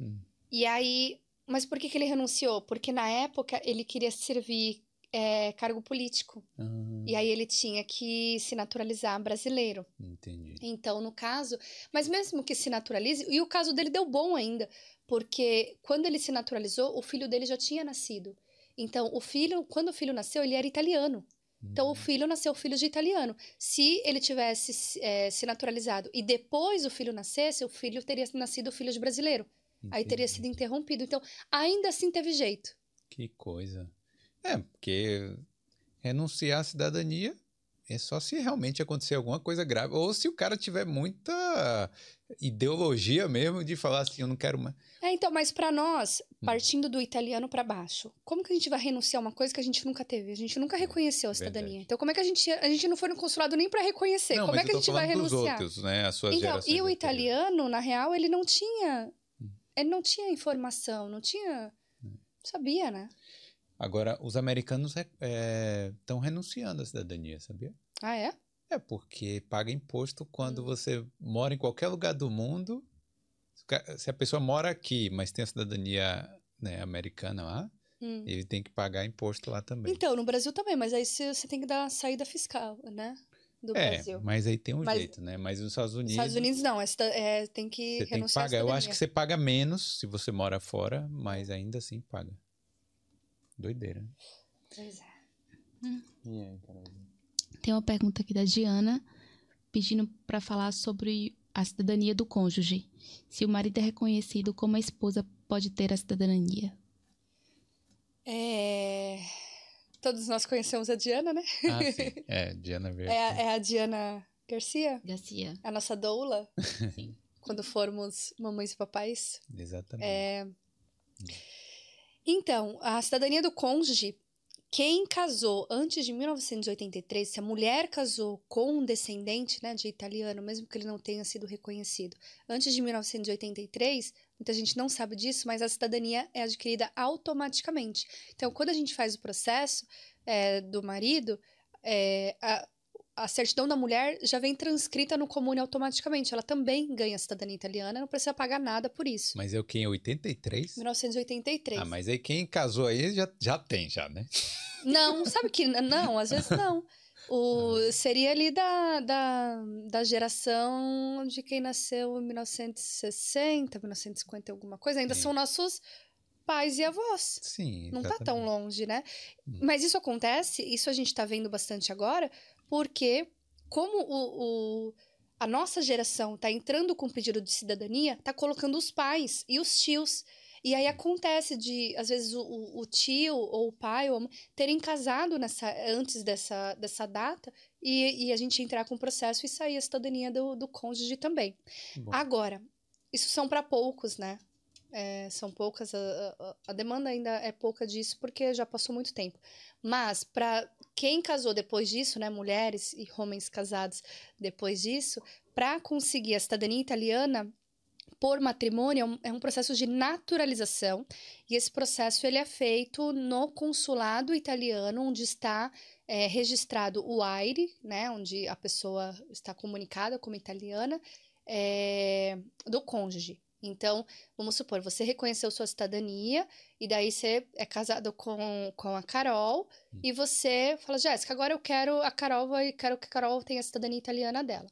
Speaker 1: Hum.
Speaker 2: E aí, mas por que, que ele renunciou? Porque na época ele queria servir é, cargo político.
Speaker 1: Ah,
Speaker 2: E aí ele tinha que se naturalizar brasileiro.
Speaker 1: entendi.
Speaker 2: Então, no caso, mas mesmo que se naturalize, e o caso dele deu bom ainda, porque quando ele se naturalizou, o filho dele já tinha nascido. Então, o filho, quando o filho nasceu, ele era italiano. Então, o
Speaker 1: Uhum.
Speaker 2: filho nasceu filho de italiano. Se ele tivesse eh, se naturalizado e depois o filho nascesse, o filho teria nascido filho de brasileiro. Aí teria
Speaker 1: Entendi.
Speaker 2: sido interrompido. Então, ainda assim teve jeito.
Speaker 1: Que coisa. É, porque renunciar à cidadania é só se realmente acontecer alguma coisa grave. Ou se o cara tiver muita ideologia mesmo de falar assim, eu não quero mais.
Speaker 2: É, então, mas para nós,
Speaker 1: Hum.
Speaker 2: partindo do italiano para baixo, como que a gente vai renunciar a uma coisa que a gente nunca teve? A gente nunca reconheceu a cidadania.
Speaker 1: verdade.
Speaker 2: Então, como é que a gente a gente não foi no consulado nem para reconhecer?
Speaker 1: não,
Speaker 2: como é que a gente vai renunciar?
Speaker 1: outros, né? As suas
Speaker 2: Então, e o italiano, na real, ele não tinha
Speaker 1: Hum.
Speaker 2: ele não tinha informação, não tinha sabia, né?
Speaker 1: Agora, os americanos estão renunciando à cidadania, sabia?
Speaker 2: Ah, é?
Speaker 1: É porque paga imposto quando
Speaker 2: Hum.
Speaker 1: você mora em qualquer lugar do mundo. Se a pessoa mora aqui, mas tem a cidadania né, americana lá,
Speaker 2: Hum.
Speaker 1: ele tem que pagar imposto lá também.
Speaker 2: Então, no Brasil também, mas aí você tem que dar a saída fiscal, né? Do
Speaker 1: é,
Speaker 2: Brasil.
Speaker 1: mas aí tem um
Speaker 2: Mas-
Speaker 1: jeito, né? Mas nos Estados
Speaker 2: Nos
Speaker 1: Unidos,
Speaker 2: Estados Unidos não, é, é, tem que
Speaker 1: você tem que
Speaker 2: renunciar
Speaker 1: pagar. Eu acho que você paga menos se você mora fora, mas ainda assim paga. Doideira.
Speaker 2: Pois é.
Speaker 1: E aí, Carol?
Speaker 3: Tem uma pergunta aqui da Diana pedindo para falar sobre a cidadania do cônjuge. Se o marido é reconhecido, como a esposa pode ter a cidadania?
Speaker 2: É, Todos nós conhecemos a Diana, né?
Speaker 1: Ah, sim. É, Diana Verde.
Speaker 2: É, a- é a Diana Garcia,
Speaker 3: Garcia.
Speaker 2: a nossa doula,
Speaker 3: Sim.
Speaker 2: quando formos mamães e papais.
Speaker 1: Exatamente.
Speaker 2: É. Então, a cidadania do cônjuge, quem casou antes de 1983, se a mulher casou com um descendente né, de italiano, mesmo que ele não tenha sido reconhecido, antes de 1983, muita gente não sabe disso, mas a cidadania é adquirida automaticamente. Então, quando a gente faz o processo é, do marido, é, a, a certidão da mulher já vem transcrita no comune automaticamente. Ela também ganha cidadania italiana, não precisa pagar nada por isso.
Speaker 1: Mas eu quem? 83?
Speaker 2: 1983.
Speaker 1: Ah, mas aí quem casou aí já, já tem, já, né?
Speaker 2: Não, sabe que não, às vezes não. O,
Speaker 1: Ah.
Speaker 2: seria ali da, da, da geração de quem nasceu em 1960, 1950, alguma coisa. Ainda
Speaker 1: Sim.
Speaker 2: são nossos pais e avós.
Speaker 1: Sim.
Speaker 2: Não tá tão
Speaker 1: exatamente.
Speaker 2: longe, né?
Speaker 1: Hum.
Speaker 2: Mas isso acontece, isso a gente tá vendo bastante agora, porque como o, o- a nossa geração tá entrando com pedido de cidadania, tá colocando os pais e os tios. E aí acontece de, às vezes, o- o, tio ou o pai ou a mãe terem casado nessa, antes dessa, dessa data e, e a gente entrar com o processo e sair a cidadania do, do cônjuge também.
Speaker 1: Bom,
Speaker 2: Agora, isso são para poucos, né? É, são poucas, a, a- demanda ainda é pouca disso porque já passou muito tempo. Mas para quem casou depois disso, né, mulheres e homens casados depois disso, para conseguir a cidadania italiana por matrimônio é um, é um processo de naturalização e esse processo ele é feito no consulado italiano onde está é, registrado o AIRE, né, onde a pessoa está comunicada como italiana é, do cônjuge. Então, vamos supor, você reconheceu sua cidadania e daí você é casado com, com a Carol e você fala, Jéssica, agora eu quero a Carol, vai- quero que a Carol tenha a cidadania italiana dela.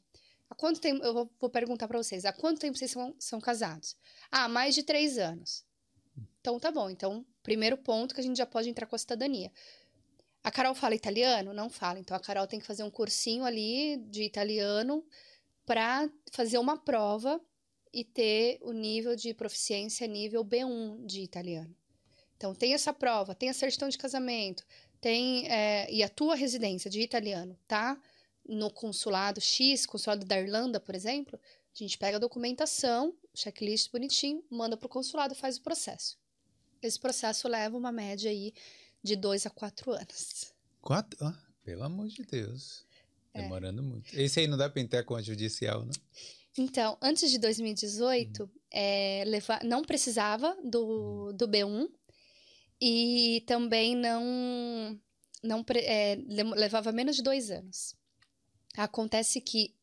Speaker 2: Há quanto tempo, eu vou, vou perguntar para vocês, há quanto tempo vocês são, são casados? Ah, mais de três anos. Então, tá bom. Então, primeiro ponto que a gente já pode entrar com a cidadania. A Carol fala italiano? Não fala. Então, a Carol tem que fazer um cursinho ali de italiano para fazer uma prova e ter o nível de proficiência nível B1 de italiano. Então, tem essa prova, tem a certidão de casamento, tem é, e a tua residência de italiano tá no consulado X, consulado da Irlanda, por exemplo, a gente pega a documentação, checklist bonitinho, manda para o consulado faz o processo. Esse processo leva uma média aí de dois a quatro anos.
Speaker 1: Quatro? Ah, pelo amor de Deus.
Speaker 2: É.
Speaker 1: Demorando muito. Esse aí não dá para entrar com a judicial, não?
Speaker 2: Então, antes de 2018,
Speaker 1: Uhum.
Speaker 2: é, não precisava do, do B1 e também não, não é, levava menos de dois anos. Acontece que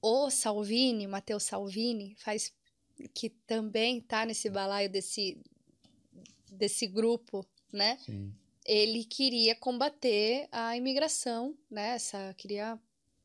Speaker 2: o Salvini, Matteo Salvini, faz que também tá nesse balaio desse, desse grupo, né?
Speaker 1: Sim.
Speaker 2: ele queria combater a imigração, né? Essa, queria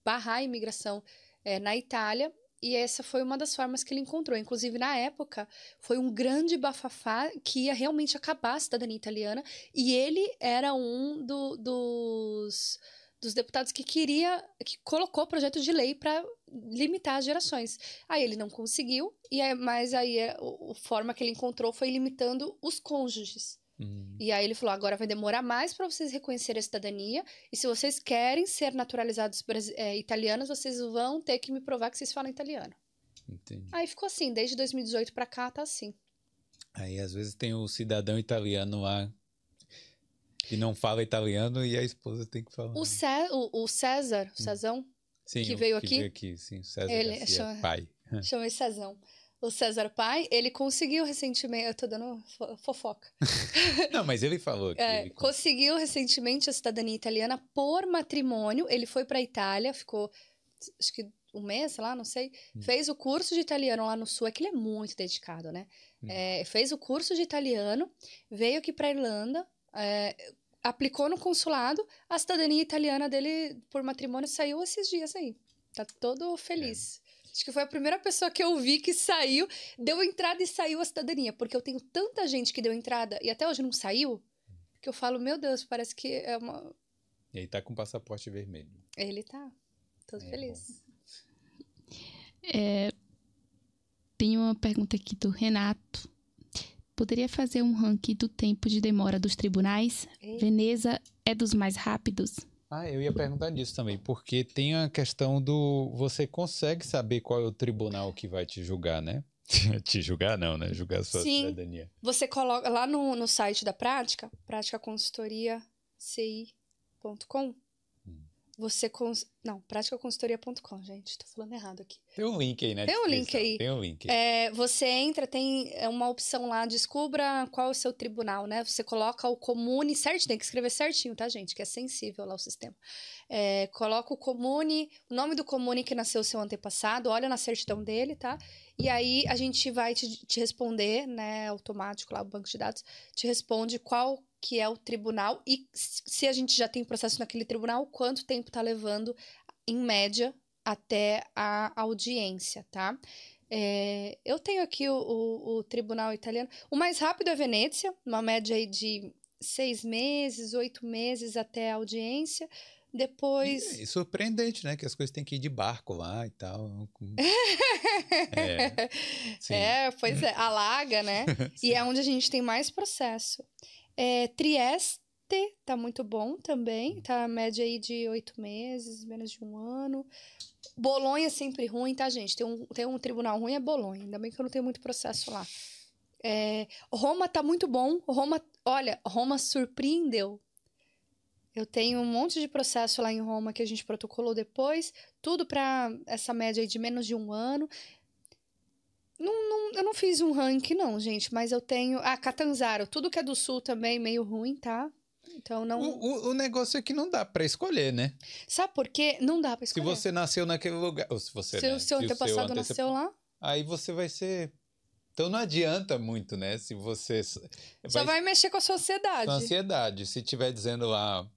Speaker 2: barrar a imigração eh, na Itália. E essa foi uma das formas que ele encontrou. Inclusive, na época, foi um grande bafafá que ia realmente acabar a cidadania italiana. E ele era um do- dos, dos deputados que queria, que colocou projeto de lei para limitar as gerações. Aí ele não conseguiu, e é, mas aí é, o- a forma que ele encontrou foi limitando os cônjuges.
Speaker 1: Hum.
Speaker 2: E aí ele falou: agora vai demorar mais para vocês reconhecerem a cidadania. E se vocês querem ser naturalizados é, italianos, vocês vão ter que me provar que vocês falam italiano.
Speaker 1: Entendi.
Speaker 2: Aí ficou assim, desde 2018 para cá tá assim.
Speaker 1: Aí às vezes tem o cidadão italiano lá que não fala italiano e a esposa tem que falar.
Speaker 2: O, Cé- o, o César, o Cezão,
Speaker 1: Sim,
Speaker 2: que veio
Speaker 1: que
Speaker 2: aqui?
Speaker 1: veio aqui, sim, César
Speaker 2: Ele
Speaker 1: Garcia,
Speaker 2: chama-
Speaker 1: pai.
Speaker 2: chama ele Cezão. O César Pai, ele conseguiu recentemente. Eu tô dando fo- fofoca.
Speaker 1: Não, mas ele falou que
Speaker 2: É,
Speaker 1: ele
Speaker 2: conseguiu recentemente a cidadania italiana por matrimônio. Ele foi para Itália, ficou acho que um mês, sei lá, não sei.
Speaker 1: Hum.
Speaker 2: Fez o curso de italiano lá no sul, é que ele é muito dedicado, né?
Speaker 1: Hum.
Speaker 2: É, fez o curso de italiano, veio aqui para Irlanda, é, aplicou no consulado, a cidadania italiana dele por matrimônio saiu esses dias aí. Tá todo feliz. Acho que foi a primeira pessoa que eu vi que saiu, deu entrada e saiu a cidadania. Porque eu tenho tanta gente que deu entrada e até hoje não saiu, que eu falo, meu Deus, parece que é uma.
Speaker 1: E aí tá com passaporte vermelho.
Speaker 2: Ele tá todo
Speaker 1: É,
Speaker 2: feliz.
Speaker 3: Tem uma pergunta aqui do Renato. Poderia fazer um ranking do tempo de demora dos tribunais?
Speaker 2: Ei.
Speaker 3: Veneza é dos mais rápidos?
Speaker 1: Ah, eu ia perguntar nisso também, porque tem a questão do. Você consegue saber qual é o tribunal que vai te julgar, né? te julgar, não, né? Julgar a sua
Speaker 2: Sim.
Speaker 1: cidadania.
Speaker 2: Você coloca lá no, no site da prática, praticaconsultoriaci.com. Você cons... Não, praticaconsultoria.com, gente. Tô falando errado aqui.
Speaker 1: Tem um link aí, né?
Speaker 2: Tem um link aí.
Speaker 1: Tem um link. aí.
Speaker 2: É, você entra, tem é, uma opção lá, descubra qual é o seu tribunal, né? Você coloca o comune certo, tem que escrever certinho, tá, gente? Que é sensível lá o sistema. É, coloca o comune, o nome do comune que nasceu seu antepassado, olha na certidão dele, tá? E aí a gente vai te, te responder, né? Automático lá, o banco de dados, te responde qual que é o tribunal e se a gente já tem processo naquele tribunal, quanto tempo tá levando, em média, até a audiência, tá? É, eu tenho aqui o, o- o tribunal italiano. O mais rápido é Venezia, uma média aí de seis meses, oito meses até a audiência. Depois.
Speaker 1: E, e surpreendente, né? Que as coisas têm que ir de barco lá e tal. É.
Speaker 2: É, pois é, alaga, né? e é onde a gente tem mais processo. É, Trieste tá muito bom também, tá a média aí de oito meses, menos de um ano. Bolonha é sempre ruim, tá, gente? Tem um, tem um tribunal ruim, é Bolonha. Ainda bem que eu não tenho muito processo lá. É, Roma tá muito bom. Roma, olha, Roma surpreendeu. Eu tenho um monte de processo lá em Roma que a gente protocolou depois, tudo para essa média aí de menos de um ano. Não, não, eu não fiz um ranking, não, gente, mas eu tenho. Ah, Catanzaro, tudo que é do sul também meio ruim, tá? Então não.
Speaker 1: O, o- o negócio é que não dá pra escolher, né?
Speaker 2: Sabe por quê? Não dá pra
Speaker 1: Se
Speaker 2: escolher.
Speaker 1: você nasceu naquele lugar. Ou se você.
Speaker 2: Se
Speaker 1: né,
Speaker 2: o seu
Speaker 1: se
Speaker 2: antepassado
Speaker 1: antecepa-
Speaker 2: nasceu lá,
Speaker 1: Aí você vai ser. Então não adianta muito, né? Se você.
Speaker 2: só vai mexer com a sociedade.
Speaker 1: com ansiedade. Se tiver dizendo lá.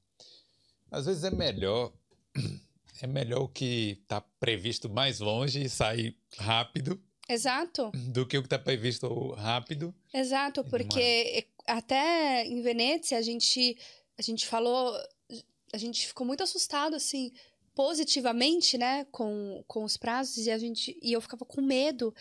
Speaker 1: Às vezes é melhor. É melhor o que tá previsto mais longe e sair rápido
Speaker 2: Exato,
Speaker 1: do que o que tá previsto rápido.
Speaker 2: exato, porque até em Venezia a gente, a gente falou, a gente ficou muito assustado, assim, positivamente, né, com, com os prazos, e a gente, e eu ficava com medo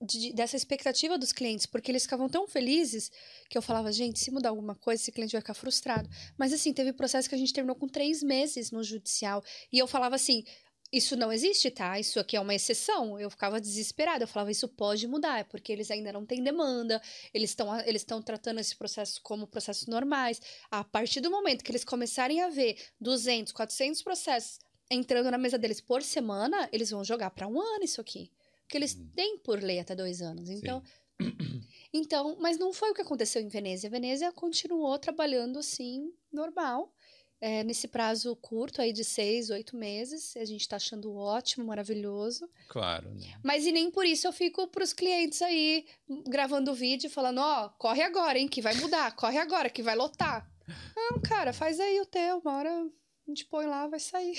Speaker 2: de, dessa expectativa dos clientes, porque eles ficavam tão felizes que eu falava, gente, se mudar alguma coisa, esse cliente vai ficar frustrado. Mas assim, teve processo que a gente terminou com três meses no judicial. E eu falava assim. Isso não existe, tá? Isso aqui é uma exceção. Eu ficava desesperada. Eu falava, isso pode mudar, é porque eles ainda não têm demanda, eles estão eles tratando esse processo como processos normais. A partir do momento que eles começarem a ver 200, 400 processos entrando na mesa deles por semana, eles vão jogar para um ano isso aqui. Porque eles uhum. têm por lei até dois anos. Então, então, mas não foi o que aconteceu em Veneza. A Veneza continuou trabalhando assim, normal. É, nesse prazo curto aí de seis, oito meses. A gente está achando ótimo, maravilhoso.
Speaker 1: Claro. Né?
Speaker 2: Mas e nem por isso eu fico para os clientes aí gravando vídeo falando, ó, oh, corre agora, hein, que vai mudar, corre agora, que vai lotar. Não, cara, faz aí o teu, uma hora a gente põe lá, vai sair.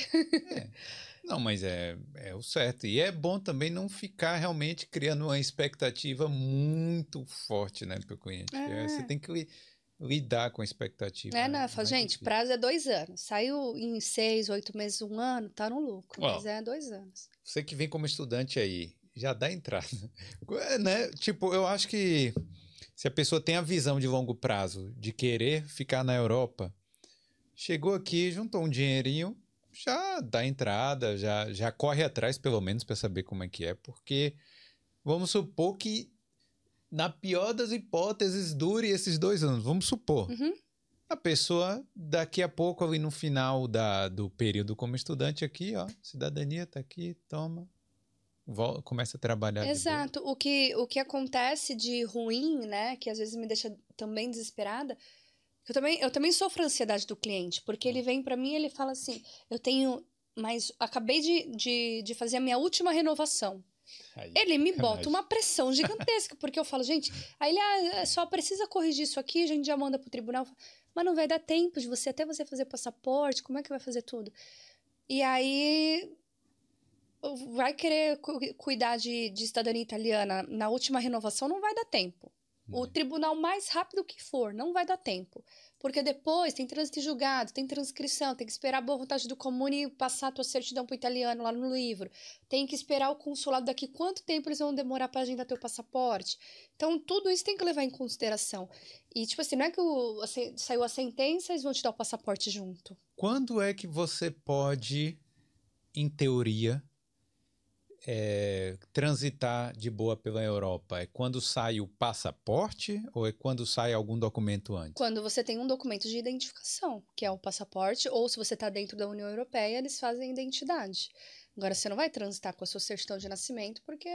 Speaker 1: É. Não, mas é, é o certo. E é bom também não ficar realmente criando uma expectativa muito forte, né, para o cliente. É. Você tem que lidar com a expectativa.
Speaker 2: É, né? Fala, gente, difícil. prazo é dois anos. Saiu em seis, oito meses, um ano, tá no lucro. mas é dois anos.
Speaker 1: Você que vem como estudante aí, já dá entrada. É, né? Tipo, eu acho que se a pessoa tem a visão de longo prazo de querer ficar na Europa, chegou aqui, juntou um dinheirinho, já dá entrada, já, já corre atrás, pelo menos, para saber como é que é, porque vamos supor que, na pior das hipóteses, dure esses dois anos. Vamos supor.
Speaker 2: Uhum.
Speaker 1: A pessoa, daqui a pouco, ali no final da, do período como estudante, aqui, ó, cidadania tá aqui, toma, Volta, começa a trabalhar.
Speaker 2: Exato. o que, o que acontece de ruim, né, que às vezes me deixa também desesperada, eu também, eu também sofro a ansiedade do cliente, porque ele vem para mim e ele fala assim: eu tenho. Mas acabei de, de, de fazer a minha última renovação. Aí, ele me bota uma pressão gigantesca, porque eu falo, gente, aí ele ah, só precisa corrigir isso aqui, a gente já manda pro tribunal. Mas não vai dar tempo de você, até você fazer passaporte, como é que vai fazer tudo? E aí vai querer cuidar de, de cidadania italiana na última renovação, não vai dar tempo. O tribunal mais rápido que for, não vai dar tempo. Porque depois tem trânsito julgado, tem transcrição, tem que esperar a boa vontade do comune passar a tua certidão para o italiano lá no livro. Tem que esperar o consulado daqui quanto tempo eles vão demorar para agendar teu passaporte. Então, tudo isso tem que levar em consideração. E, tipo assim, não é que o, assim, saiu a sentença, eles vão te dar o passaporte junto.
Speaker 1: Quando é que você pode, em teoria, é, transitar de boa pela Europa? É quando sai o passaporte ou é quando sai algum documento antes?
Speaker 2: Quando você tem um documento de identificação, que é o passaporte, ou se você está dentro da União Europeia, eles fazem identidade. Agora, você não vai transitar com a sua certidão de nascimento, porque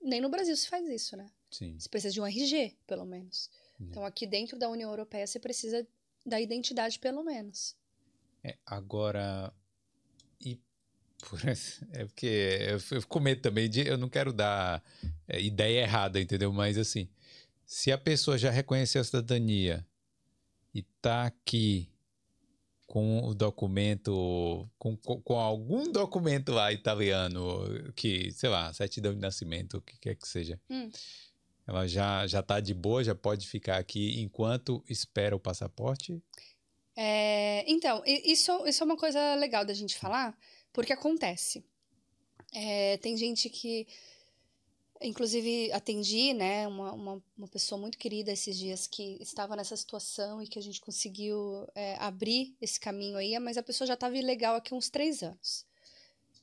Speaker 2: nem no Brasil se faz isso, né?
Speaker 1: Sim.
Speaker 2: Você precisa de um RG, pelo menos. É. Então, aqui dentro da União Europeia, você precisa da identidade, pelo menos.
Speaker 1: É, agora, é porque eu fico com medo também de. Eu não quero dar é, ideia errada, entendeu? Mas assim, se a pessoa já reconheceu a cidadania e tá aqui com o documento, com, com, com, algum documento lá italiano, que, sei lá, certidão de nascimento, o que quer que seja.
Speaker 2: Hum.
Speaker 1: Ela já, já tá de boa, já pode ficar aqui enquanto espera o passaporte?
Speaker 2: É, então, isso, isso é uma coisa legal da gente falar, porque acontece. É, tem gente que. Inclusive, atendi, né, uma, uma, uma, pessoa muito querida esses dias que estava nessa situação e que a gente conseguiu é, abrir esse caminho aí, mas a pessoa já estava ilegal aqui uns três anos.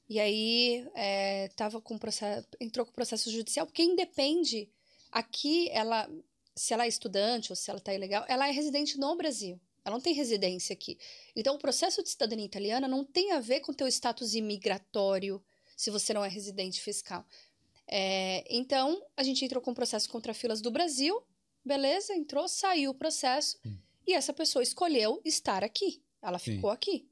Speaker 2: E aí, é, tava com processo, entrou com processo judicial, porque independe, aqui, ela, se ela é estudante ou se ela está ilegal, ela é residente no Brasil. Ela não tem residência aqui. Então, o processo de cidadania italiana não tem a ver com teu status imigratório, se você não é residente fiscal. É, então, a gente entrou com o processo contra filas do Brasil, beleza, entrou, saiu o processo, hum. e essa pessoa escolheu estar aqui. Ela ficou Sim. aqui.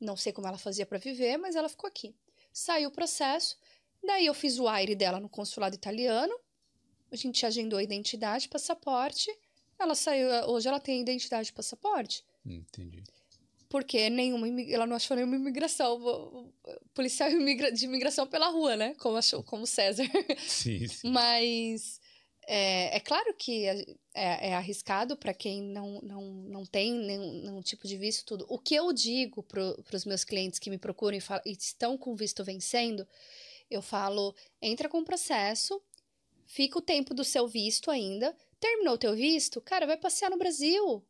Speaker 2: Não sei como ela fazia para viver, mas ela ficou aqui. Saiu o processo, daí eu fiz o aire dela no consulado italiano, a gente agendou a identidade, passaporte, ela saiu, hoje ela tem identidade de passaporte.
Speaker 1: Entendi.
Speaker 2: Porque nenhuma, ela não achou nenhuma imigração, policial de imigração pela rua, né? Como achou, como César.
Speaker 1: Sim, sim.
Speaker 2: Mas é, é, claro que é, é arriscado para quem não, não, não tem nenhum, nenhum, tipo de visto, tudo. O que eu digo para os meus clientes que me procuram e, e estão com visto vencendo, eu falo: entra com o processo, fica o tempo do seu visto ainda. Terminou o teu visto, cara, vai passear no Brasil.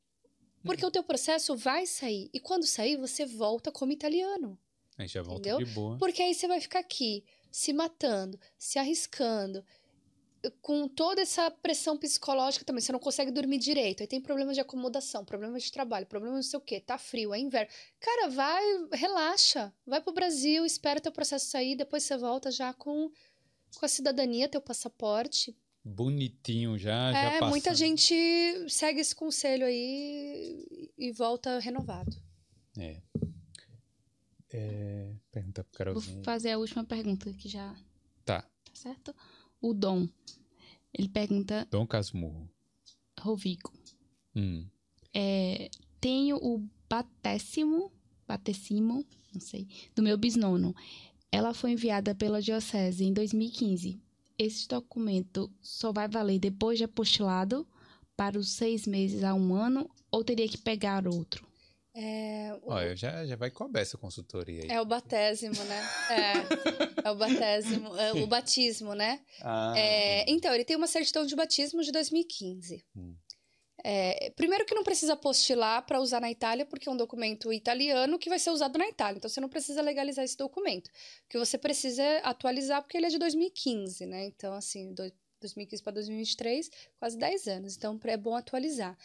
Speaker 2: Porque o teu processo vai sair. E quando sair, você volta como italiano.
Speaker 1: Aí já volta
Speaker 2: Entendeu?
Speaker 1: de boa.
Speaker 2: Porque aí você vai ficar aqui, se matando, se arriscando, com toda essa pressão psicológica também. Você não consegue dormir direito. Aí tem problema de acomodação, problema de trabalho, problema não sei o quê. Tá frio, é inverno. Cara, vai, relaxa. Vai pro Brasil, espera teu processo sair, depois você volta já com, com a cidadania, teu passaporte.
Speaker 1: Bonitinho já, já
Speaker 2: é,
Speaker 1: passando.
Speaker 2: muita gente segue esse conselho aí e volta renovado.
Speaker 1: É. É, Pergunta pro
Speaker 3: Vou
Speaker 1: Carolzinha.
Speaker 3: fazer a última pergunta, que já
Speaker 1: Tá.
Speaker 3: tá certo. O Dom, ele pergunta,
Speaker 1: Dom Casmurro.
Speaker 3: Rovigo,
Speaker 1: Hum.
Speaker 3: é, tenho o batésimo, batésimo, não sei, do meu bisnono. Ela foi enviada pela Diocese em 2015. Esse documento só vai valer depois de apostilado para os seis meses a um ano ou teria que pegar outro?
Speaker 2: É, o-
Speaker 1: Olha, já, já vai começar essa consultoria aí.
Speaker 2: é o batésimo, né? É, é o batésimo, é o batismo, né?
Speaker 1: Ah,
Speaker 2: É, então, ele tem uma certidão de batismo de 2015.
Speaker 1: Hum.
Speaker 2: É, primeiro que não precisa apostilar para usar na Itália, porque é um documento italiano que vai ser usado na Itália. Então, você não precisa legalizar esse documento. O que você precisa é atualizar, porque ele é de 2015, né? Então, assim, do- 2015 para 2023, quase 10 anos. Então, é bom atualizar.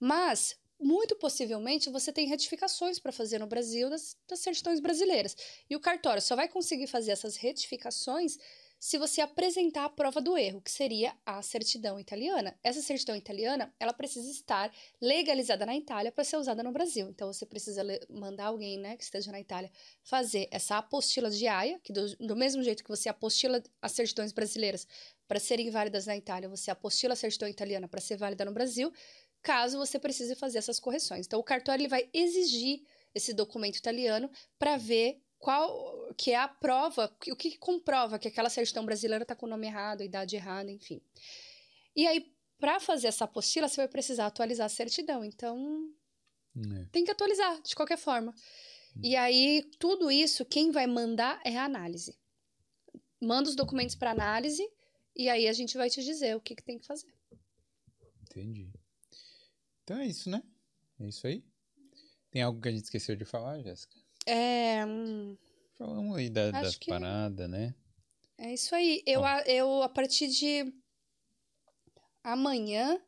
Speaker 2: Mas, muito possivelmente, você tem retificações para fazer no Brasil das, das certidões brasileiras. E o cartório só vai conseguir fazer essas retificações se você apresentar a prova do erro, que seria a certidão italiana. Essa certidão italiana, ela precisa estar legalizada na Itália para ser usada no Brasil. Então você precisa mandar alguém, né, que esteja na Itália, fazer essa apostila de AIA, que do, do mesmo jeito que você apostila as certidões brasileiras para serem válidas na Itália, você apostila a certidão italiana para ser válida no Brasil, caso você precise fazer essas correções. Então o cartório ele vai exigir esse documento italiano para ver qual que é a prova, o que comprova que aquela certidão brasileira está com o nome errado, a idade errada, enfim. E aí, para fazer essa apostila, você vai precisar atualizar a certidão. Então,
Speaker 1: É.
Speaker 2: tem que atualizar, de qualquer forma. E aí, tudo isso, quem vai mandar é a análise. Manda os documentos para análise e aí a gente vai te dizer o que, que tem que fazer.
Speaker 1: Entendi. Então é isso, né? É isso aí. Tem algo que a gente esqueceu de falar, Jéssica?
Speaker 2: É, hum,
Speaker 1: Falamos aí da, das
Speaker 2: que-
Speaker 1: paradas, né?
Speaker 2: é isso aí. Eu, a, eu, a partir de amanhã,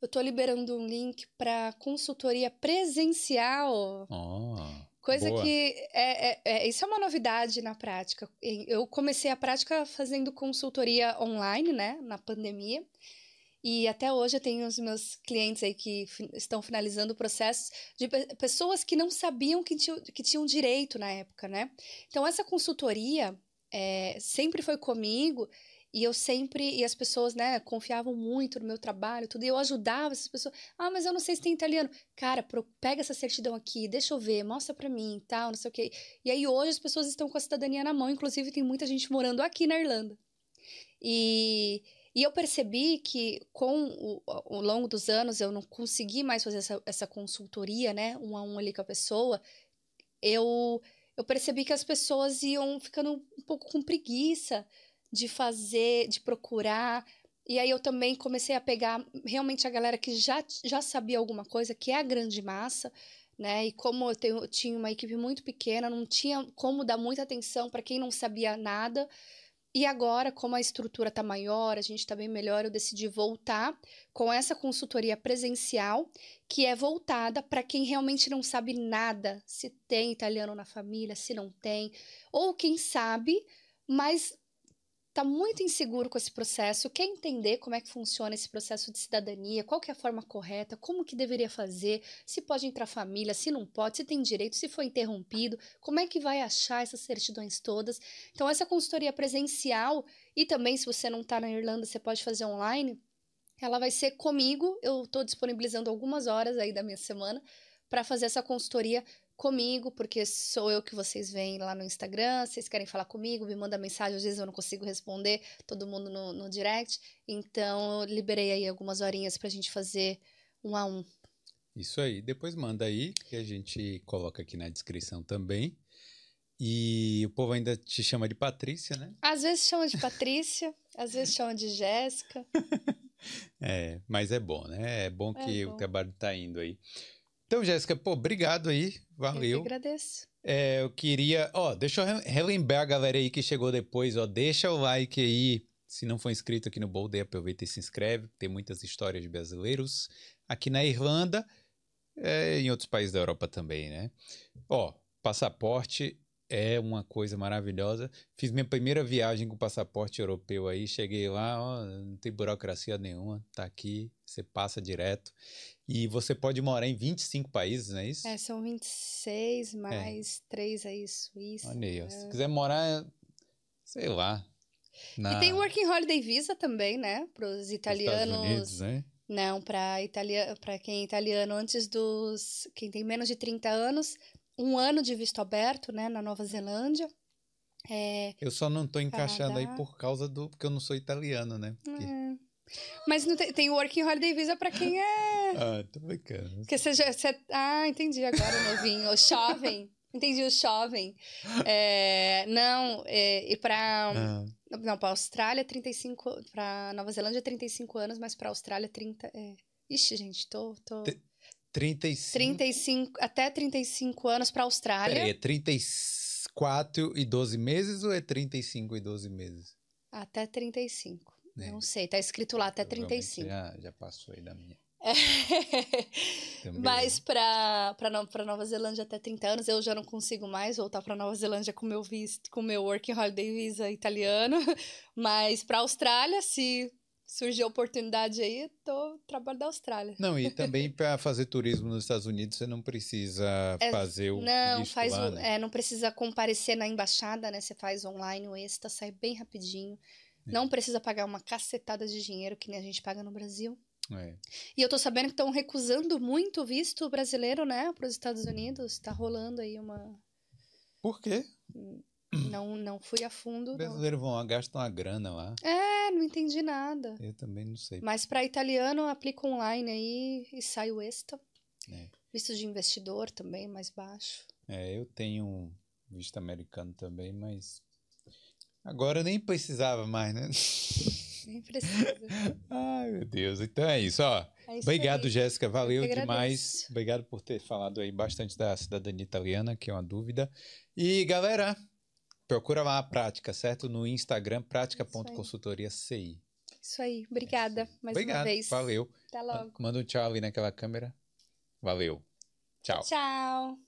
Speaker 2: eu tô liberando um link para consultoria presencial.
Speaker 1: Ó.
Speaker 2: Coisa
Speaker 1: boa.
Speaker 2: que é, é- é- isso é uma novidade na prática. Eu comecei a prática fazendo consultoria online, né, na pandemia. E até hoje eu tenho os meus clientes aí que estão finalizando processos de pe- pessoas que não sabiam que tinham, que tinham direito na época, né? Então essa consultoria é, sempre foi comigo e eu sempre e as pessoas, né, confiavam muito no meu trabalho, tudo. E eu ajudava essas pessoas. Ah, mas eu não sei se tem italiano. Cara, pro- pega essa certidão aqui, deixa eu ver, mostra pra mim, tal, não sei o quê. E aí hoje as pessoas estão com a cidadania na mão, inclusive tem muita gente morando aqui na Irlanda. E, e eu percebi que com o, ao longo dos anos eu não consegui mais fazer essa, essa consultoria, né, um a um ali com a pessoa. Eu, eu percebi que as pessoas iam ficando um pouco com preguiça de fazer, de procurar. E aí eu também comecei a pegar realmente a galera que já, já sabia alguma coisa, que é a grande massa, né? E como eu, tenho, eu tinha uma equipe muito pequena, não tinha como dar muita atenção para quem não sabia nada. E agora, como a estrutura está maior, a gente está bem melhor, eu decidi voltar com essa consultoria presencial, que é voltada para quem realmente não sabe nada, se tem italiano na família, se não tem, ou quem sabe, mas está muito inseguro com esse processo, quer entender como é que funciona esse processo de cidadania, qual que é a forma correta, como que deveria fazer, se pode entrar família, se não pode, se tem direito, se foi interrompido, como é que vai achar essas certidões todas. Então, essa consultoria presencial, e também se você não está na Irlanda, você pode fazer online, ela vai ser comigo, eu estou disponibilizando algumas horas aí da minha semana para fazer essa consultoria comigo, porque sou eu que vocês veem lá no Instagram, vocês querem falar comigo, me manda mensagem, às vezes eu não consigo responder, todo mundo no, no direct, então eu liberei aí algumas horinhas pra gente fazer um a um.
Speaker 1: Isso aí. Depois manda aí, que a gente coloca aqui na descrição também. E o povo ainda te chama de Patrícia, né?
Speaker 2: Às vezes chama de Patrícia, às vezes chama de Jéssica.
Speaker 1: É, mas é bom, né? É bom
Speaker 2: É
Speaker 1: que
Speaker 2: bom.
Speaker 1: o trabalho tá indo aí. Então, Jéssica, pô, obrigado aí.
Speaker 2: Eu
Speaker 1: Valeu.
Speaker 2: que agradeço.
Speaker 1: É, eu queria. Ó, deixa eu re- relembrar a galera aí que chegou depois, ó. Deixa o like aí. Se não for inscrito aqui no Boulder, aproveita e se inscreve. Tem muitas histórias de brasileiros aqui na Irlanda, é, em outros países da Europa também, né? Ó, passaporte é uma coisa maravilhosa. Fiz minha primeira viagem com passaporte europeu aí. Cheguei lá, ó, não tem burocracia nenhuma. Tá aqui, você passa direto. E você pode morar em 25 países, não é isso?
Speaker 2: É, são 26 mais 3 aí, Suíça.
Speaker 1: Olha aí, ó. Se quiser morar, sei lá. Na,
Speaker 2: E tem Working Holiday Visa também, né? Para os
Speaker 1: nos
Speaker 2: italianos.
Speaker 1: Estados Unidos, né?
Speaker 2: Não, para italia... para quem é italiano antes dos. Quem tem menos de 30 anos, um ano de visto aberto, né? Na Nova Zelândia. É,
Speaker 1: Eu só não tô encaixando aí por causa do. Porque eu não sou italiano, né? Porque-
Speaker 2: é. Mas não tem, tem o Working Holiday Visa para quem é.
Speaker 1: Ah, tô brincando.
Speaker 2: Porque você já. Você... Ah, entendi agora, novinho. O jovem. Entendi o jovem. É, não, é, e para.
Speaker 1: Ah,
Speaker 2: Não, para Austrália, 35. Para Nova Zelândia, 35 anos, mas para Austrália, 30. É... Ixi, gente, tô. tô...
Speaker 1: 35.
Speaker 2: 35, até 35 anos para Austrália.
Speaker 1: Peraí, é 34 e 12 meses ou é 35 e 12 meses?
Speaker 2: Até 35.
Speaker 1: É.
Speaker 2: Não sei, tá escrito lá até
Speaker 1: Provavelmente
Speaker 2: 35.
Speaker 1: Já, já passou aí da minha.
Speaker 2: É. Mas para para Nova Zelândia até 30 anos, eu já não consigo mais voltar para Nova Zelândia com meu visto, com meu Working Holiday Visa italiano. Mas para Austrália, se surgir oportunidade aí, tô trabalho da Austrália.
Speaker 1: Não, e também para fazer turismo nos Estados Unidos, você não precisa
Speaker 2: É,
Speaker 1: fazer o
Speaker 2: Não, faz
Speaker 1: lá,
Speaker 2: o,
Speaker 1: né?
Speaker 2: é, não precisa comparecer na embaixada, né? Você faz online o extra, sai bem rapidinho.
Speaker 1: É.
Speaker 2: Não precisa pagar uma cacetada de dinheiro que nem a gente paga no Brasil.
Speaker 1: É.
Speaker 2: E eu tô sabendo que estão recusando muito o visto brasileiro, né, para os Estados Unidos. Tá rolando aí uma.
Speaker 1: Por quê?
Speaker 2: Não, não fui a fundo.
Speaker 1: Os brasileiros vão lá, gastam uma grana lá.
Speaker 2: É, não entendi nada.
Speaker 1: Eu também não sei.
Speaker 2: Mas para italiano, aplica online aí e sai o extra.
Speaker 1: É.
Speaker 2: Visto de investidor também, mais baixo.
Speaker 1: É, eu tenho um visto americano também, mas agora nem precisava mais, né?
Speaker 2: Nem precisa.
Speaker 1: Ai, meu Deus. Então é isso, ó.
Speaker 2: É isso
Speaker 1: Obrigado. Jéssica. Valeu demais. Obrigado por ter falado aí bastante da cidadania italiana, que é uma dúvida. E, galera, procura lá a prática, certo? No Instagram, prática.consultoria CI.
Speaker 2: Isso aí. Obrigada mais
Speaker 1: Obrigado.
Speaker 2: uma vez.
Speaker 1: Valeu.
Speaker 2: Até logo.
Speaker 1: Manda um tchau ali naquela câmera. Valeu. Tchau.
Speaker 2: Tchau.